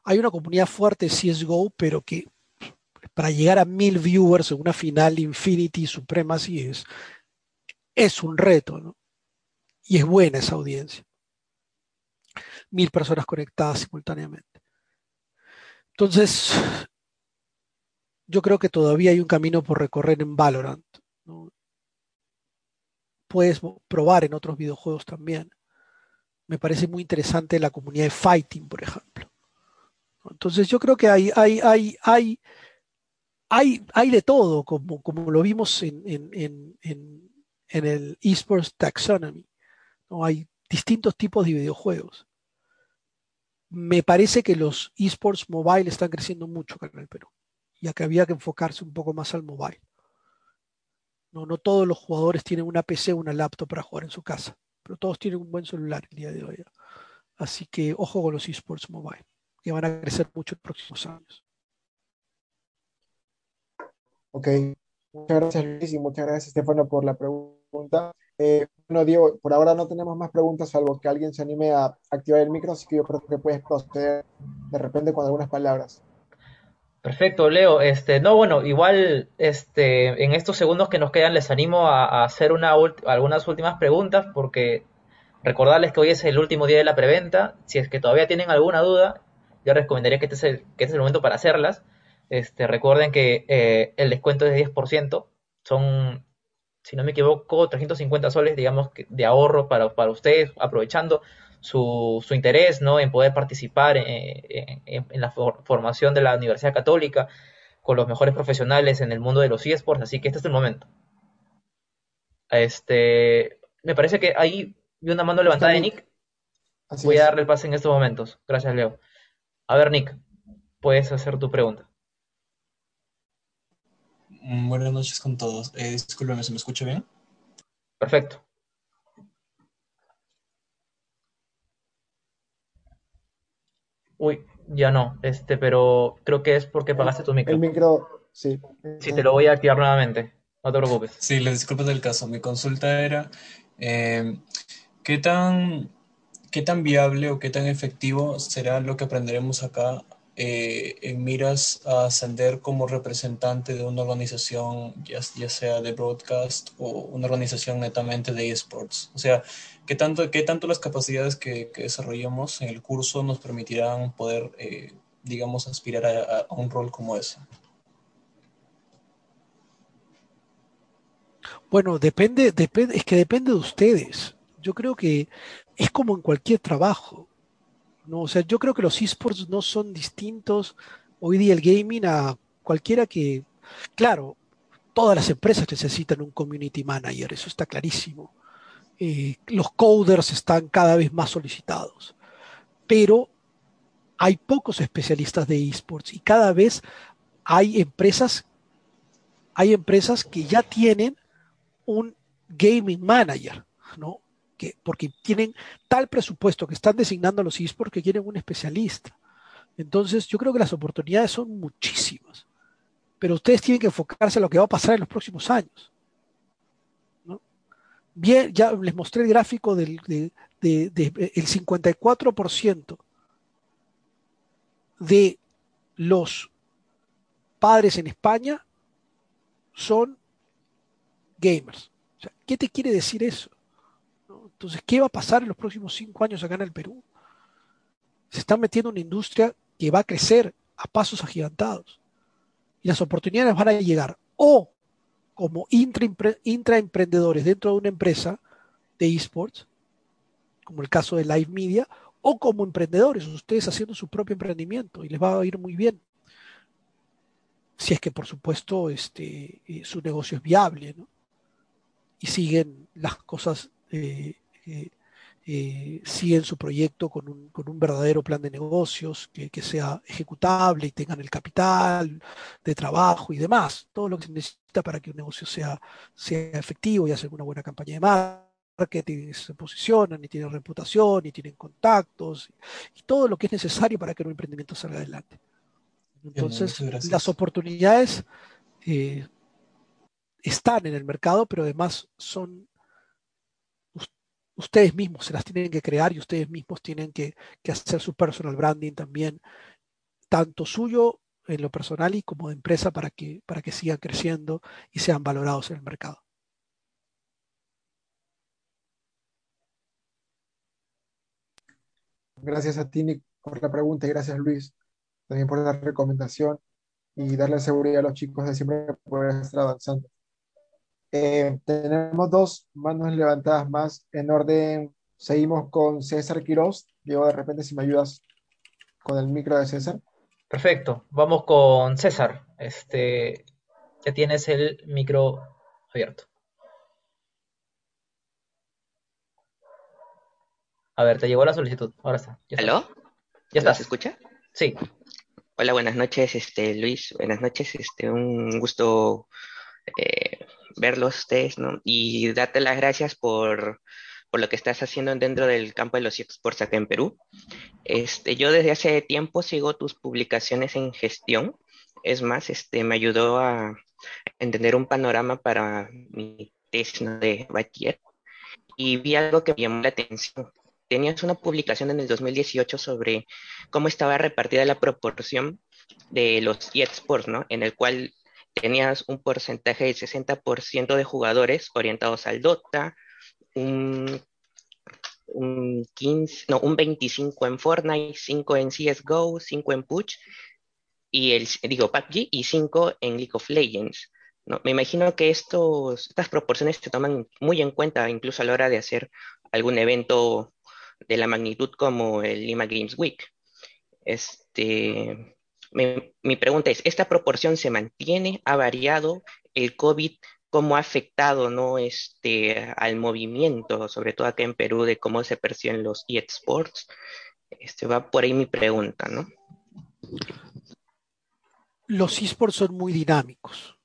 hay una comunidad fuerte CSGO, pero que para llegar a mil viewers en una final Infinity Supremacy es, es un reto, ¿no? Y es buena esa audiencia. Mil personas conectadas simultáneamente. Entonces, yo creo que todavía hay un camino por recorrer en Valorant. Puedes probar en otros videojuegos también. Me parece muy interesante la comunidad de Fighting, por ejemplo. Entonces yo creo que hay, hay, hay, hay, hay, hay de todo, como, como lo vimos en, en, el eSports Taxonomy. ¿no? Hay distintos tipos de videojuegos. Me parece que los esports mobile están creciendo mucho acá en el Perú, ya que había que enfocarse un poco más al mobile. No, no todos los jugadores tienen una PC o una laptop para jugar en su casa, pero todos tienen un buen celular el día de hoy. Así que ojo con los esports mobile, que van a crecer mucho en los próximos años. Ok, muchas gracias Luis y muchas gracias Estefano por la pregunta. Eh, bueno, Diego, por ahora no tenemos más preguntas, salvo que alguien se anime a activar el micro, así que yo creo que puedes proceder de repente con algunas palabras. Perfecto, Leo. Este, no, bueno, igual este, en estos segundos que nos quedan les animo a, a hacer una algunas últimas preguntas porque recordarles que hoy es el último día de la preventa. Si es que todavía tienen alguna duda, yo recomendaría que este es el, que este es el momento para hacerlas. Este, recuerden que eh, el descuento es de 10%. Son, si no me equivoco, 350 soles, digamos, de ahorro para, para ustedes, aprovechando su, su interés ¿no? en poder participar en, en, la formación de la Universidad Católica con los mejores profesionales en el mundo de los eSports, así que este es el momento. Este, me parece que ahí vi una mano levantada de Nick. Voy a darle el pase en estos momentos. Gracias, Leo. A ver, Nick, puedes hacer tu pregunta. Mm, buenas noches con todos. Eh, discúlpeme, ¿se me escucha bien? Perfecto. Uy, ya no, este, pero creo que es porque pagaste tu micro. El micro, sí. Sí, te lo voy a activar nuevamente, no te preocupes. Sí, les disculpo del caso. Mi consulta era, eh, ¿qué tan, ¿qué tan viable o qué tan efectivo será lo que aprenderemos acá eh, en miras a ascender como representante de una organización, ya, sea de broadcast o una organización netamente de esports? O sea, ¿Qué tanto, qué tanto las capacidades que, desarrollamos en el curso nos permitirán poder, eh, digamos, aspirar a, a, un rol como ese? Bueno, depende, depende, es que depende de ustedes. Yo creo que es como en cualquier trabajo. ¿no? O sea, yo creo que los esports no son distintos hoy día el gaming a cualquiera que, claro, todas las empresas necesitan un community manager, eso está clarísimo. Eh, los coders están cada vez más solicitados, pero hay pocos especialistas de esports y cada vez hay empresas, hay empresas que ya tienen un gaming manager, ¿no? Que, porque tienen tal presupuesto que están designando a los esports que quieren un especialista. Entonces, yo creo que las oportunidades son muchísimas, pero ustedes tienen que enfocarse en lo que va a pasar en los próximos años bien, ya les mostré el gráfico del de, el 54% de los padres en España son gamers. ¿Qué te quiere decir eso? Entonces, ¿qué va a pasar en los próximos cinco años acá en el Perú? Se está metiendo una industria que va a crecer a pasos agigantados. Y las oportunidades van a llegar o como intraemprendedores dentro de una empresa de esports, como el caso de Live Media, o como emprendedores, ustedes haciendo su propio emprendimiento y les va a ir muy bien. Si es que, por supuesto, este, eh, su negocio es viable, ¿no? Y siguen las cosas eh, eh, siguen su proyecto con un, con un, verdadero plan de negocios que, que, sea ejecutable y tengan el capital de trabajo y demás, todo lo que se necesita para que un negocio sea, sea efectivo y hacer una buena campaña de marketing, se posicionan y tienen reputación y tienen contactos y, y todo lo que es necesario para que un emprendimiento salga adelante. Entonces, Bien, las oportunidades eh, están en el mercado, pero además son ustedes mismos se las tienen que crear y ustedes mismos tienen que, hacer su personal branding también, tanto suyo en lo personal y como de empresa para que, para que sigan creciendo y sean valorados en el mercado. Gracias a ti, Nick, por la pregunta y gracias, Luis, también por la recomendación y darle seguridad a los chicos de siempre poder estar avanzando. Eh, tenemos dos manos levantadas más en orden. Seguimos con César Quiroz. Diego, de repente, si me ayudas con el micro de César. Perfecto. Vamos con César. Este, ya tienes el micro abierto. A ver, te llegó la solicitud. Ahora está. Ya ¿Aló? ¿Ya está? ¿Se escucha? Sí. Hola, buenas noches, este Luis. Buenas noches. Este, un gusto eh, verlos ustedes, ¿no? Y darte las gracias por, por lo que estás haciendo dentro del campo de los esports acá en Perú. Este, yo desde hace tiempo sigo tus publicaciones en gestión. Es más, este, me ayudó a entender un panorama para mi tesis de bachiller y vi algo que me llamó la atención. Tenías una publicación en el 2018 sobre cómo estaba repartida la proporción de los eSports, ¿no? En el cual tenías un porcentaje del 60% de jugadores orientados al Dota, un, un 15, no, un 25 en Fortnite, 5 en CSGO, 5 en Push, y el, digo, PUBG, y 5 en League of Legends. ¿no? Me imagino que estos, estas proporciones se toman muy en cuenta incluso a la hora de hacer algún evento de la magnitud como el Lima Games Week. Este, mi, pregunta es, ¿esta proporción se mantiene? ¿Ha variado? ¿El COVID cómo ha afectado ¿no? este, al movimiento, sobre todo acá en Perú, de cómo se perciben los eSports? Este, va por ahí mi pregunta, ¿no? Los esports son muy dinámicos.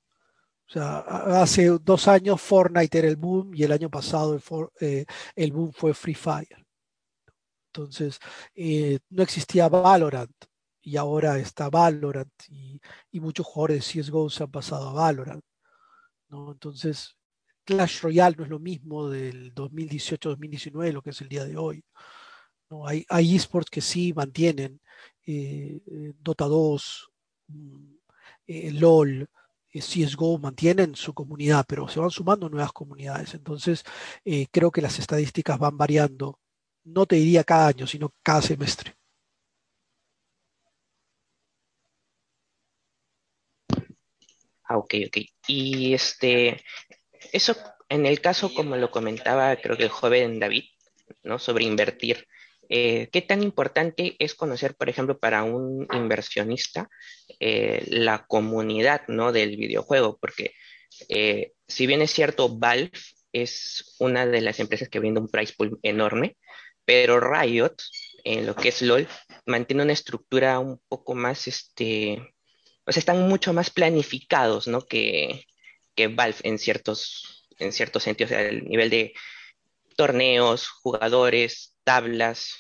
O sea, hace dos años Fortnite era el boom y el año pasado el, eh, boom fue Free Fire. Entonces, eh, no existía Valorant y ahora está Valorant y, y, muchos jugadores de CSGO se han pasado a Valorant. ¿no? Entonces, Clash Royale no es lo mismo del 2018-2019, lo que es el día de hoy. ¿no? Hay, hay esports que sí mantienen eh, Dota 2, eh, LOL, eh, CSGO mantienen su comunidad, pero se van sumando nuevas comunidades. Entonces, eh, creo que las estadísticas van variando, no te diría cada año, sino cada semestre. Ah, ok, ok. Y este, eso en el caso, como lo comentaba, creo que el joven David, ¿no? Sobre invertir. Eh, ¿Qué tan importante es conocer, por ejemplo, para un inversionista eh, la comunidad ¿no? del videojuego? Porque eh, si bien es cierto, Valve es una de las empresas que brinda un price pool enorme, pero Riot, en lo que es LOL, mantiene una estructura un poco más, este, o sea, están mucho más planificados, ¿no? Que, que Valve en ciertos, en ciertos sentidos, o sea, el nivel de torneos, jugadores, tablas.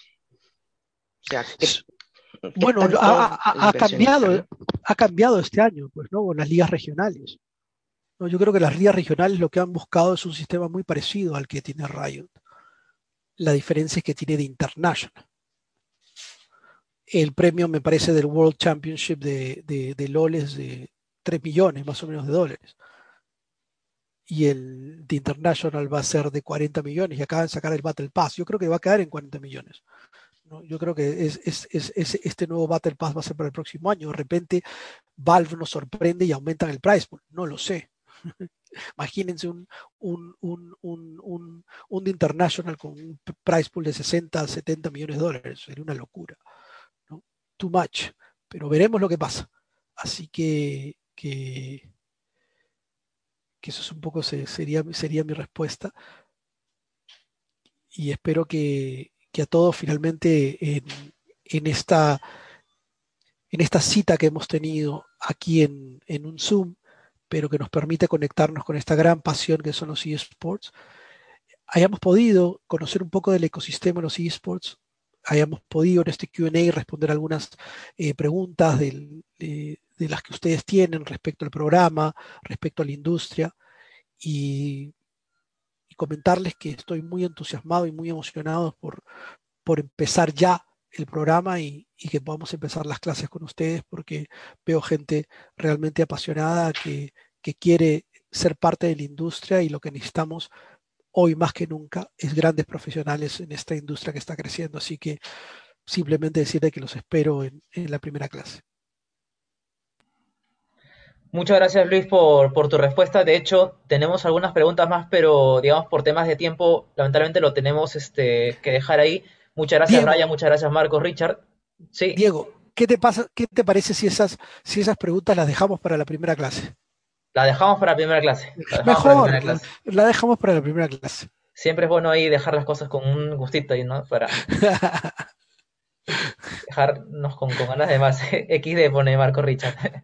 O sea, ¿qué, qué bueno, ha, cambiado, ¿no? ha cambiado este año, pues, ¿no? Con las ligas regionales. No, yo creo que las ligas regionales lo que han buscado es un sistema muy parecido al que tiene Riot. La diferencia es que tiene de International. El premio, me parece, del World Championship de, de, de LOL es de 3 millones más o menos de dólares. Y el de International va a ser de 40 millones y acaban de sacar el Battle Pass. Yo creo que va a quedar en 40 millones. ¿no? Yo creo que es, es- es- es- este nuevo Battle Pass va a ser para el próximo año. De repente Valve nos sorprende y aumentan el price pool. No lo sé. Imagínense un, un, un, un, un, International con un price pool de 60, 70 millones de dólares. Sería una locura. Too much. Pero veremos lo que pasa. Así que, que, que eso es un poco se- sería, sería mi respuesta. Y espero que, que a todos finalmente en, en esta, en esta cita que hemos tenido aquí en, en un Zoom, pero que nos permite conectarnos con esta gran pasión que son los eSports, hayamos podido conocer un poco del ecosistema de los eSports, hayamos podido en este QA responder algunas eh, preguntas del- de, de las que ustedes tienen respecto al programa, respecto a la industria, y, y comentarles que estoy muy entusiasmado y muy emocionado por, por empezar ya el programa y, y que podamos empezar las clases con ustedes porque veo gente realmente apasionada que, que quiere ser parte de la industria y lo que necesitamos hoy más que nunca es grandes profesionales en esta industria que está creciendo. Así que simplemente decirle que los espero en, en la primera clase. Muchas gracias Luis por, por tu respuesta. De hecho, tenemos algunas preguntas más, pero digamos por temas de tiempo, lamentablemente lo tenemos este, que dejar ahí. Muchas gracias Diego. Ryan, muchas gracias Marcos, Richard. Sí. Diego, ¿qué te pasa? ¿Qué te parece si esas, si esas preguntas las dejamos para la primera clase? La dejamos para la primera clase. La dejamos para la Mejor, primera la, clase. la dejamos para la primera clase. Siempre es bueno ahí dejar las cosas con un gustito ahí, ¿no? Para dejarnos con, con ganas de más. XD pone Marcos Richard.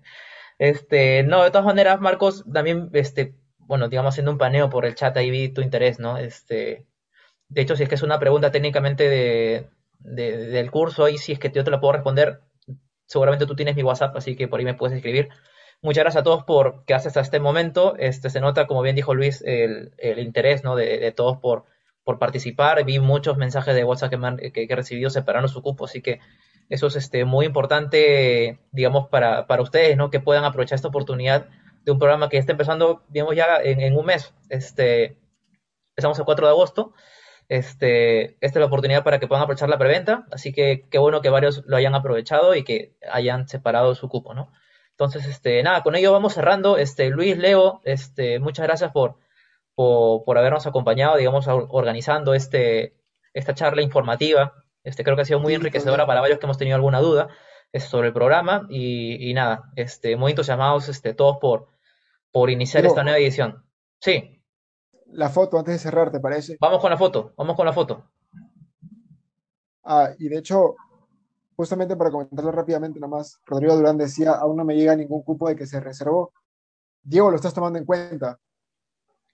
Este, no, de todas maneras, Marcos, también este, bueno, digamos, haciendo un paneo por el chat ahí vi tu interés, ¿no? Este, de hecho, si es que es una pregunta técnicamente de, de- del curso, ahí si es que yo te la puedo responder, seguramente tú tienes mi WhatsApp, así que por ahí me puedes escribir. Muchas gracias a todos por quedarse hasta este momento. Este, se nota, como bien dijo Luis, el, el interés, ¿no? de, de todos por, por participar. Vi muchos mensajes de WhatsApp que, han- que- he recibido separando su cupo, así que eso es este, muy importante, digamos, para, para ustedes, ¿no? Que puedan aprovechar esta oportunidad de un programa que está empezando, digamos, ya en, en un mes. Este, empezamos el 4 de agosto. Este, esta es la oportunidad para que puedan aprovechar la preventa, así que qué bueno que varios lo hayan aprovechado y que hayan separado su cupo, ¿no? Entonces, este, nada, con ello vamos cerrando. Este, Luis, Leo, este, muchas gracias por, por, por habernos acompañado, digamos, or- organizando este, esta charla informativa. Este, creo que ha sido muy enriquecedora para varios que hemos tenido alguna duda este, sobre el programa y, y nada, este, muy entusiasmados este, todos por, por iniciar esta nueva edición. Sí, La foto antes de cerrar, ¿te parece? vamos con la foto, vamos con la foto. Ah, y de hecho, justamente para comentarlo rápidamente nomás, Rodrigo Durán decía, aún no me llega ningún cupo de que se reservó. Diego, lo estás tomando en cuenta.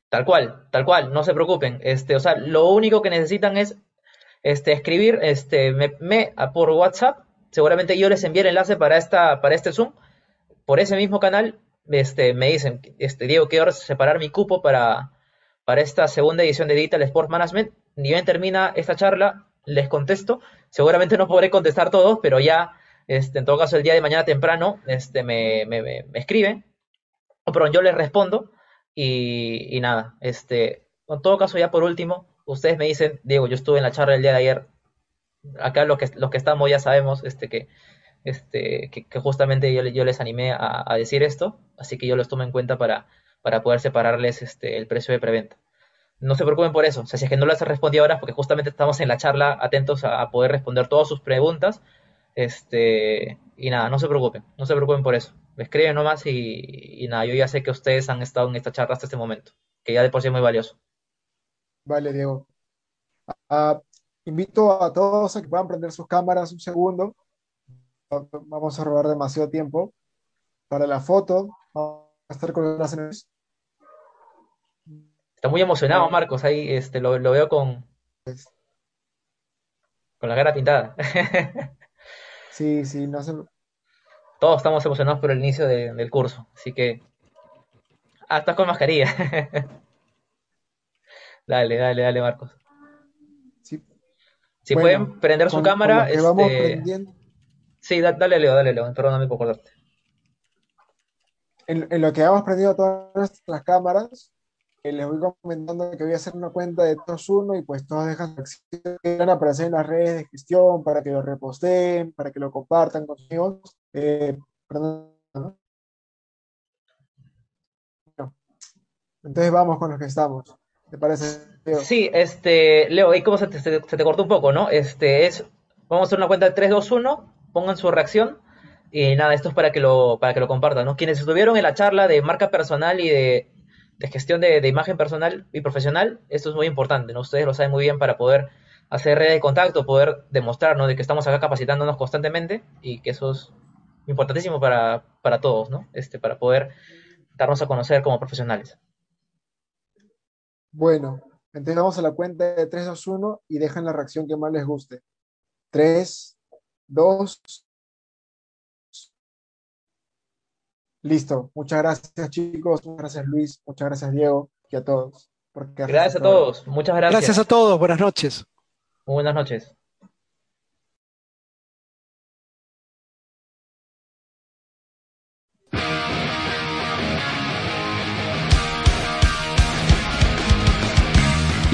Tal cual, tal cual, no se preocupen. Este, o sea, lo único que necesitan es este, escribir este, me, por WhatsApp. Seguramente yo les envié el enlace para, esta, para este Zoom. Por ese mismo canal este, me dicen, este, Diego, quiero separar mi cupo para, para esta segunda edición de Digital Sports Management. Ni bien termina esta charla, les contesto. Seguramente no podré contestar todos, pero ya, este, en todo caso, el día de mañana temprano este, me, me, me- me escriben. O, yo les respondo. Y, y nada, este, en todo caso, ya por último, ustedes me dicen, Diego, yo estuve en la charla el día de ayer. Acá los que, los que estamos ya sabemos este, que, este, que, justamente yo les animé a, a decir esto, así que yo los tomo en cuenta para, para poder separarles este, el precio de preventa. No se preocupen por eso, o sea, si es que no les respondí ahora, porque justamente estamos en la charla atentos a, a poder responder todas sus preguntas. Este, y nada, no se preocupen, no se preocupen por eso. Me escriben nomás y, y nada, yo ya sé que ustedes han estado en esta charla hasta este momento, que ya de por sí es muy valioso. Vale, Diego. Ah, invito a todos a que puedan prender sus cámaras un segundo. Vamos a robar demasiado tiempo. Para la foto, vamos a estar con las Está muy emocionado Marcos, ahí este, lo, lo veo con, con la cara pintada. Sí, sí, no se... Todos estamos emocionados por el inicio de- del curso, así que... Ah, estás con mascarilla. Dale, dale, dale, Marcos. Sí. Si Bueno, pueden prender su cámara, vamos este... aprendiendo. Sí, da- dale, Leo, dale, Leo, perdóname por cortarte. En, en lo que hemos prendido todas nuestras cámaras, les voy comentando que voy a hacer una cuenta de todos uno y pues todos dejan que van a aparecer en las redes de gestión para que lo reposteen, para que lo compartan con. Eh, perdón, ¿no? No. Entonces vamos con los que estamos. ¿Te parece? Leo? Sí, este, Leo, ahí como se te- se te cortó un poco, ¿no? Este es, vamos a hacer una cuenta de 3, 2, 1, pongan su reacción y nada, esto es para que lo, para que lo compartan, ¿no? Quienes estuvieron en la charla de marca personal y de, de gestión de, imagen personal y profesional, esto es muy importante, ¿no? Ustedes lo saben muy bien para poder hacer redes de contacto, poder demostrar, ¿no? De que estamos acá capacitándonos constantemente y que eso es importantísimo para, para todos, ¿no? Este, para poder darnos a conocer como profesionales. Bueno, entonces vamos a la cuenta de 3, 2, 1 y dejan la reacción que más les guste. 3, 2, listo. Muchas gracias chicos, muchas gracias Luis, muchas gracias Diego y a todos. Gracias a todos, muchas gracias. Gracias a todos, buenas noches. Muy buenas noches.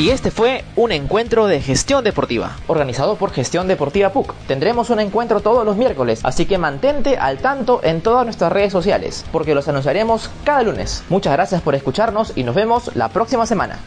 Y este fue un encuentro de gestión deportiva, organizado por Gestión Deportiva PUC. Tendremos un encuentro todos los miércoles, así que mantente al tanto en todas nuestras redes sociales, porque los anunciaremos cada lunes. Muchas gracias por escucharnos y nos vemos la próxima semana.